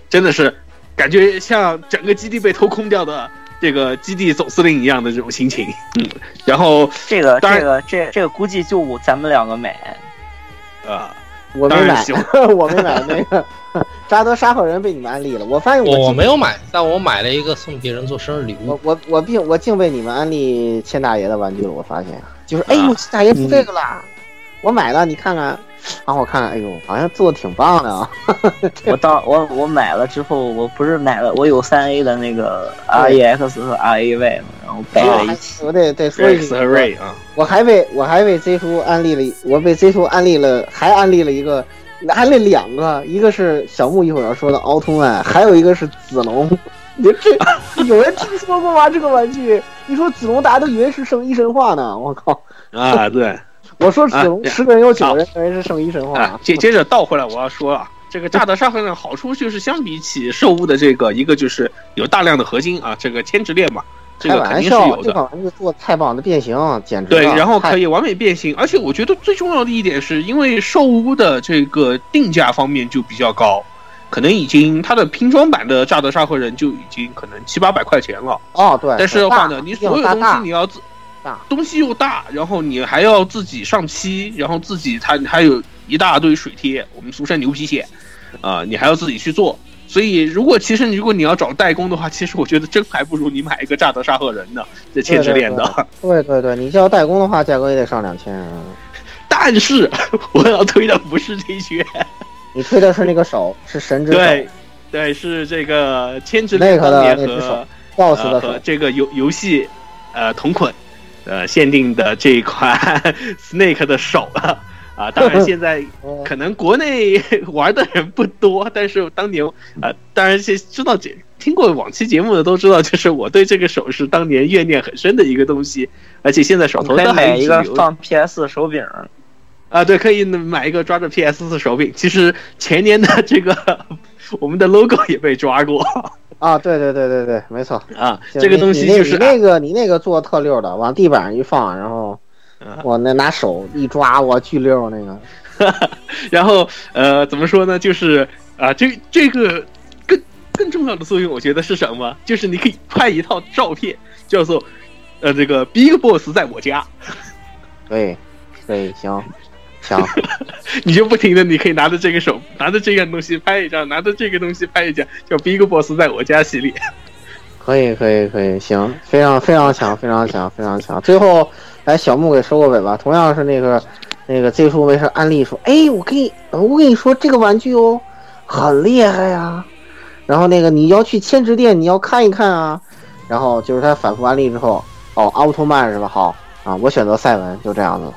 真的是感觉像整个基地被偷空掉的。这个基地总司令一样的这种心情，嗯，然后这个这个这这个估计就咱们两个买，啊，我没买，我没买那个扎德沙赫人被你们安利了，我发现我没有买，但我买了一个送别人做生日礼物，我我我并我竟被你们安利千大爷的玩具了，我发现。就是哎呦千大爷出这个了，我买了，你看看。然后我看，哎呦，好像做的挺棒的啊！我到我我买了之后，我不是买了，我有三 A 的那个 R E X 和 R A Y 嘛，然后摆在一起。我得得说一句，啊，我还为我还为 Z 叔安利了，我被 Z 叔安利了，还安利了一个，安利两个，一个是小木一会儿要说的奥特曼，还有一个是子龙。你这有人听说过吗？这个玩具？你说子龙，大家都以为是圣衣神话呢。我靠！啊，对。我说子龙十个人有九个人认为是圣衣神话。接接着倒回来，我要说啊，这个扎德沙赫的好处就是相比起兽屋的这个，一个就是有大量的合金啊，这个千直链嘛，这个肯定是有的。这款玩具做太棒的变形，简直对，然后可以完美变形，而且我觉得最重要的一点是因为兽屋的这个定价方面就比较高，可能已经它的拼装版的扎德沙赫人就已经可能七八百块钱了。哦，对。但是的话呢，你所有东西你要自。东西又大，然后你还要自己上漆，然后自己它还有一大堆水贴，我们俗称牛皮癣，啊，你还要自己去做。所以，如果其实如果你要找代工的话，其实我觉得真还不如你买一个扎德沙赫人的这千纸链的。对对对，你要代工的话，价格也得上两千。但是我要推的不是这些，你推的是那个手，是神之手。对对，是这个千纸链的那只手，BOSS 的和这个游游戏呃同捆。呃，限定的这一款 Snake 的手了，啊，当然现在 可能国内玩的人不多，但是当年啊，当然是知道这听过往期节目的都知道，就是我对这个手是当年怨念很深的一个东西，而且现在手头都还买一个放 PS 手柄，啊，对，可以买一个抓着 PS 四手柄。其实前年的这个我们的 logo 也被抓过啊，对对对对对，没错，啊，这个东西就是你那个你那个做特溜的，往地板上一放，然后啊我那拿手一抓，我巨溜那个。然后呃，怎么说呢？就是啊，这这个更更重要的作用，我觉得是什么？就是你可以拍一套照片，叫做呃这个 Big Boss 在我家，对，对，行，行，你就不停的，你可以拿着这个手，拿着这样东西拍一张，拿着这个东西拍一张，叫 Big Boss 在我家系列。可以，可以，可以，行，非常非常强，非常强，非常强。最后来小木给收个尾吧，同样是那个那个 Z 叔没事安利说，哎，我跟你我跟你说这个玩具哦，很厉害呀。然后那个你要去千纸店，你要看一看啊。然后就是他反复安利之后，哦，奥特曼是吧？好啊，我选择赛文，就这样子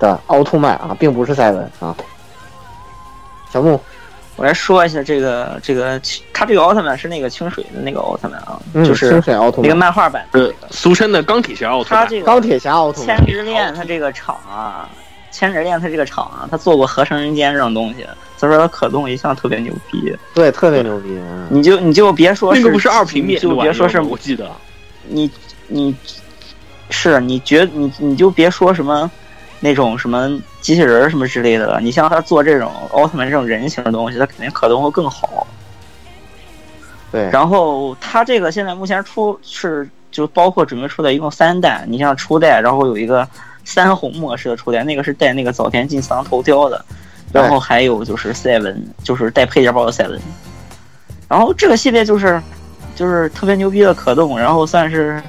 的奥特曼啊，并不是赛文啊。小木，我来说一下这个这个，他这个奥特曼是那个清水的那个奥特曼啊，嗯，就是清水奥特那个，漫画版。呃，俗称的钢铁侠奥特曼。他这个钢铁侠奥特曼千曼，之恋，他这个厂啊，千之恋他这个厂啊，他做过合成人间这种东西，所以说他可动一向特别牛逼。对，特别牛逼。嗯你就你就别说那个不是二平面就别说是我记得。你你是你觉你你就别说什么那种什么机器人儿什么之类的，你像他做这种奥特曼这种人形的东西，他肯定可动会更好。对，然后他这个现在目前出是就包括准备出的一共三代，你像初代，然后有一个三红模式的初代，那个是带那个早田进仓头雕的，然后还有就是赛文，就是带配件包的赛文。然后这个系列就是就是特别牛逼的可动，然后算是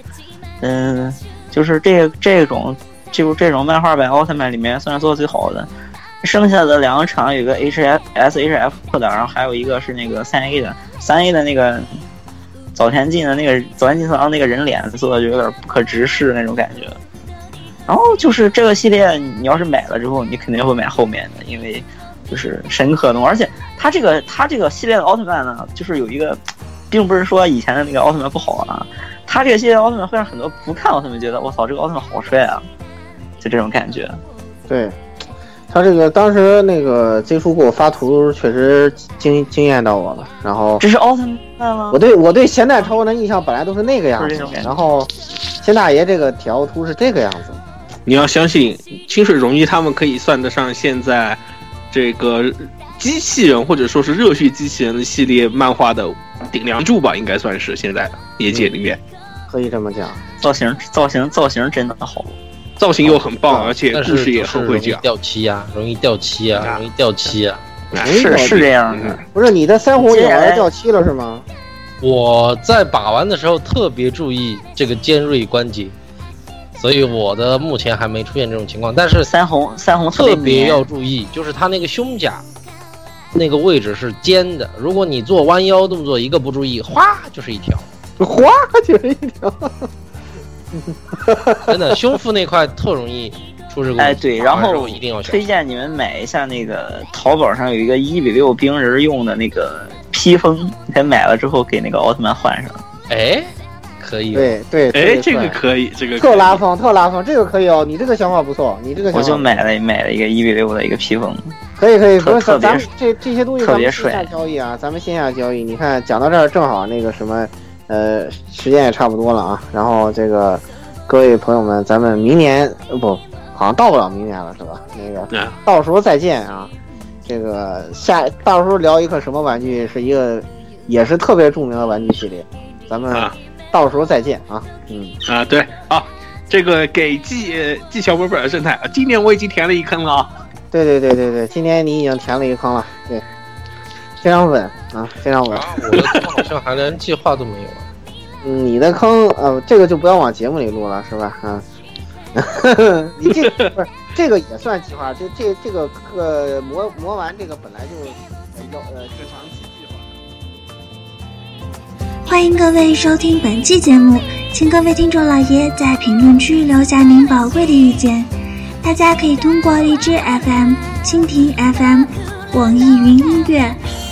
嗯，就是这这种就这种漫画版奥特曼里面算是做的最好的。剩下的两个厂有个 H S S H F 的，然后还有一个是那个三 A 的，三 A 的那个早田进的那个早田进次郎那个人脸做的就有点不可直视那种感觉。然后就是这个系列，你要是买了之后，你肯定会买后面的，因为就是神可动，而且它这个它这个系列的奥特曼呢，就是有一个，并不是说以前的那个奥特曼不好啊，它这个系列奥特曼会让很多不看奥特曼觉得我操这个奥特曼好帅啊，就这种感觉。对，他这个当时那个 Z 叔给我发图，确实惊惊艳到我了。然后这是奥特曼吗我？对我对现代超人的印象本来都是那个样子然后仙大爷这个铁奥图是这个样子。你要相信清水荣一，他们可以算得上现在这个机器人或者说是热血机器人的系列漫画的顶梁柱吧，应该算是现在业界里面可以这么讲，造型造型造型真的好。造型又很棒，而且但故事也是容易很会讲。掉漆啊，容易掉漆啊，啊容易掉漆啊。是是这样的，不是你的三红接下来掉漆了是吗？我在把玩的时候特别注意这个尖锐关节，所以我的目前还没出现这种情况。但是三红三红特别要注意，就是它那个胸甲那个位置是尖的，如果你做弯腰动作一个不注意，哗就是一条。哗就是一条。真的，胸腹那块特容易出事故。哎，对，然后候一定要推。荐你们买一下那个淘宝上有一个一比六冰人用的那个披风，你买了之后给那个奥特曼换上。哎，可以。，对对，哎，这个可以，这个特拉风，特拉风，这个可以哦。你这个想法不错，你这个想法我就买了买了一个一比六的一个披风，可以可以，不是特特别咱们这这些东西咱特别们线下交易啊，咱们线下交易。你看讲到这儿正好那个什么，呃，时间也差不多了啊。然后这个各位朋友们，咱们明年呃不，好像到不了明年了是吧？那个啊到时候再见啊。这个下到时候聊一个什么玩具，是一个也是特别著名的玩具系列，咱们啊到时候再见啊。嗯，啊，对啊，这个给季呃季小本本的生态，啊今年我已经填了一坑了啊。对对对对对，今年你已经填了一个坑了，对，非常稳啊，非常稳。啊，我的坑好像还连计划都没有你的坑，呃，这个就不要往节目里录了，是吧？啊，你这不是这个也算计划，这这这个呃磨磨完这个本来就呃要呃正常计划。欢迎各位收听本期节目，请各位听众老爷在评论区留下您宝贵的意见。大家可以通过荔枝 FM、蜻蜓 FM、网易云音乐、